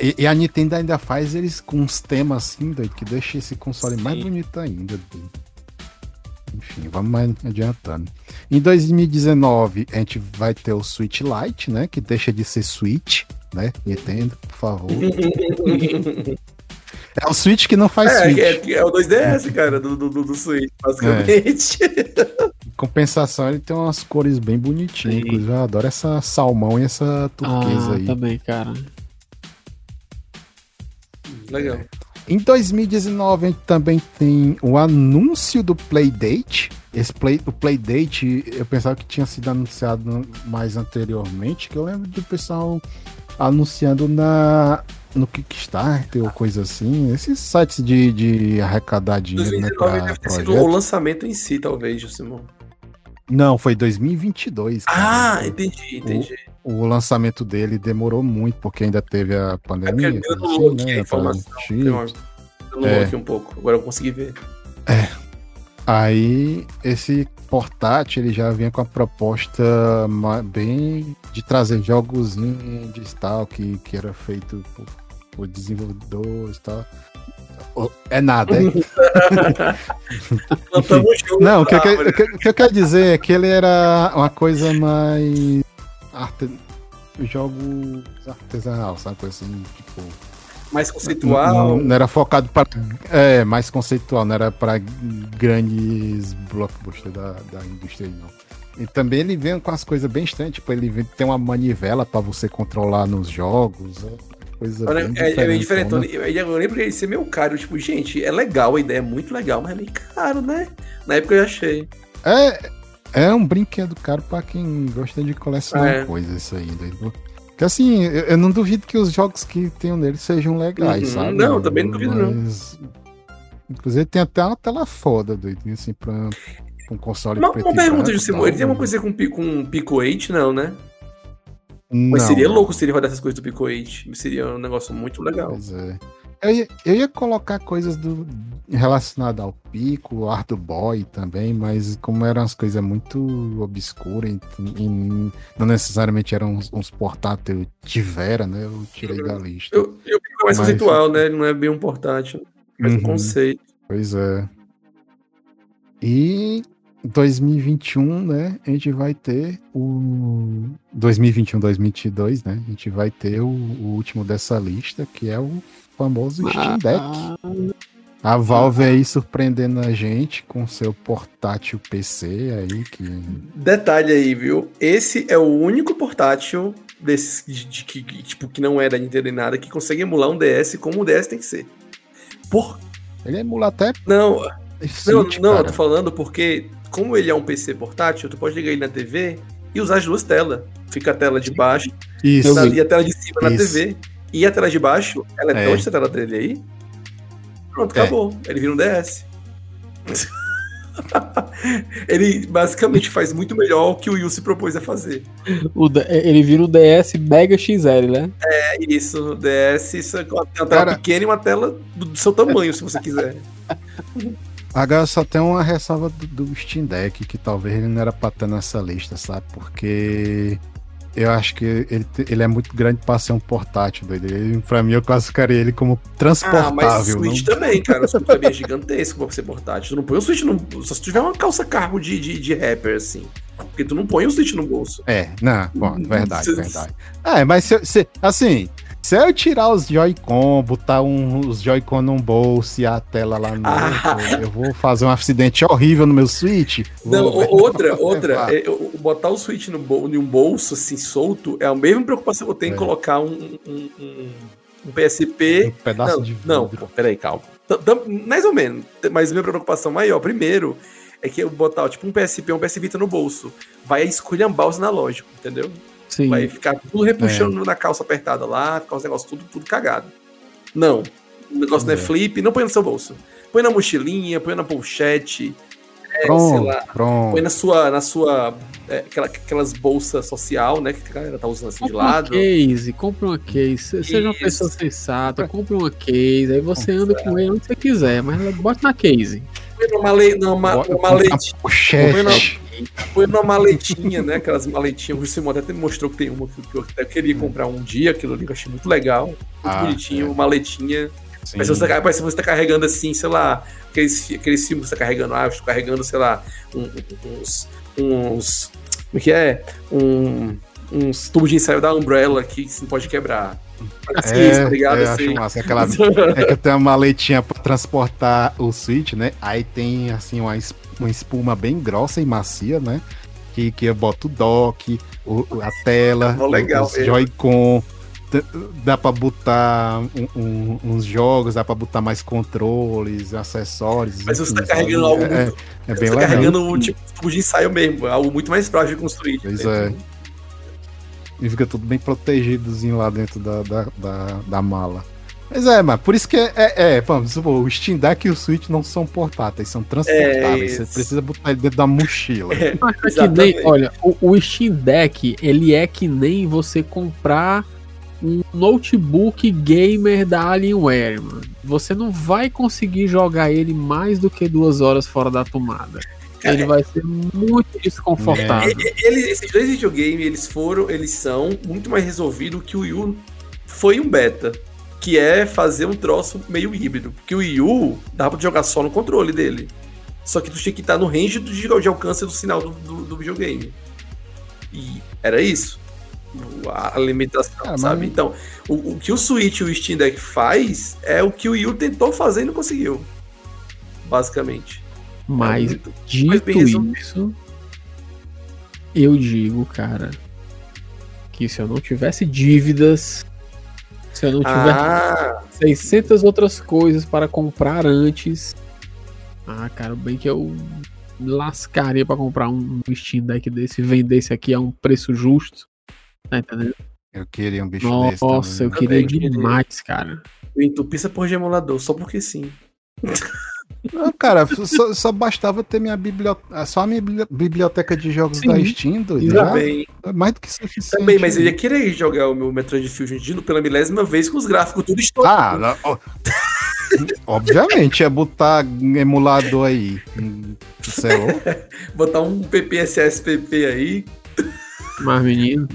E, e a Nintendo ainda faz eles com uns temas assim, doido, que deixa esse console mais Sim. bonito ainda. doido. Enfim, vamos mais adiantando. Em 2019, a gente vai ter o Switch Lite, né? Que deixa de ser Switch, né? Nintendo, por favor. É o Switch que não faz É, Switch. é, é o 2DS, cara, do, do, do, Switch, basicamente. Em compensação, ele tem umas cores bem bonitinhas. Sim. Inclusive, eu adoro essa salmão e essa turquesa Ah, aí. também, cara. Legal. Em 2019 a gente também tem o anúncio do Playdate. Esse play, o Playdate eu pensava que tinha sido anunciado mais anteriormente, que eu lembro de pessoal anunciando na no Kickstarter ou coisa assim. Esses sites de, de arrecadar dinheiro, né, 2019 pra deve ter sido o lançamento em si, talvez, Simão. Não, foi 2022. cara. Ah, entendi, entendi. O lançamento dele demorou muito, porque ainda teve a É porque pandemia. ele coisa anulou assim, a informação. Anulou É. aqui um pouco. Agora eu consegui ver. Aí, esse portátil, ele já vinha com a proposta bem de trazer jogos indies e tal, que, que era feito por, por desenvolvedores e tal. É nada, é? Junto. Não, o que, eu que- que eu quero dizer é que ele era uma coisa mais. Arte... Jogo artesanal, sabe? Coisa assim, tipo. Mais conceitual. Não, não era focado para. É, mais conceitual, não era para grandes blockbusters da, da indústria, não. E também ele vem com as coisas bem estranhas, tipo, ele vem- tem uma manivela para você controlar nos jogos, é coisa Olha, bem é, é diferente. né? Eu lembro ele ser meio caro. Tipo, gente, é legal, a ideia é muito legal, mas é meio caro, né? Na época eu achei. É, é um brinquedo caro para quem gosta de colecionar É. coisas, isso aí. Porque assim, eu, eu não duvido que os jogos que tenham nele sejam legais, Uhum. sabe? Não, também não duvido, não. Mas, Inclusive tem até uma tela foda, doidinho, assim, pra, pra um console Uma, preto uma pergunta, branco, Jusimo, tal. ele tem uma coisa com, com Pico 8, não, né? Não, Mas seria não. louco se ele rodasse essas coisas do Pico 8. Seria um negócio muito legal. Pois é. Eu ia, eu ia colocar coisas do, relacionadas ao Pico, Art do Boy também, mas como eram as coisas muito obscuras e, e não necessariamente eram uns, uns portáteis de Vera, né? Eu tirei da lista. Eu, eu Pico mais Mas- conceitual, né? Ele não é bem um portátil. Mas um Uhum. conceito. Pois é. E 2021, né? A gente vai ter o 2021, 2022, né? A gente vai ter o, o último dessa lista, que é o famoso Steam Deck. Ah, A Valve aí surpreendendo a gente com seu portátil PC aí que Detalhe aí, viu? Esse é o único portátil desses de, de- que, tipo, que não é da Nintendo nem nada, que consegue emular um DS como o DS tem que ser. Por... ele emula até Não, Switch, não, não, eu tô falando porque, como ele é um PC portátil, tu pode ligar ele na TV e usar as duas telas. Fica a tela de baixo Isso. na- e a tela de cima na Isso. TV. E a tela de baixo, ela é, É. tão tela dele aí. Pronto, É. acabou. Ele vira um DS. ele basicamente faz muito melhor o que o Yu se propôs a fazer. o D- ele vira o DS Mega XL, né? É isso, DS, isso é uma tela Cara- pequena e uma tela do, do seu tamanho, se você quiser. Agora só tem uma ressalva do, do Steam Deck, que talvez ele não era pra estar nessa lista, sabe? Porque eu acho que ele, ele é muito grande pra ser um portátil, doido. Ele, pra mim, eu classificaria ele como Ah, mas transportável. o Switch não- também, cara. O Switch também é gigantesco pra ser portátil. Tu não põe o Switch no. Só se tiver uma calça cargo de, de, de rapper, assim. Porque tu não põe o Switch no bolso. É, não, bom, verdade, verdade. É, mas se, se- assim, se eu tirar os Joy-Con, botar um- os Joy-Con num bolso e a tela lá no Ah. eu vou fazer um acidente horrível no meu Switch. Não, Vou- outra, outra, é, botar o Switch no bol- em um bolso, assim, solto, é a mesma preocupação que eu tenho em É. colocar um, um, um- um PSP. um pedaço Não, de não, vidro. pô, peraí, calma. Tam- tam- mais ou menos. Mas minha preocupação maior, primeiro, é que eu botar tipo um PSP um PS Vita no bolso. Vai esculhambar os analógicos, entendeu? Sim. Vai ficar tudo repuxando É. na calça apertada lá, ficar os negócios tudo, tudo cagado. Não. O negócio não é É. flip, não põe no seu bolso. Põe na mochilinha, põe na pochete, é, sei Pronto, lá. pronto. Põe na sua, na sua é, aquela- aquelas bolsas social, né, que a galera tá usando assim de Compra uma lado. case, compra uma case. Se- Seja uma pessoa sensata, compra uma case. Aí você anda com ele onde você quiser, mas bota na case. Põe numa, male, numa, uma compra maletinha, Pochete. Põe numa maletinha, né, aquelas maletinhas. O Simão até me mostrou que tem uma que que eu até queria comprar um dia, aquilo ali que eu achei muito legal. Muito Ah, bonitinho, é. uma maletinha. Sim. Mas você, tá- parece que você tá carregando assim, sei lá, aqueles, aqueles filmes que você tá carregando, ah, carregando, sei lá, um- uns. uns. Como é que é? Um, uns tubos de ensaio da Umbrella que você não pode quebrar. Assim, É, tá ligado? eu assim. Aquela, é que tenho uma maletinha pra transportar o Switch, né? Aí tem, assim, uma, es- uma espuma bem grossa e macia, né? Que, que eu boto o dock, o, a tela, legal, os é. Joy-Con, dá pra botar um- um- uns jogos, dá pra botar mais controles, acessórios. Mas você tá carregando algo é, muito- é Você bem tá legal. carregando um tipo tubo de ensaio mesmo, algo muito mais frágil de construir. Pois é. E fica tudo bem protegidozinho lá dentro da, da, da, da mala. Mas é, mas por isso que é, é, é, vamos supor, o Steam Deck e o Switch não são portáteis, são transportáveis. É Você precisa botar ele dentro da mochila. É, é nem, olha, o, o Steam Deck, ele é que nem você comprar um notebook gamer da Alienware, mano. Você não vai conseguir jogar ele mais do que duas horas fora da tomada. Ele vai ser muito desconfortável. E- e- Eles, esses dois videogames, eles foram, eles são muito mais resolvidos que o Wii U foi um beta. Que é fazer um troço meio híbrido. Porque o Wii U dava pra jogar só no controle dele. Só que tu tinha que estar no range do- de, alcance do sinal do, do- do videogame. E era isso. A limitação, Ah, mas- sabe? Então, o, o que o Switch e o Steam Deck faz é o que o Wii U tentou fazer e não conseguiu. Basicamente. Mas É muito- dito isso, eu digo, cara, que se eu não tivesse dívidas, se eu não tivesse Ah, 600 outras coisas para comprar antes. Ah, cara, bem que eu lascaria para comprar um Steam Deck desse e vender esse aqui a um preço justo. Tá entendendo? Eu queria um bicho desse. Nossa, eu queria Também queria. demais, cara. eu entupi essa porra de emulador, só porque sim. Não, cara, só, só bastava ter minha biblioteca. Só a minha bibli- biblioteca de jogos Sim. da Steam, doido. Também, é mais do que suficiente. também, mas eu ia querer jogar o meu Metroid Fusion de novo pela milésima vez com os gráficos tudo estourado. Ah, não, ó. obviamente, é botar emulador aí. hum, no celular. Botar um PPSSPP aí, Mas, menino,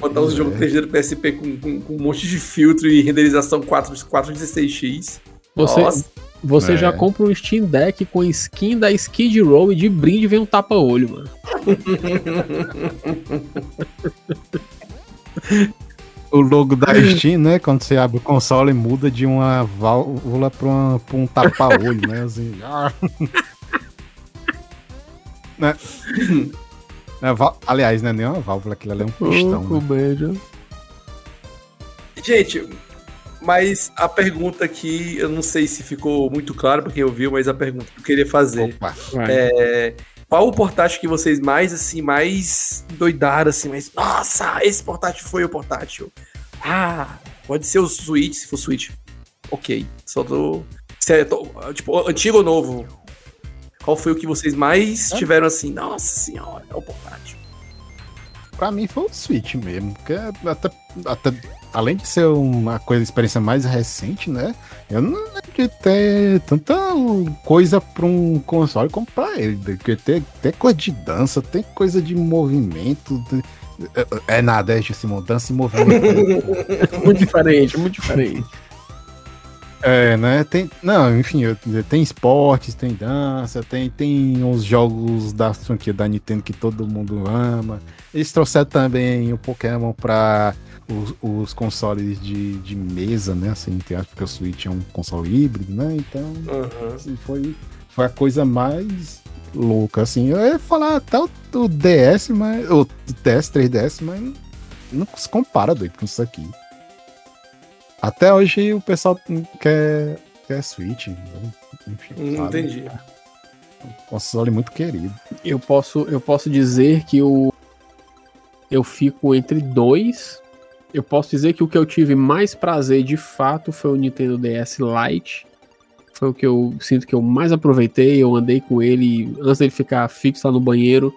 botar os Pois jogos é. 3D do PSP com, com- com um monte de filtro e renderização 4, 416x. Você, Nossa, você É. já compra um Steam Deck com skin da Skid Row e de brinde vem um tapa-olho, mano. O logo da Steam, né? Quando você abre o console, muda de uma válvula pra, uma- pra um tapa-olho, né? Assim, ah. né? É, val- Aliás, não é nem uma válvula, aquilo ali é um pistão. Oh, né? comédia. Gente, mas a pergunta aqui, eu não sei se ficou muito claro pra quem ouviu, mas a pergunta que eu queria fazer. Opa. É, qual o portátil que vocês mais, assim, mais doidaram, assim, mais... Nossa, esse portátil foi o portátil. Ah, pode ser o Switch, se for Switch. Ok, só tô... se é, tô- tipo, antigo ou novo? Qual foi o que vocês mais É. tiveram, assim, nossa senhora, é o portátil. pra mim foi o Switch mesmo. Porque até, até- além de ser uma coisa, experiência mais recente, né? Eu não lembro de ter tanta coisa pra um console como pra ele. Porque tem, tem coisa de dança, tem coisa de movimento. de- é, é nada, é Simão, dança e movimento. Muito diferente, muito diferente. É, né? Tem, não, enfim, tem esportes, tem dança, tem, tem uns jogos da franquia da Nintendo que todo mundo ama. Eles trouxeram também o Pokémon para os, os consoles de, de mesa, né? Assim, tem- acho que o Switch é um console híbrido, né? Então, Aham. assim, foi, foi a coisa mais louca, assim. Eu ia falar até o, o DS, mas. O DS, 3DS, mas não se compara, doido, com isso aqui. Até hoje o pessoal quer, quer Switch. né? Enfim, Hum, sabe? entendi. Um console muito querido. Eu posso, eu posso dizer que o eu fico entre dois. Eu posso dizer que o que eu tive mais prazer de fato foi o Nintendo DS Lite. Foi o que eu sinto que eu mais aproveitei. Eu andei com ele antes dele ficar fixo lá no banheiro.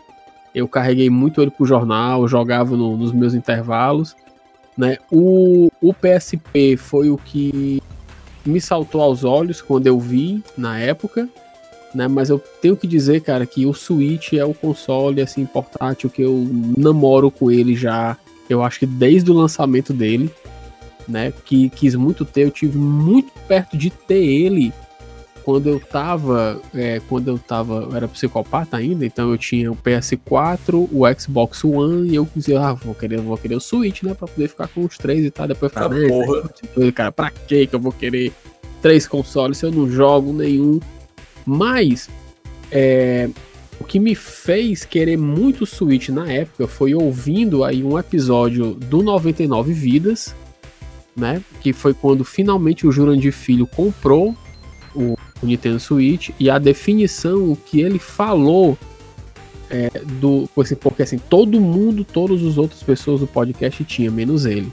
Eu carreguei muito ele pro jornal, jogava no- nos meus intervalos. Né? O, o PSP foi o que me saltou aos olhos quando eu vi na época né? Mas eu tenho que dizer, cara, que o Switch é o console assim portátil que eu namoro com ele já. Eu acho que desde o lançamento dele, né? Que quis muito ter, eu tive muito perto de ter ele quando eu tava, é, quando eu tava, eu era psicopata ainda, então eu tinha o PS4, o Xbox One e eu dizia, ah, vou querer, vou querer o Switch, né, para poder ficar com os três e tal. Depois eu Ah, falei, "Né, porra. Cara, pra que que eu vou querer três consoles se eu não jogo nenhum? Mas, é, que me fez querer muito o Switch na época foi ouvindo aí um episódio do 99 Vidas, né? Que foi quando finalmente o Jurandir Filho comprou o, o Nintendo Switch e a definição que ele falou é, do assim, porque assim todo mundo, todas as outras pessoas do podcast tinha, menos ele.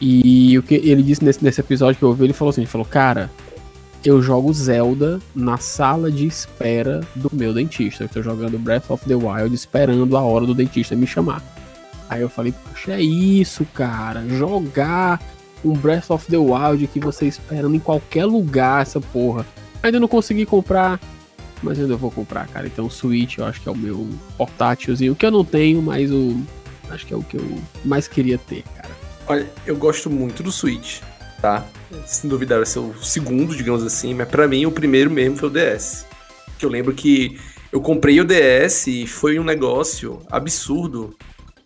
E o que ele disse nesse, nesse episódio que eu ouvi, ele falou assim, ele falou, cara, eu jogo Zelda na sala de espera do meu dentista. Eu tô jogando Breath of the Wild esperando a hora do dentista me chamar. Aí eu falei, poxa, é isso, cara. Jogar um Breath of the Wild que você esperando em qualquer lugar, essa porra. Ainda não consegui comprar, mas ainda vou comprar, cara. Então o Switch eu acho que é o meu portátilzinho, que eu não tenho, mas o. Acho que é o que eu mais queria ter, cara. Olha, eu gosto muito do Switch, tá? Sem dúvida vai ser o segundo, digamos assim, mas pra mim o primeiro mesmo foi o DS. Que eu lembro que eu comprei o DS e foi um negócio absurdo,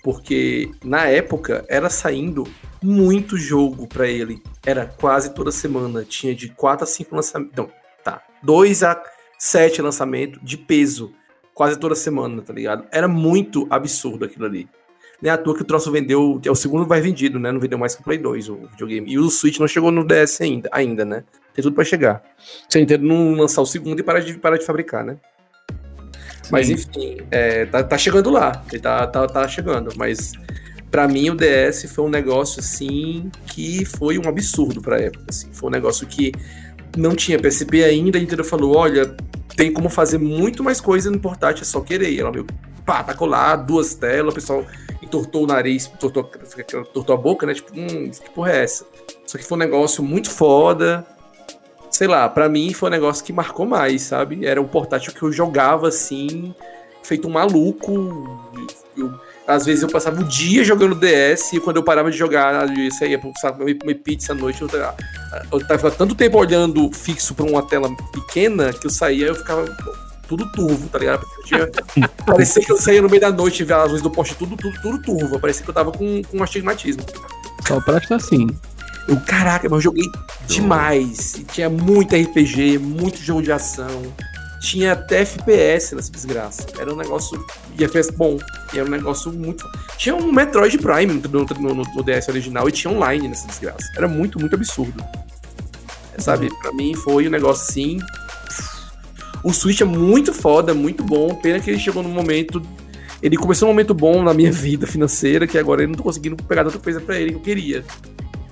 porque na época era saindo muito jogo pra ele. Era quase toda semana, tinha de 4 a 5 lançamentos. Não, tá. 2 a 7 lançamentos de peso, quase toda semana, tá ligado? Era muito absurdo aquilo ali. Nem à toa que o troço vendeu. É o segundo mais vendido, né? Não vendeu mais que o Play 2, o videogame. E o Switch não chegou no DS ainda, ainda né? Tem tudo pra chegar. Se a Nintendo não lançar o segundo e parar de, parar de fabricar, né? Mas enfim, é, tá, tá chegando lá. Ele tá, tá, tá chegando. Mas pra mim o DS foi um negócio assim que foi um absurdo pra época. Assim. Foi um negócio que não tinha PSP ainda. A Nintendo falou: olha, tem como fazer muito mais coisa no portátil, é só querer. Ela veio, pá, tacou lá, duas telas, o pessoal entortou o nariz, entortou, entortou a boca, né? Tipo, hum, que porra é essa? Só que foi um negócio muito foda. Sei lá, pra mim foi um negócio que marcou mais, sabe? Era um portátil que eu jogava assim, feito um maluco. Eu, às vezes eu passava o dia jogando DS e quando eu parava de jogar, saía pra comer, comer pizza à noite. Eu, eu tava tanto tempo olhando fixo pra uma tela pequena que eu saía eu ficava tudo turvo, tá ligado? Tinha, parecia que eu saía no meio da noite e via as luzes do poste tudo, tudo, tudo turvo. Parecia que eu tava com, com astigmatismo. Só presta assim. Eu, caraca, mas eu joguei demais. E tinha muito RPG, muito jogo de ação. Tinha até FPS nessa desgraça. Era um negócio. E FPS bom. E era um negócio muito. Tinha um Metroid Prime no, no, no, no DS original e tinha online nessa desgraça. Era muito, muito absurdo. Sabe? Pra mim foi um negócio assim. O Switch é muito foda, muito bom. Pena que ele chegou num momento. Ele começou um momento bom na minha vida financeira, que agora eu não tô conseguindo pegar tanta coisa pra ele que eu queria.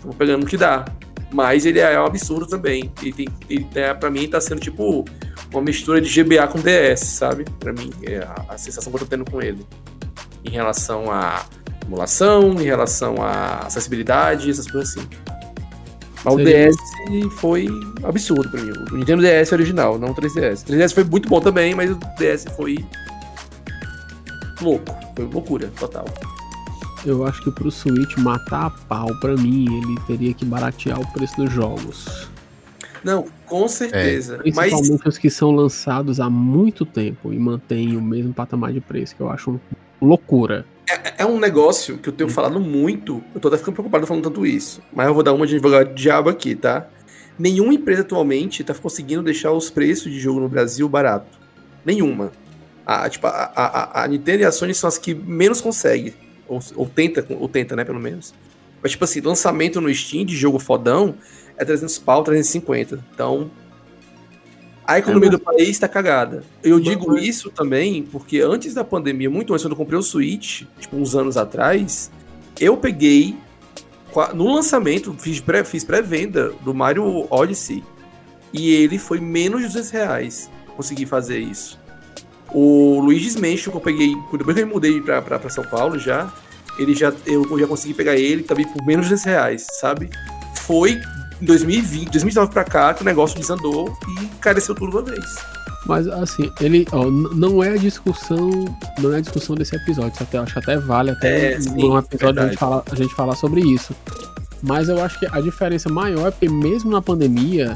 Tô pegando o que dá. Mas ele é um absurdo também. Ele tem, ele, é, pra mim tá sendo tipo uma mistura de GBA com DS, sabe? Pra mim, é a, a sensação que eu tô tendo com ele. Em relação à emulação, em relação à acessibilidade, essas coisas assim. Mas o DS foi absurdo pra mim. O Nintendo DS original, não o 3DS. O 3DS foi muito bom também, mas o DS foi louco. Foi loucura total. Eu acho que pro Switch matar a pau, pra mim, ele teria que baratear o preço dos jogos. Não, com certeza. mas Principalmente os que são lançados há muito tempo e mantêm o mesmo patamar de preço, que eu acho loucura. É um negócio que eu tenho falado muito. Eu tô até ficando preocupado falando tanto isso. Mas eu vou dar uma de advogado de diabo aqui, tá? Nenhuma empresa atualmente tá conseguindo deixar os preços de jogo no Brasil barato. Nenhuma. A, tipo, a, a, a Nintendo e a Sony são as que menos conseguem. Ou, ou tenta, ou tenta, né, pelo menos. Mas, tipo assim, lançamento no Steam de jogo fodão é 300 pau, 350. Então, a economia do país tá cagada. Eu digo isso também porque antes da pandemia, muito antes, quando eu comprei o Switch, tipo, uns anos atrás, eu peguei, no lançamento, fiz pré- fiz pré-venda do Mario Odyssey e ele foi menos de 200 reais. Consegui fazer isso. O Luigi's Mansion, que eu peguei, depois que eu mudei pra, pra, pra São Paulo já, ele já, eu já consegui pegar ele também por menos de 200 reais, sabe? Foi 2020, 2019 pra cá que o negócio desandou e encareceu tudo uma vez. Mas assim, ele ó, não é a discussão, não é a discussão desse episódio. Até, acho que até vale até É, sim, num episódio a gente, falar, a gente falar sobre isso. Mas eu acho que a diferença maior é porque mesmo na pandemia,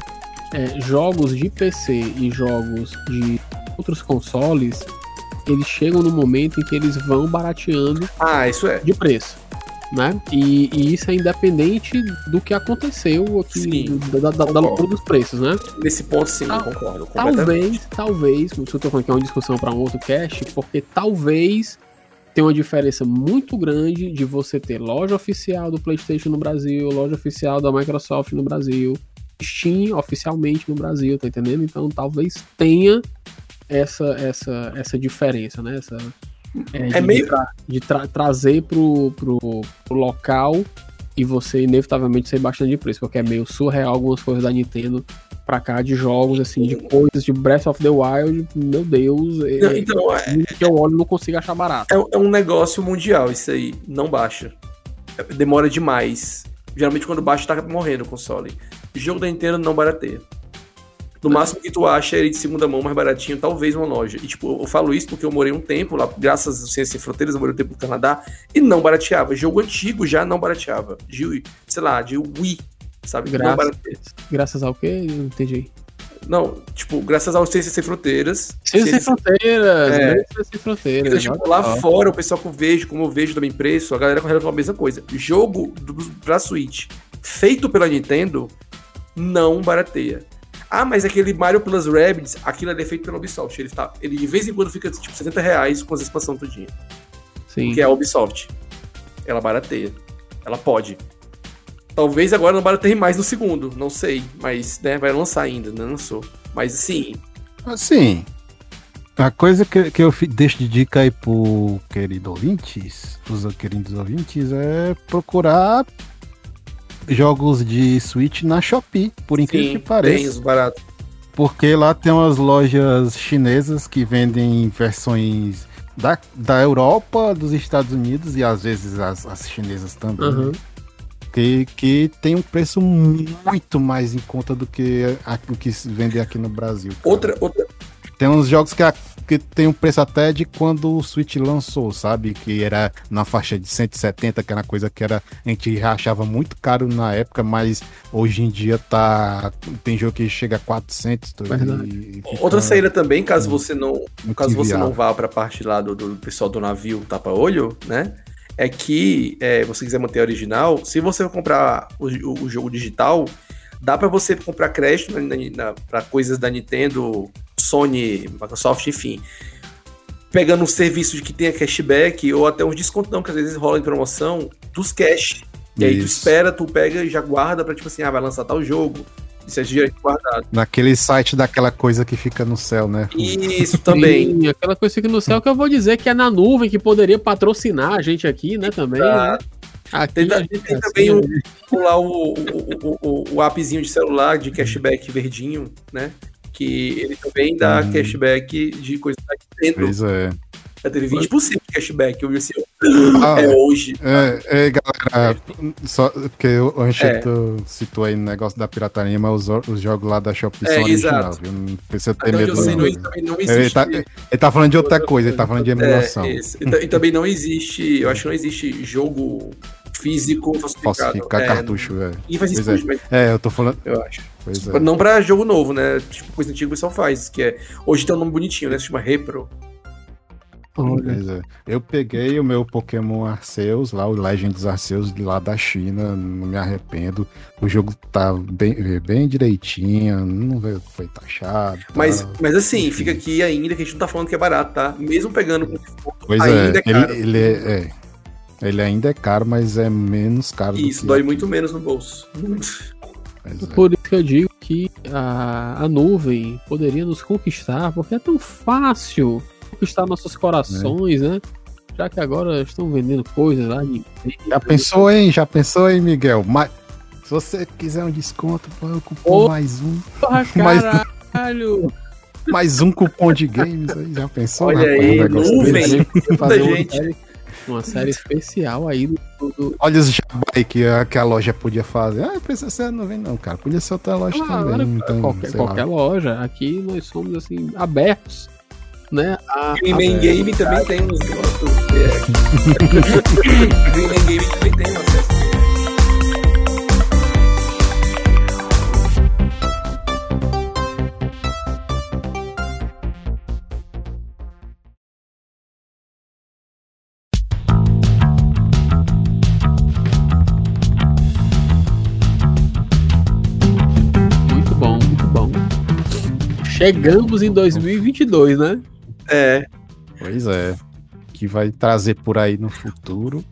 é, jogos de PC e jogos de outros consoles, eles chegam no momento em que eles vão barateando Ah, isso é. de preço. Né? E, e isso é independente do que aconteceu aqui, Sim, da, da, da loucura dos preços, né? Nesse ponto, sim, Tal- eu concordo. Talvez, talvez, isso eu tô falando que é uma discussão para um outro cast, porque talvez tenha uma diferença muito grande de você ter loja oficial do PlayStation no Brasil, loja oficial da Microsoft no Brasil, Steam oficialmente no Brasil, tá entendendo? Então talvez tenha essa essa essa diferença, né? Essa é, de, meio- de tra- trazer pro, pro, pro local e você inevitavelmente ser bastante de preço, porque é meio surreal algumas coisas da Nintendo pra cá de jogos, assim, de coisas de Breath of the Wild, meu Deus, é, Não, então, é, que eu olho e não consigo achar barato. é, é um negócio mundial isso aí. Não baixa. É, Demora demais. Geralmente quando baixa tá morrendo o console. Jogo da Nintendo não barateia. No máximo que tu acha é ele de segunda mão mais baratinho, talvez uma loja. E tipo, eu falo isso porque eu morei um tempo lá, graças ao Ciência Sem Fronteiras, eu morei um tempo no Canadá, e não barateava. Jogo antigo já não barateava. De, sei lá, de Wii, sabe? Não Graças, graças ao quê? Não entendi. Não, tipo, graças ao Ciência Sem Fronteiras. Ciência sem fronteiras, É. Ciência sem fronteiras. Então, tipo, lá fora, o pessoal que eu vejo, como eu vejo também preço, a galera correndo a mesma coisa. Jogo do, pra Switch feito pela Nintendo não barateia. Ah, mas aquele Mario Plus Rabbids, aquilo ali é feito pela Ubisoft. Ele, tá, ele de vez em quando fica tipo 70 reais com as expansões tudinho. Sim. Que é a Ubisoft. Ela barateia. Ela pode. Talvez agora não barateie mais no segundo, não sei. Mas, né, vai lançar ainda, não lançou. Mas assim, Assim, a coisa que, que eu deixo de dica aí pro querido ouvintes, os queridos ouvintes, é procurar jogos de Switch na Shopee, por incrível sim, que pareça. tem os baratos. Porque lá tem umas lojas chinesas que vendem versões da, da Europa, dos Estados Unidos e às vezes as, as chinesas também. Aham. Que, que tem um preço muito mais em conta do que o que se vende aqui no Brasil. cara. Outra, outra, Tem uns jogos que, a- que tem um preço até de quando o Switch lançou, sabe? Que era na faixa de 170, que era uma coisa que era, a gente achava muito caro na época, mas hoje em dia tá. Tem jogo que chega a 400. tu- Verdade. e fica outra saída também, caso você não, muito caso você não vá para a parte lá do, do pessoal do navio tapa-olho, né? É que é, você quiser manter a original, se você for comprar o, o- o jogo digital, dá para você comprar crédito para coisas da Nintendo, Sony, Microsoft, enfim. Pegando um serviço de que tenha cashback ou até uns descontão que às vezes rola em promoção dos cash. E aí tu espera, tu pega e já guarda pra tipo assim, ah, vai lançar tal jogo. Isso é direito guardado. Naquele site daquela coisa que fica no céu, né? Isso também. Sim, aquela coisa que no céu que eu vou dizer que é na nuvem, que poderia patrocinar a gente aqui, né, também. Tá. Né? Aqui Tem, a da- gente tem é também assim, o, né? lá o, o, o, o, o appzinho de celular de cashback verdinho, né? Que ele também dá Uhum. cashback de coisa da Nintendo. Pois é. Já teve 20% de cashback. Eu vi assim, Ah, é hoje. É, é, galera, só porque o Anchieta É. citou aí no negócio da pirataria, mas os, os jogos lá da Shopee É, são original, viu? Não precisa ter medo. não, não, não ele, existe. tá, ele tá falando de outra coisa, ele tá falando de emulação. É. E, e também não existe, eu acho que não existe jogo físico falsificado. Falsificar É, cartucho, é. E faz isso, Pois mas É, eu tô falando. eu acho. Pois é. Não pra jogo novo, né? Tipo, coisa antiga o pessoal faz, que é. Hoje tem um nome bonitinho, né? Se chama Repro. É. Eu peguei o meu Pokémon Arceus, lá o Legends Arceus de lá da China, não me arrependo. O jogo tá bem, bem direitinho, não veio- foi taxado. tá? Mas, mas assim, fica aqui ainda que a gente não tá falando que é barato, tá? Mesmo pegando com Pois ainda é é, caro. ele, ele é, é. Ele ainda é caro, mas é menos caro do isso, que dói aqui. muito menos no bolso. É. Por isso que eu digo que a, a nuvem poderia nos conquistar, porque é tão fácil conquistar nossos corações, né? Já que agora estão vendendo coisas lá de. Já pensou, hein? Já pensou, hein, Miguel? Mas, se você quiser um desconto, põe o cupom Ô. mais um. Mas- caralho! Mais um cupom de games aí, já pensou? Olha rapaz, aí, um nuvem. Muita gente. Uma série especial aí do, do- Olha os jabai que a, que a loja podia fazer. Ah, precisa ser não vem não, cara. Podia ser outra loja Ah, agora, também. Então, qualquer, sei lá. qualquer loja. Aqui nós somos assim, abertos. Né? A, Green Man Game também tem uns. É. Green Man Game também tem um Chegamos em 2022, né? É. Pois é. Que vai trazer por aí no futuro.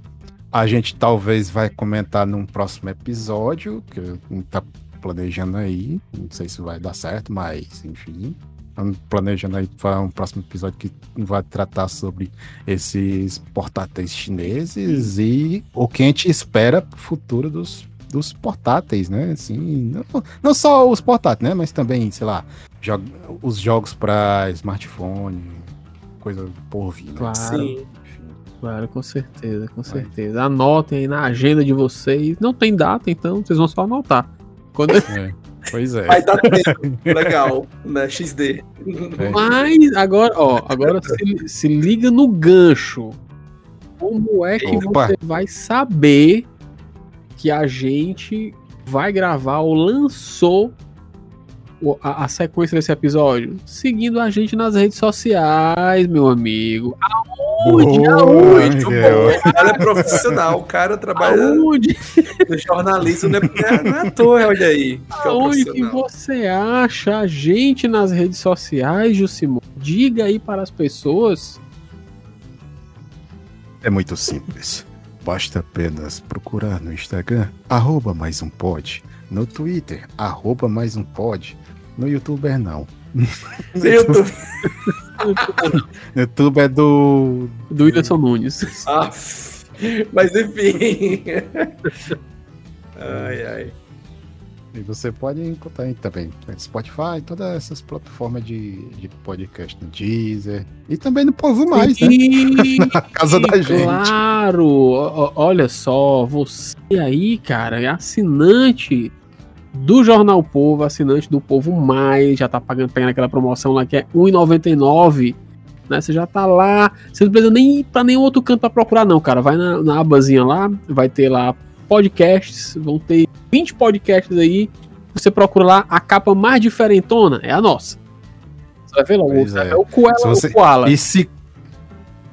A gente talvez vai comentar num próximo episódio, que tá planejando aí. Não sei se vai dar certo, mas enfim. Estamos planejando aí para um próximo episódio que vai tratar sobre esses portáteis chineses e o que a gente espera pro futuro dos, dos portáteis, né? Assim, não, não só os portáteis, né? Mas também, sei lá, jo- os jogos para smartphone, coisa por vir, né? Claro. Sim. Claro, com certeza, com certeza. Anotem aí na agenda de vocês. Não tem data, então vocês vão só anotar. Quando... É, pois é. Vai dar tempo. Legal, né? XD. É. Mas agora, ó, agora se, se liga no gancho. Como é que Opa. você vai saber que a gente vai gravar ou lançou a, a sequência desse episódio? Seguindo a gente nas redes sociais, meu amigo. Aonde? Boa, Aonde? O cara é profissional, o cara trabalha Aonde? jornalista, não é, não é- não é à toa, olha aí. Que é o Aonde que profissional. você acha a gente nas redes sociais, Jusimon? Diga aí para as pessoas. É muito simples. Basta apenas procurar no Instagram, arroba mais um pod, no Twitter, arroba mais um pod, no YouTuber não. Eu tô... No YouTube é do. Do Whindersson Nunes. Ah, mas enfim. Ai, ai. E você pode encontrar aí também no Spotify, todas essas plataformas de, de podcast, no Deezer. E também no Povo Mais, né? Na casa da gente. Claro! Olha só, você aí, cara, é assinante do Jornal Povo, assinante do Povo Mais, já tá pagando, pegando aquela promoção lá que é R$1,99. Né? Você já tá lá, você não precisa nem ir pra nenhum outro canto pra procurar, não, cara. Vai na, na abazinha lá, vai ter lá podcasts, vão ter 20 podcasts aí. Você procura lá, a capa mais diferentona é a nossa. Você vai ver logo, é. é. o Se você- o Koala. E se,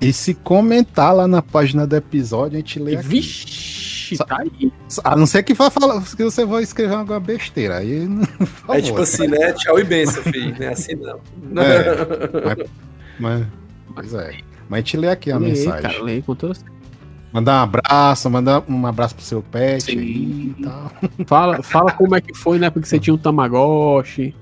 e se comentar lá na página do episódio, a gente lê aqui. Vixe, tá aí. A não ser que vá falar que você vai escrever alguma besteira. Aí, favor. É tipo assim, né? Tchau e benção, filho. Não é assim, não. É. Mas, pois é. Mas a gente lê aqui a Lê, mensagem. cara, lê com toda Mandar um abraço, mandar um abraço pro seu pet Sim. aí e tal. Fala, fala como é que foi, né? Porque você tinha um Tamagotchi.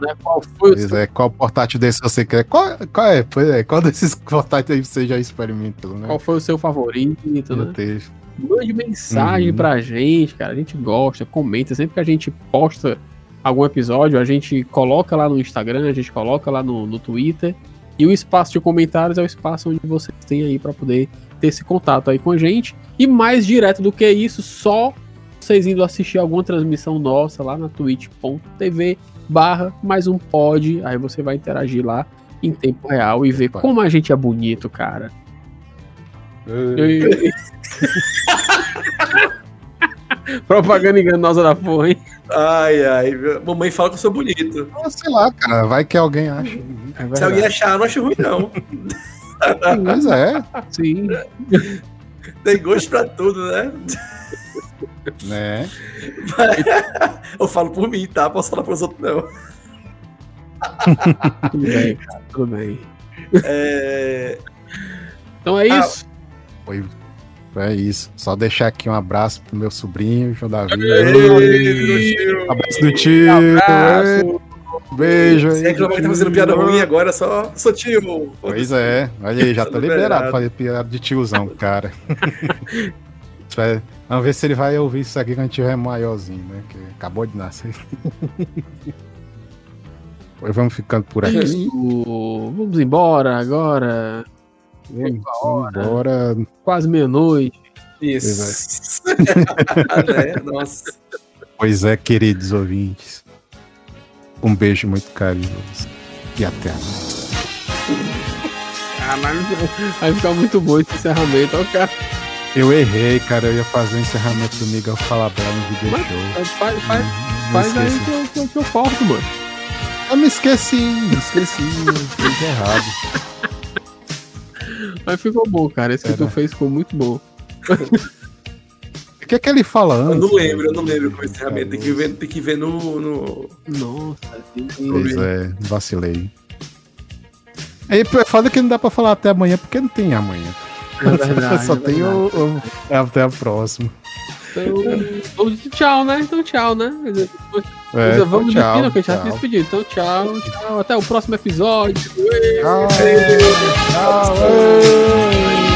Né? Qual foi Pois seu, é, qual portátil desse você quer? Qual, qual é? Pois é, qual desses portáteis aí você já experimentou, né? qual foi o seu favorito, Meu né? Deus. Mande mensagem Uhum. pra gente, cara. A gente gosta, comenta. Sempre que a gente posta algum episódio, a gente coloca lá no Instagram, a gente coloca lá no, no Twitter. E o espaço de comentários é o espaço onde vocês têm aí pra poder ter esse contato aí com a gente. E mais direto do que isso, só vocês indo assistir alguma transmissão nossa lá na twitch.tv barra mais um pod. Aí você vai interagir lá em tempo real e ver como a gente é bonito, cara. Propaganda enganosa da porra, hein? Ai, ai. Mamãe fala que eu sou bonito. Ah, Sei lá, cara, vai que alguém acha. É Se alguém achar, eu não acho ruim, não. Mas é, Sim. Tem gosto pra tudo, né? Né? Eu falo por mim, tá? Posso falar pros outros, não. Tudo bem, cara. Tudo bem. É... Então é Ah, isso. Foi, é isso. Só deixar aqui um abraço pro meu sobrinho, João Davi. Ei, Abraço do tio. Abraço. Beijo aí. Você reclama que tá fazendo piada ruim agora, só sou tio. Pois é, olha aí, já Tá tô liberado liberado. pra fazer piada de tiozão, cara. Vai- Vamos ver se ele vai ouvir isso aqui quando a gente tiver maiorzinho, né? Que acabou de nascer. Pois vamos ficando por aqui. Isso. Vamos embora agora. Vamos embora. Quase meia-noite. Isso. né? Nossa. Pois é, queridos ouvintes. Um beijo muito carinhoso. E até a próxima. Caralho, vai ficar muito bom esse encerramento. Ó, cara. Eu errei, cara. Eu ia fazer o encerramento do Miguel Falabella no video show. Faz, faz, Hum, faz aí esqueci. que eu, que, eu, que eu corto, mano. Eu me esqueci, me esqueci. eu Fiz errado. Mas ficou bom, cara. Esse que É, tu fez ficou muito bom. O que é que ele fala Eu antes? não lembro, eu não lembro como é o encerramento. Tem que ver, tem que ver no. no... Nossa, Pois é, vacilei. Aí é foda que não dá pra falar até amanhã, porque não tem amanhã. É verdade. Só é tem o, o- Até a próxima. Então, vamos dizer tchau, né? Então tchau, né? É, vamos tchau, despedir, não, que a gente já tchau. se despedir. Então tchau, tchau. Até o próximo episódio. Tchau. Tchau.